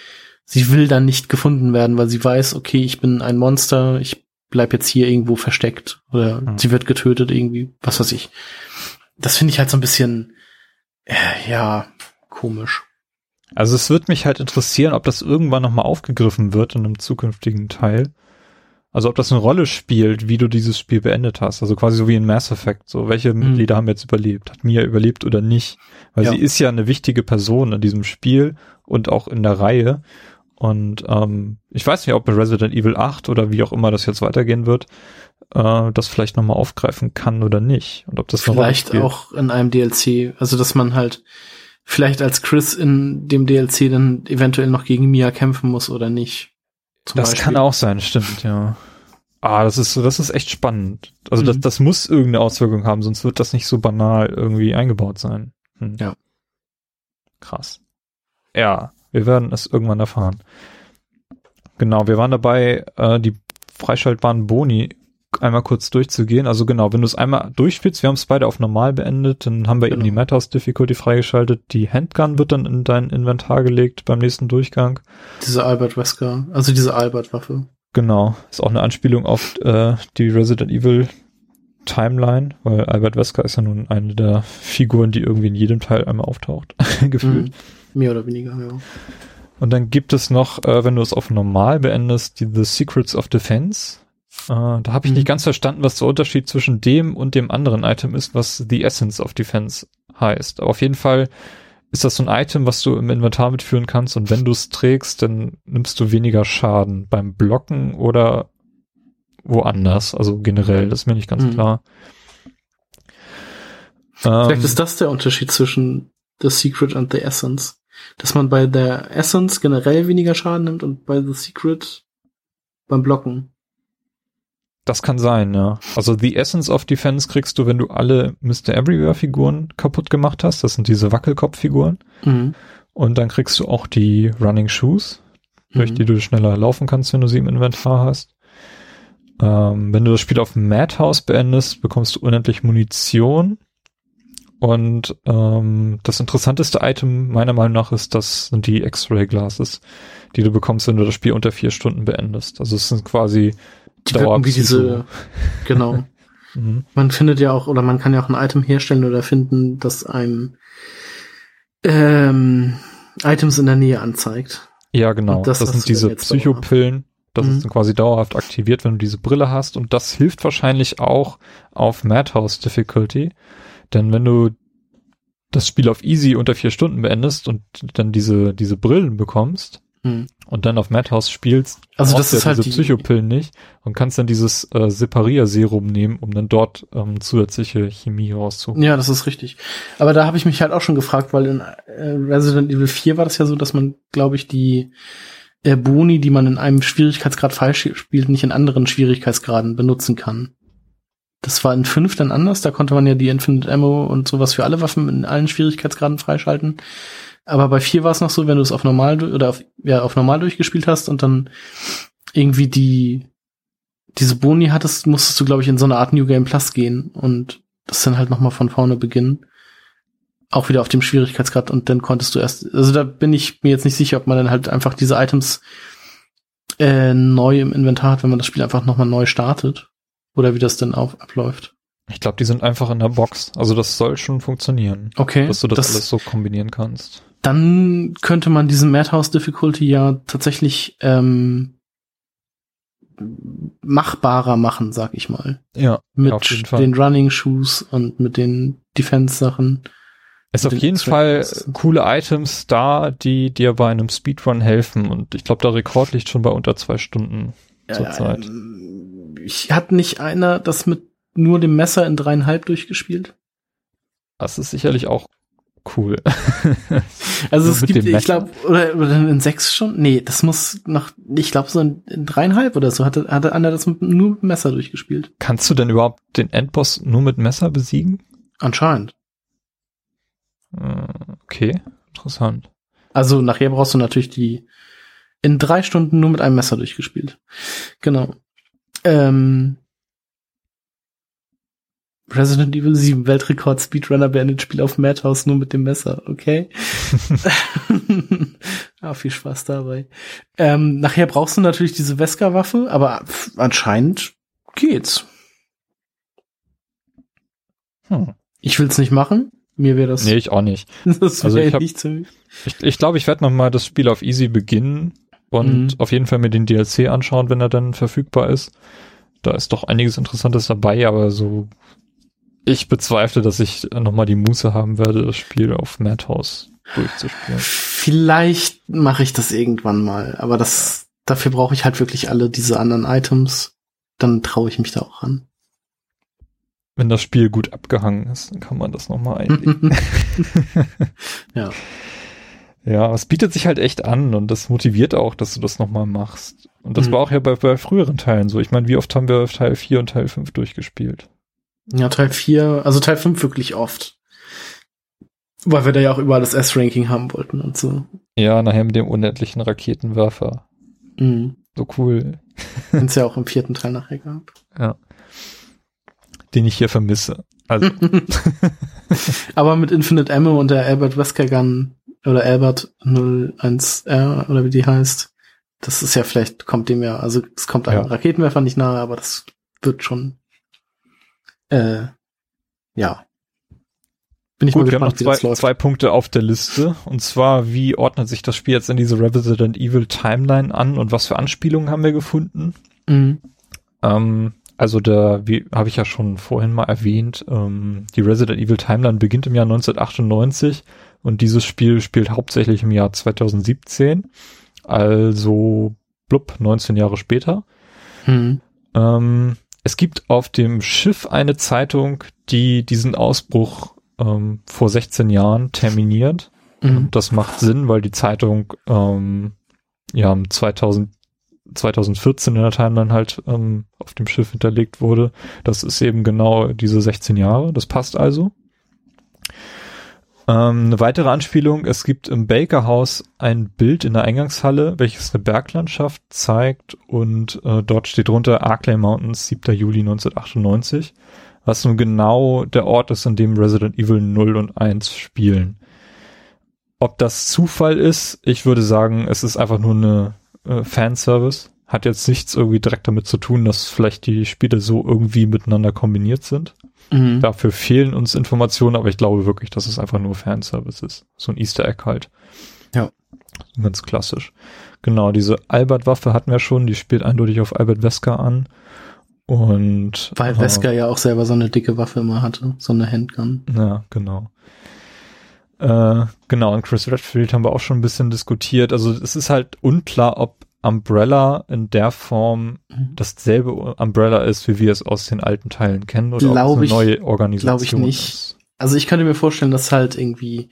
sie will dann nicht gefunden werden, weil sie weiß, okay, ich bin ein Monster, ich bleib jetzt hier irgendwo versteckt oder hm. sie wird getötet irgendwie, was weiß ich. Das finde ich halt so ein bisschen, äh, ja, komisch. Also es wird mich halt interessieren, ob das irgendwann nochmal aufgegriffen wird in einem zukünftigen Teil. Also ob das eine Rolle spielt, wie du dieses Spiel beendet hast. Also quasi so wie in Mass Effect. So, welche mhm. Mitglieder haben jetzt überlebt? Hat Mia überlebt oder nicht? Weil ja. sie ist ja eine wichtige Person in diesem Spiel und auch in der Reihe. Und ähm, ich weiß nicht, ob bei Resident Evil 8 oder wie auch immer das jetzt weitergehen wird, äh, das vielleicht nochmal aufgreifen kann oder nicht. Und ob das vielleicht auch in einem DLC, also dass man halt vielleicht als Chris in dem DLC dann eventuell noch gegen Mia kämpfen muss oder nicht. Das Beispiel. kann auch sein, stimmt, ja. Ah, das ist, das ist echt spannend. Also mhm. das, das muss irgendeine Auswirkung haben, sonst wird das nicht so banal irgendwie eingebaut sein. Hm. Ja. Krass. Ja, wir werden es irgendwann erfahren. Genau, wir waren dabei, äh, die freischaltbaren Boni einmal kurz durchzugehen. Also genau, wenn du es einmal durchspielst, wir haben es beide auf normal beendet, dann haben wir genau. eben die Madhouse Difficulty freigeschaltet. Die Handgun wird dann in dein Inventar gelegt beim nächsten Durchgang. Diese Albert Wesker, also diese Albert Waffe. Genau, ist auch eine Anspielung auf äh, die Resident Evil Timeline, weil Albert Wesker ist ja nun eine der Figuren, die irgendwie in jedem Teil einmal auftaucht, gefühlt. Mm, mehr oder weniger, ja. Und dann gibt es noch, äh, wenn du es auf normal beendest, die The Secrets of Defense. Äh, da habe ich mhm. nicht ganz verstanden, was der Unterschied zwischen dem und dem anderen Item ist, was The Essence of Defense heißt. Aber auf jeden Fall ist das so ein Item, was du im Inventar mitführen kannst und wenn du es trägst, dann nimmst du weniger Schaden beim Blocken oder woanders. Also generell, das ist mir nicht ganz mhm. klar. Vielleicht ähm, ist das der Unterschied zwischen The Secret und The Essence. Dass man bei der Essence generell weniger Schaden nimmt und bei The Secret beim Blocken. Das kann sein, ja. Also The Essence of Defense kriegst du, wenn du alle Mr. Everywhere Figuren kaputt gemacht hast. Das sind diese Wackelkopf-Figuren. Mhm. Und dann kriegst du auch die Running Shoes, mhm. durch die du schneller laufen kannst, wenn du sie im Inventar hast. Ähm, wenn du das Spiel auf Madhouse beendest, bekommst du unendlich Munition. Und ähm, das interessanteste Item meiner Meinung nach ist, das sind die X-Ray Glasses, die du bekommst, wenn du das Spiel unter vier Stunden beendest. Also es sind quasi die wirken wie diese, genau. mhm. Man findet ja auch, oder man kann ja auch ein Item herstellen oder finden, das einem ähm, Items in der Nähe anzeigt. Ja, genau. Das, das sind diese Psychopillen. Das mhm. ist dann quasi dauerhaft aktiviert, wenn du diese Brille hast. Und das hilft wahrscheinlich auch auf Madhouse Difficulty. Denn wenn du das Spiel auf Easy unter vier Stunden beendest und dann diese, diese Brillen bekommst, hm. Und dann auf Madhouse spielst, also das ist ja halt diese die Psychopillen nicht und kannst dann dieses äh, Separierserum nehmen, um dann dort ähm, zusätzliche Chemie rauszuholen. Ja, das ist richtig. Aber da habe ich mich halt auch schon gefragt, weil in äh, Resident Evil 4 war das ja so, dass man, glaube ich, die äh, Boni, die man in einem Schwierigkeitsgrad falsch spielt, nicht in anderen Schwierigkeitsgraden benutzen kann. Das war in 5 dann anders, da konnte man ja die Infinite Ammo und sowas für alle Waffen in allen Schwierigkeitsgraden freischalten. Aber bei vier war es noch so, wenn du es auf normal oder auf, ja, auf normal durchgespielt hast und dann irgendwie die diese Boni hattest, musstest du, glaube ich, in so eine Art New Game Plus gehen und das dann halt nochmal von vorne beginnen. Auch wieder auf dem Schwierigkeitsgrad und dann konntest du erst, also da bin ich mir jetzt nicht sicher, ob man dann halt einfach diese Items äh, neu im Inventar hat, wenn man das Spiel einfach nochmal neu startet. Oder wie das denn auf, abläuft. Ich glaube, die sind einfach in der Box. Also das soll schon funktionieren. Okay. Dass du das, das alles so kombinieren kannst dann könnte man diesen Madhouse Difficulty ja tatsächlich ähm, machbarer machen, sag ich mal. Ja, mit ja, den Running Shoes und mit den Defense Sachen. Es ist auf jeden Fall coole Items da, die dir bei einem Speedrun helfen und ich glaube, der Rekord liegt schon bei unter zwei Stunden ja, zurzeit. Ähm, ich hat nicht einer das mit nur dem Messer in dreieinhalb durchgespielt? Das ist sicherlich auch cool. also es gibt, ich glaube, oder, oder in sechs Stunden, nee, das muss noch, ich glaube so in, in, dreieinhalb oder so hatte, hatte Anna das mit, nur mit Messer durchgespielt. Kannst du denn überhaupt den Endboss nur mit Messer besiegen? Anscheinend. Äh, okay, interessant. Also nachher brauchst du natürlich die in drei Stunden nur mit einem Messer durchgespielt. Genau. Ähm, Resident Evil 7 Weltrekord Speedrunner beendet Spiel auf Madhouse nur mit dem Messer, okay? ah, viel Spaß dabei. Ähm, nachher brauchst du natürlich diese Wesker-Waffe, aber anscheinend geht's. Hm. Ich will's nicht machen. Mir wäre das. Nee, ich auch nicht. Das also ich, hab, nicht zu ich, ich glaube, ich werde noch mal das Spiel auf Easy beginnen und mhm. auf jeden Fall mir den DLC anschauen, wenn er dann verfügbar ist. Da ist doch einiges Interessantes dabei, aber so ich bezweifle, dass ich nochmal die Muße haben werde, das Spiel auf Madhouse durchzuspielen. Vielleicht mache ich das irgendwann mal, aber das dafür brauche ich halt wirklich alle diese anderen Items. Dann traue ich mich da auch an. wenn das Spiel gut abgehangen ist, dann kann man das nochmal einlegen. ja. Ja, es bietet sich halt echt an und das motiviert auch, dass du das nochmal machst. Und das mhm. war auch ja bei, bei früheren Teilen so. Ich meine, wie oft haben wir Teil 4 und Teil 5 durchgespielt? Ja, Teil 4, also Teil 5 wirklich oft. Weil wir da ja auch überall das S-Ranking haben wollten und so. Ja, nachher mit dem unendlichen Raketenwerfer. Mhm. So cool. Den es ja auch im vierten Teil nachher gab. Ja. Den ich hier vermisse. Also. Aber mit Infinite Ammo und der Albert Wesker Gun oder Albert 01R oder wie die heißt, das ist ja vielleicht, kommt dem ja, also es kommt einem ja. Raketenwerfer nicht nahe, aber das wird schon, äh, ja. Bin ich Gut, mal gespannt, wir haben noch zwei, zwei Punkte auf der Liste. Und zwar, wie ordnet sich das Spiel jetzt in diese Resident Evil Timeline an und was für Anspielungen haben wir gefunden? Mhm. Ähm, also da, wie habe ich ja schon vorhin mal erwähnt, ähm, die Resident Evil Timeline beginnt im Jahr 1998 und dieses Spiel spielt hauptsächlich im Jahr 2017, also blub, 19 Jahre später. Mhm. Ähm, es gibt auf dem Schiff eine Zeitung, die diesen Ausbruch ähm, vor 16 Jahren terminiert. Mhm. Das macht Sinn, weil die Zeitung ähm, ja 2000 2014 in der Timeline halt ähm, auf dem Schiff hinterlegt wurde. Das ist eben genau diese 16 Jahre. Das passt also. Ähm, eine weitere Anspielung, es gibt im Baker House ein Bild in der Eingangshalle, welches eine Berglandschaft zeigt und äh, dort steht drunter Arklay Mountains, 7. Juli 1998, was nun genau der Ort ist, an dem Resident Evil 0 und 1 spielen. Ob das Zufall ist, ich würde sagen, es ist einfach nur eine äh, Fanservice. Hat jetzt nichts irgendwie direkt damit zu tun, dass vielleicht die Spiele so irgendwie miteinander kombiniert sind. Mhm. Dafür fehlen uns Informationen, aber ich glaube wirklich, dass es einfach nur Fanservice ist. So ein Easter Egg halt. Ja. Ganz klassisch. Genau, diese Albert-Waffe hatten wir schon, die spielt eindeutig auf Albert Wesker an. Und weil Wesker äh, ja auch selber so eine dicke Waffe immer hatte, so eine Handgun. Ja, genau. Äh, genau, und Chris Redfield haben wir auch schon ein bisschen diskutiert. Also es ist halt unklar, ob Umbrella in der Form mhm. dasselbe Umbrella ist, wie wir es aus den alten Teilen kennen, oder glaub ob es eine neue Organisation Glaube ich nicht. Ist. Also ich könnte mir vorstellen, dass halt irgendwie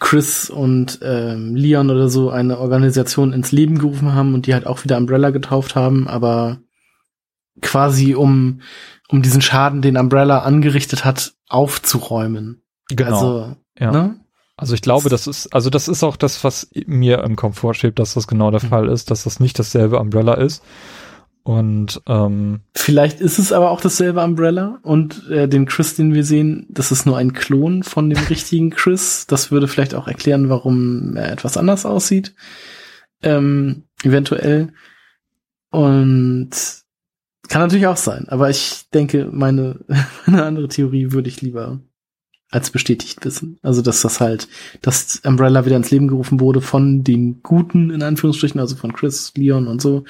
Chris und ähm, Leon oder so eine Organisation ins Leben gerufen haben und die halt auch wieder Umbrella getauft haben, aber quasi um um diesen Schaden, den Umbrella angerichtet hat, aufzuräumen. Genau. Also, ja. Ne? Also ich glaube, das ist, also das ist auch das, was mir im Kopf vorschwebt, dass das genau der mhm. Fall ist, dass das nicht dasselbe Umbrella ist. Und ähm, vielleicht ist es aber auch dasselbe Umbrella und äh, den Chris, den wir sehen, das ist nur ein Klon von dem richtigen Chris. Das würde vielleicht auch erklären, warum er etwas anders aussieht. Ähm, eventuell. Und kann natürlich auch sein, aber ich denke, meine, meine andere Theorie würde ich lieber als bestätigt wissen. Also, dass das halt, dass Umbrella wieder ins Leben gerufen wurde von den Guten, in Anführungsstrichen, also von Chris, Leon und so,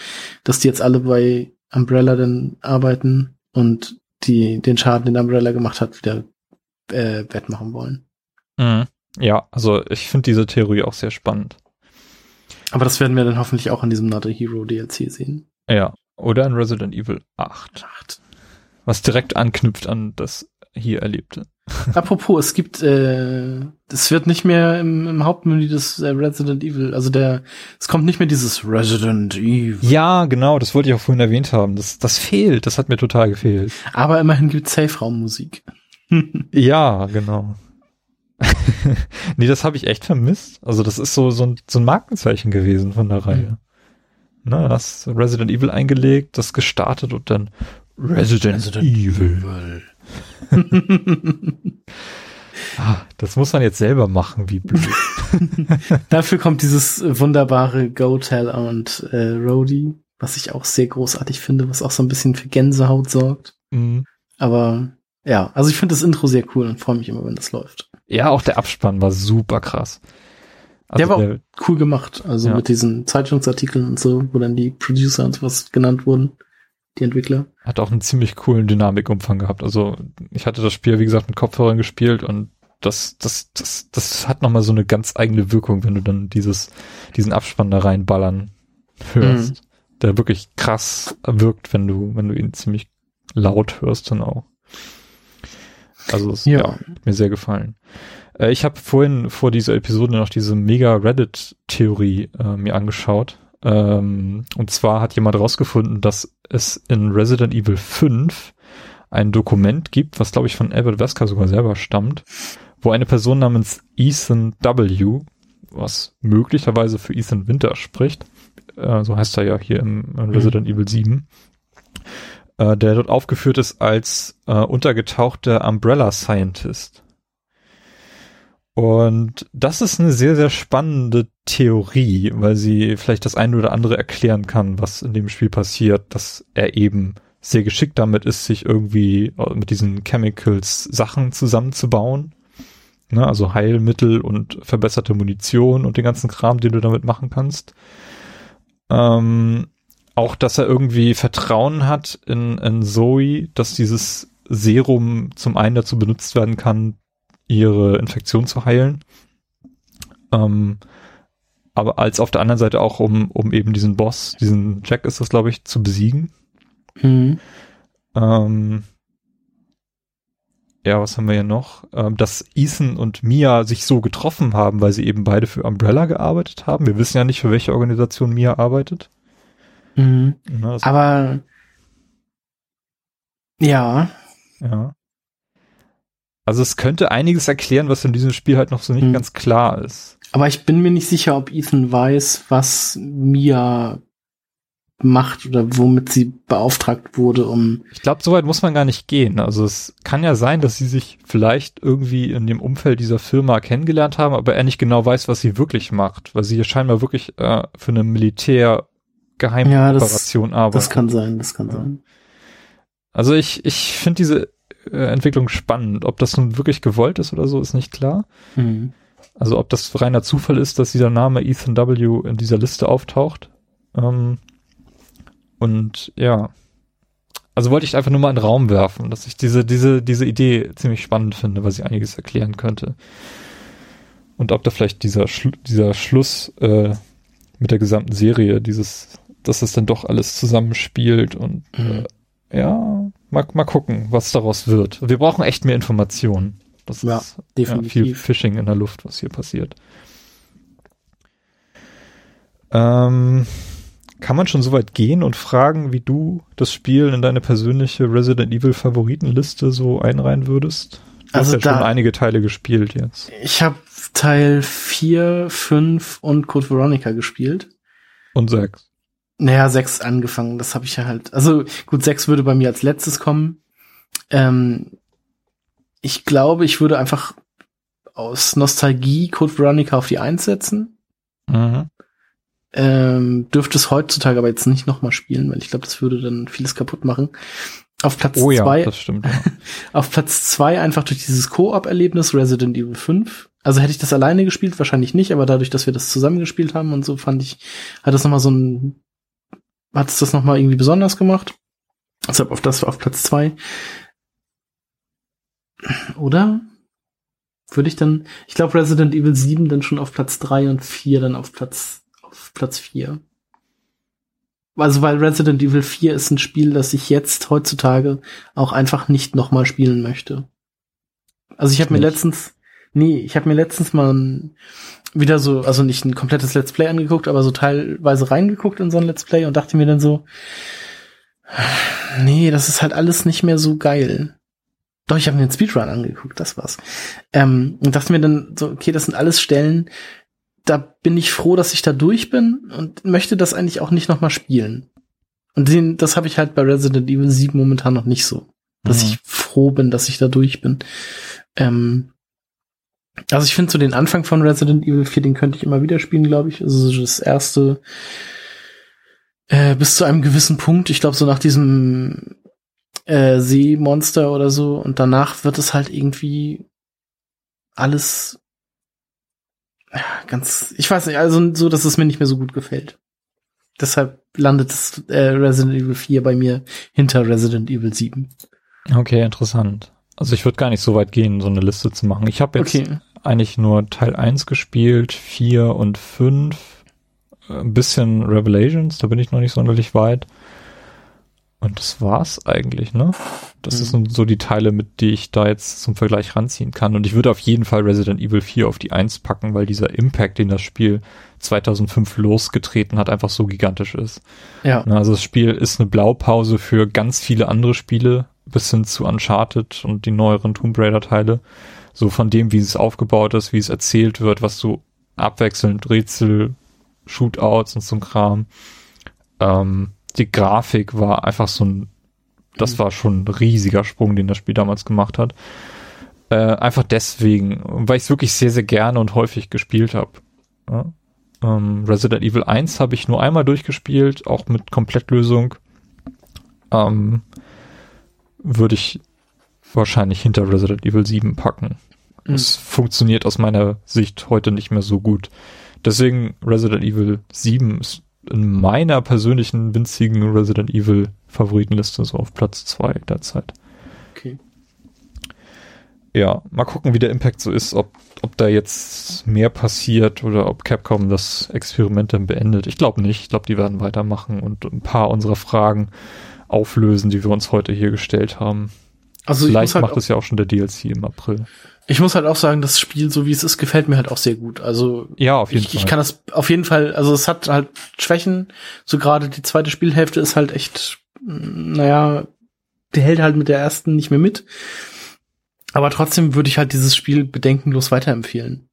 dass die jetzt alle bei Umbrella dann arbeiten und die den Schaden, den Umbrella gemacht hat, wieder äh, wettmachen wollen. Mhm. Ja, also ich finde diese Theorie auch sehr spannend. Aber das werden wir dann hoffentlich auch in diesem Not a Hero DLC sehen. Ja, oder in Resident Evil 8. 8. Was direkt anknüpft an das hier Erlebte. Apropos, es gibt, äh, es wird nicht mehr im, im Hauptmenü des äh, Resident Evil, also der, es kommt nicht mehr dieses Resident Evil. Ja, genau, das wollte ich auch vorhin erwähnt haben. Das, das fehlt, das hat mir total gefehlt. Aber immerhin gibt Safe-Raum-Musik. ja, genau. nee, das habe ich echt vermisst. Also das ist so, so, ein, so ein Markenzeichen gewesen von der Reihe. Mhm. Na, das Resident Evil eingelegt, das gestartet und dann Resident, Resident Evil. Evil. Ah, das muss man jetzt selber machen, wie blöd. Dafür kommt dieses wunderbare Go Tell und äh, Rody, was ich auch sehr großartig finde, was auch so ein bisschen für Gänsehaut sorgt. Mhm. Aber ja, also ich finde das Intro sehr cool und freue mich immer, wenn das läuft. Ja, auch der Abspann war super krass. Also der war der, auch cool gemacht, also ja. mit diesen Zeitungsartikeln und so, wo dann die Producer und sowas genannt wurden die Entwickler. Hat auch einen ziemlich coolen Dynamikumfang gehabt. Also ich hatte das Spiel, wie gesagt, mit Kopfhörern gespielt und das, das, das, das hat nochmal so eine ganz eigene Wirkung, wenn du dann dieses, diesen Abspann da reinballern hörst. Mhm. Der wirklich krass wirkt, wenn du, wenn du ihn ziemlich laut hörst dann auch. Also es ja. ja hat mir sehr gefallen. Äh, ich habe vorhin vor dieser Episode noch diese mega Reddit-Theorie äh, mir angeschaut. Ähm, und zwar hat jemand rausgefunden, dass es in Resident Evil 5 ein Dokument gibt, was glaube ich von Albert Wesker sogar selber stammt, wo eine Person namens Ethan W., was möglicherweise für Ethan Winter spricht, äh, so heißt er ja hier im, im Resident mhm. Evil 7, äh, der dort aufgeführt ist als äh, untergetauchter Umbrella Scientist. Und das ist eine sehr, sehr spannende Theorie, weil sie vielleicht das eine oder andere erklären kann, was in dem Spiel passiert, dass er eben sehr geschickt damit ist, sich irgendwie äh, mit diesen Chemicals Sachen zusammenzubauen. Ne, also Heilmittel und verbesserte Munition und den ganzen Kram, den du damit machen kannst. Ähm, auch, dass er irgendwie Vertrauen hat in, in Zoe, dass dieses Serum zum einen dazu benutzt werden kann, ihre Infektion zu heilen. Ähm, aber als auf der anderen Seite auch, um, um eben diesen Boss, diesen Jack ist das, glaube ich, zu besiegen. Mhm. Ähm, ja, was haben wir hier noch? Ähm, dass Ethan und Mia sich so getroffen haben, weil sie eben beide für Umbrella gearbeitet haben. Wir wissen ja nicht, für welche Organisation Mia arbeitet. Mhm. Na, Aber ja. Ja. Also es könnte einiges erklären, was in diesem Spiel halt noch so nicht mhm. ganz klar ist. Aber ich bin mir nicht sicher, ob Ethan weiß, was Mia macht oder womit sie beauftragt wurde, um. Ich glaube, soweit muss man gar nicht gehen. Also es kann ja sein, dass sie sich vielleicht irgendwie in dem Umfeld dieser Firma kennengelernt haben, aber er nicht genau weiß, was sie wirklich macht, weil sie hier scheinbar wirklich äh, für eine Militär-Geheimoperation ja, arbeitet. Das kann sein, das kann ja. sein. Also ich, ich finde diese äh, Entwicklung spannend. Ob das nun wirklich gewollt ist oder so, ist nicht klar. Mhm. Also ob das reiner Zufall ist, dass dieser Name Ethan W. in dieser Liste auftaucht. Ähm, und ja, also wollte ich einfach nur mal in den Raum werfen, dass ich diese, diese, diese Idee ziemlich spannend finde, weil sie einiges erklären könnte. Und ob da vielleicht dieser, Schlu dieser Schluss äh, mit der gesamten Serie, dieses, dass es dann doch alles zusammenspielt und mhm. äh, ja, mal, mal gucken, was daraus wird. Wir brauchen echt mehr Informationen. Das ja, ist definitiv. Ja, viel Phishing in der Luft, was hier passiert. Ähm, kann man schon so weit gehen und fragen, wie du das Spiel in deine persönliche Resident Evil Favoritenliste so einreihen würdest? Du also hast ja da, schon einige Teile gespielt jetzt. Ich habe Teil 4, 5 und Code Veronica gespielt. Und 6. Naja, 6 angefangen, das habe ich ja halt. Also gut, 6 würde bei mir als letztes kommen. Ähm, ich glaube, ich würde einfach aus Nostalgie Code Veronica auf die 1 setzen. Mhm. Ähm, dürfte es heutzutage aber jetzt nicht nochmal spielen, weil ich glaube, das würde dann vieles kaputt machen. Auf Platz oh, zwei, ja, das stimmt, ja. auf Platz zwei einfach durch dieses Koop-Erlebnis Resident Evil 5. Also hätte ich das alleine gespielt, wahrscheinlich nicht, aber dadurch, dass wir das zusammengespielt haben und so, fand ich, hat das nochmal so ein, hat es das nochmal irgendwie besonders gemacht. Deshalb auf das auf Platz zwei. Oder? Würde ich dann, ich glaube Resident Evil 7 dann schon auf Platz drei und vier dann auf Platz Platz 4. Also weil Resident Evil 4 ist ein Spiel, das ich jetzt heutzutage auch einfach nicht nochmal spielen möchte. Also ich habe mir letztens, nee, ich habe mir letztens mal ein, wieder so, also nicht ein komplettes Let's Play angeguckt, aber so teilweise reingeguckt in so ein Let's Play und dachte mir dann so, nee, das ist halt alles nicht mehr so geil. Doch, ich habe mir den Speedrun angeguckt, das war's. Ähm, und dachte mir dann so, okay, das sind alles Stellen, da bin ich froh, dass ich da durch bin und möchte das eigentlich auch nicht nochmal spielen. Und den, das habe ich halt bei Resident Evil 7 momentan noch nicht so. Dass mhm. ich froh bin, dass ich da durch bin. Ähm, also ich finde so den Anfang von Resident Evil 4, den könnte ich immer wieder spielen, glaube ich. Also das erste äh, bis zu einem gewissen Punkt, ich glaube so nach diesem äh, Seemonster oder so und danach wird es halt irgendwie alles ganz, ich weiß nicht, also so, dass es mir nicht mehr so gut gefällt. Deshalb landet das, äh, Resident Evil 4 bei mir hinter Resident Evil 7. Okay, interessant. Also ich würde gar nicht so weit gehen, so eine Liste zu machen. Ich habe jetzt okay. eigentlich nur Teil 1 gespielt, 4 und 5, ein bisschen Revelations, da bin ich noch nicht sonderlich weit. Und das war's eigentlich, ne? Das Mhm. sind so die Teile, mit die ich da jetzt zum Vergleich ranziehen kann. Und ich würde auf jeden Fall Resident Evil 4 auf die 1 packen, weil dieser Impact, den das Spiel 2005 losgetreten hat, einfach so gigantisch ist. Ja. Also das Spiel ist eine Blaupause für ganz viele andere Spiele, bis hin zu Uncharted und die neueren Tomb Raider Teile. So von dem, wie es aufgebaut ist, wie es erzählt wird, was so abwechselnd Rätsel, Shootouts und so ein Kram. Ähm, die Grafik war einfach so ein, das Mhm. war schon ein riesiger Sprung, den das Spiel damals gemacht hat. Äh, einfach deswegen, weil ich es wirklich sehr, sehr gerne und häufig gespielt habe. Ja? Ähm, Resident Evil 1 habe ich nur einmal durchgespielt, auch mit Komplettlösung. Ähm, würde ich wahrscheinlich hinter Resident Evil 7 packen. Mhm. Es funktioniert aus meiner Sicht heute nicht mehr so gut. Deswegen Resident Evil 7 ist in meiner persönlichen winzigen Resident Evil Favoritenliste so auf Platz 2 derzeit. Okay. Ja, mal gucken, wie der Impact so ist, ob, ob da jetzt mehr passiert oder ob Capcom das Experiment dann beendet. Ich glaube nicht. Ich glaube, die werden weitermachen und ein paar unserer Fragen auflösen, die wir uns heute hier gestellt haben. Also ich Vielleicht muss, halt macht auch, es ja auch schon der DLC im April. ich muss halt auch sagen, das Spiel, so wie es ist, gefällt mir halt auch sehr gut. Also Ja, auf jeden ich, Fall. ich kann das auf jeden Fall, also es hat halt Schwächen. So gerade die zweite Spielhälfte ist halt echt, mm, naja, die hält halt mit der ersten nicht mehr mit. Aber trotzdem würde ich halt dieses Spiel bedenkenlos weiterempfehlen.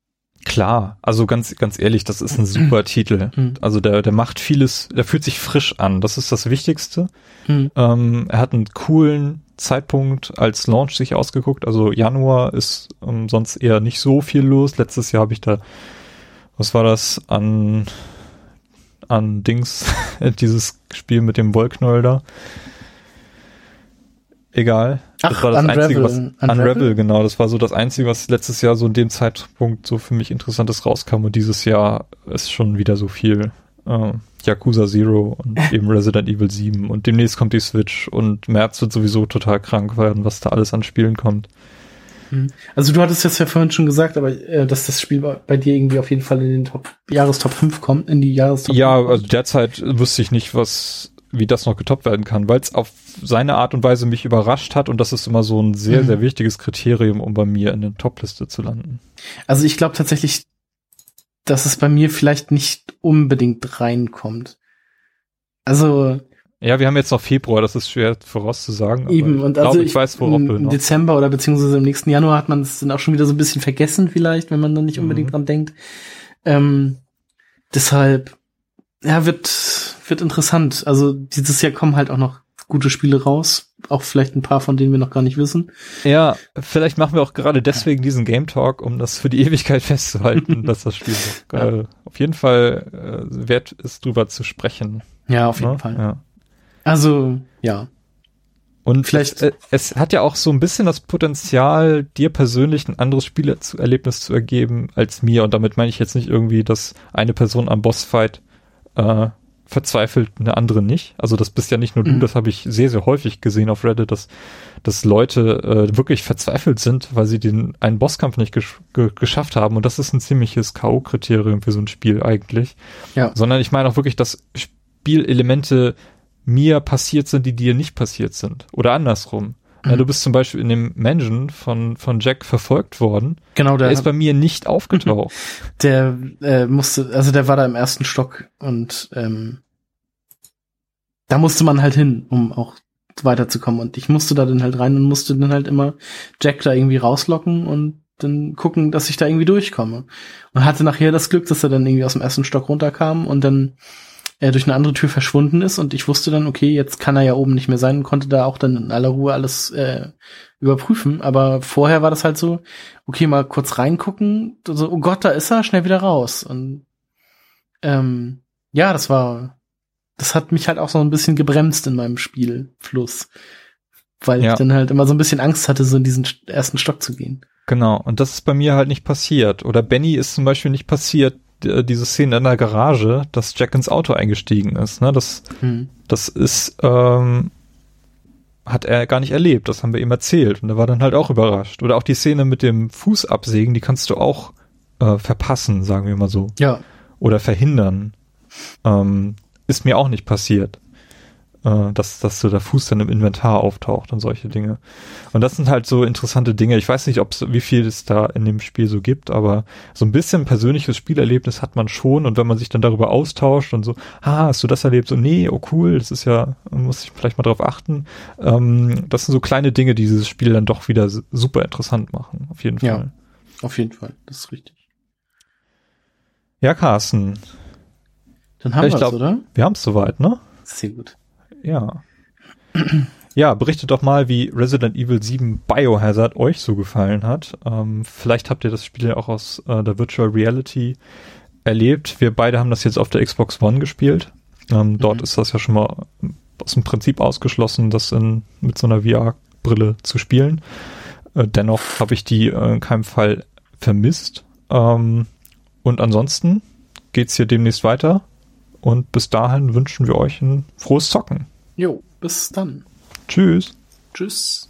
Klar, also ganz, ganz ehrlich, das ist ein super Titel. Mhm. Also der, der macht vieles, der fühlt sich frisch an. Das ist das Wichtigste. Hm. Ähm, er hat einen coolen Zeitpunkt als Launch sich ausgeguckt. Also Januar ist ähm, sonst eher nicht so viel los. Letztes Jahr habe ich da, was war das, an, an Dings, dieses Spiel mit dem Wollknäuel da. Egal. Das Ach, war das Unravel. Einzige, was, Unravel? Unravel, genau. Das war so das Einzige, was letztes Jahr so in dem Zeitpunkt so für mich Interessantes rauskam. Und dieses Jahr ist schon wieder so viel. Äh, Yakuza Zero und eben Resident Evil 7 und demnächst kommt die Switch und März wird sowieso total krank werden, was da alles an Spielen kommt. Hm. Also du hattest jetzt ja vorhin schon gesagt, aber äh, dass das Spiel bei bei dir irgendwie auf jeden Fall in den Top Jahrestop 5 kommt, in die Jahrestop Ja, 5 kommt. also derzeit wüsste ich nicht, was, wie das noch getoppt werden kann, weil es auf seine Art und Weise mich überrascht hat und das ist immer so ein sehr, Mhm. sehr wichtiges Kriterium, um bei mir in der Topliste zu landen. Also ich glaube tatsächlich, dass es bei mir vielleicht nicht unbedingt reinkommt. Also Ja, wir haben jetzt noch Februar, das ist schwer vorauszusagen. eben ich und glaube, also ich, weiß, worauf im, im Dezember oder beziehungsweise im nächsten Januar hat man es dann auch schon wieder so ein bisschen vergessen vielleicht, wenn man dann nicht unbedingt Mhm. dran denkt. Ähm, deshalb ja wird wird interessant. Also dieses Jahr kommen halt auch noch gute Spiele raus, auch vielleicht ein paar von denen wir noch gar nicht wissen. Ja, vielleicht machen wir auch gerade deswegen diesen Game Talk, um das für die Ewigkeit festzuhalten, dass das Spiel noch, äh, auf jeden Fall äh, wert ist, drüber zu sprechen. Ja, auf jeden ne? Fall. Ja. Also ja, Und Vielleicht- es, äh, es hat ja auch so ein bisschen das Potenzial, dir persönlich ein anderes Spielerlebnis zu ergeben als mir. Und damit meine ich jetzt nicht irgendwie, dass eine Person am Bossfight äh, verzweifelt, eine andere nicht. Also das bist ja nicht nur du, Mhm. das habe ich sehr, sehr häufig gesehen auf Reddit, dass, dass Leute äh, wirklich verzweifelt sind, weil sie den einen Bosskampf nicht gesch ge geschafft haben. Und das ist ein ziemliches K.O.-Kriterium für so ein Spiel eigentlich. Ja. Sondern ich meine auch wirklich, dass Spielelemente mir passiert sind, die dir nicht passiert sind. Oder andersrum. Mhm. du bist zum Beispiel in dem Mansion von, von Jack verfolgt worden. genau, Der der, ist bei mir nicht aufgetaucht. der äh, musste, also der war da im ersten Stock und ähm, da musste man halt hin, um auch weiterzukommen. Und ich musste da dann halt rein und musste dann halt immer Jack da irgendwie rauslocken und dann gucken, dass ich da irgendwie durchkomme. Und hatte nachher das Glück, dass er dann irgendwie aus dem ersten Stock runterkam und dann äh, durch eine andere Tür verschwunden ist und ich wusste dann, okay, jetzt kann er ja oben nicht mehr sein und konnte da auch dann in aller Ruhe alles äh, überprüfen. Aber vorher war das halt so, okay, mal kurz reingucken, so, oh Gott, da ist er, schnell wieder raus. Und ähm, ja, das war, das hat mich halt auch so ein bisschen gebremst in meinem Spielfluss. Weil Ja. ich dann halt immer so ein bisschen Angst hatte, so in diesen st- ersten Stock zu gehen. Genau. Und das ist bei mir halt nicht passiert. Oder Benny ist zum Beispiel nicht passiert, diese Szene in der Garage, dass Jack ins Auto eingestiegen ist. Ne? Das, Hm. das ist, ähm, hat er gar nicht erlebt. Das haben wir ihm erzählt. Und er war dann halt auch überrascht. Oder auch die Szene mit dem Fuß absägen, die kannst du auch äh, verpassen, sagen wir mal so. Ja, oder verhindern. Ähm, ist mir auch nicht passiert. Äh, dass, dass so der Fuß dann im Inventar auftaucht und solche Dinge. Und das sind halt so interessante Dinge. Ich weiß nicht, ob's, wie viel es da in dem Spiel so gibt, aber so ein bisschen persönliches Spielerlebnis hat man schon. Und wenn man sich dann darüber austauscht und so, ah, hast du das erlebt? So, nee, oh cool, das ist ja, muss ich vielleicht mal drauf achten. Ähm, das sind so kleine Dinge, die dieses Spiel dann doch wieder super interessant machen. Auf jeden Fall. Ja, auf jeden Fall. Das ist richtig. Ja, Carsten. Dann haben wir es, oder? Wir haben es soweit, ne? Sehr gut. Ja. Ja, berichtet doch mal, wie Resident Evil 7 Biohazard euch so gefallen hat. Ähm, vielleicht habt ihr das Spiel auch aus äh, der Virtual Reality erlebt. Wir beide haben das jetzt auf der Xbox One gespielt. Ähm, mhm. Dort ist das ja schon mal aus dem Prinzip ausgeschlossen, das in, mit so einer VR-Brille zu spielen. Äh, dennoch habe ich die äh, in keinem Fall vermisst. Ähm, und ansonsten geht's hier demnächst weiter. Und bis dahin wünschen wir euch ein frohes Zocken. Jo, bis dann. Tschüss. Tschüss.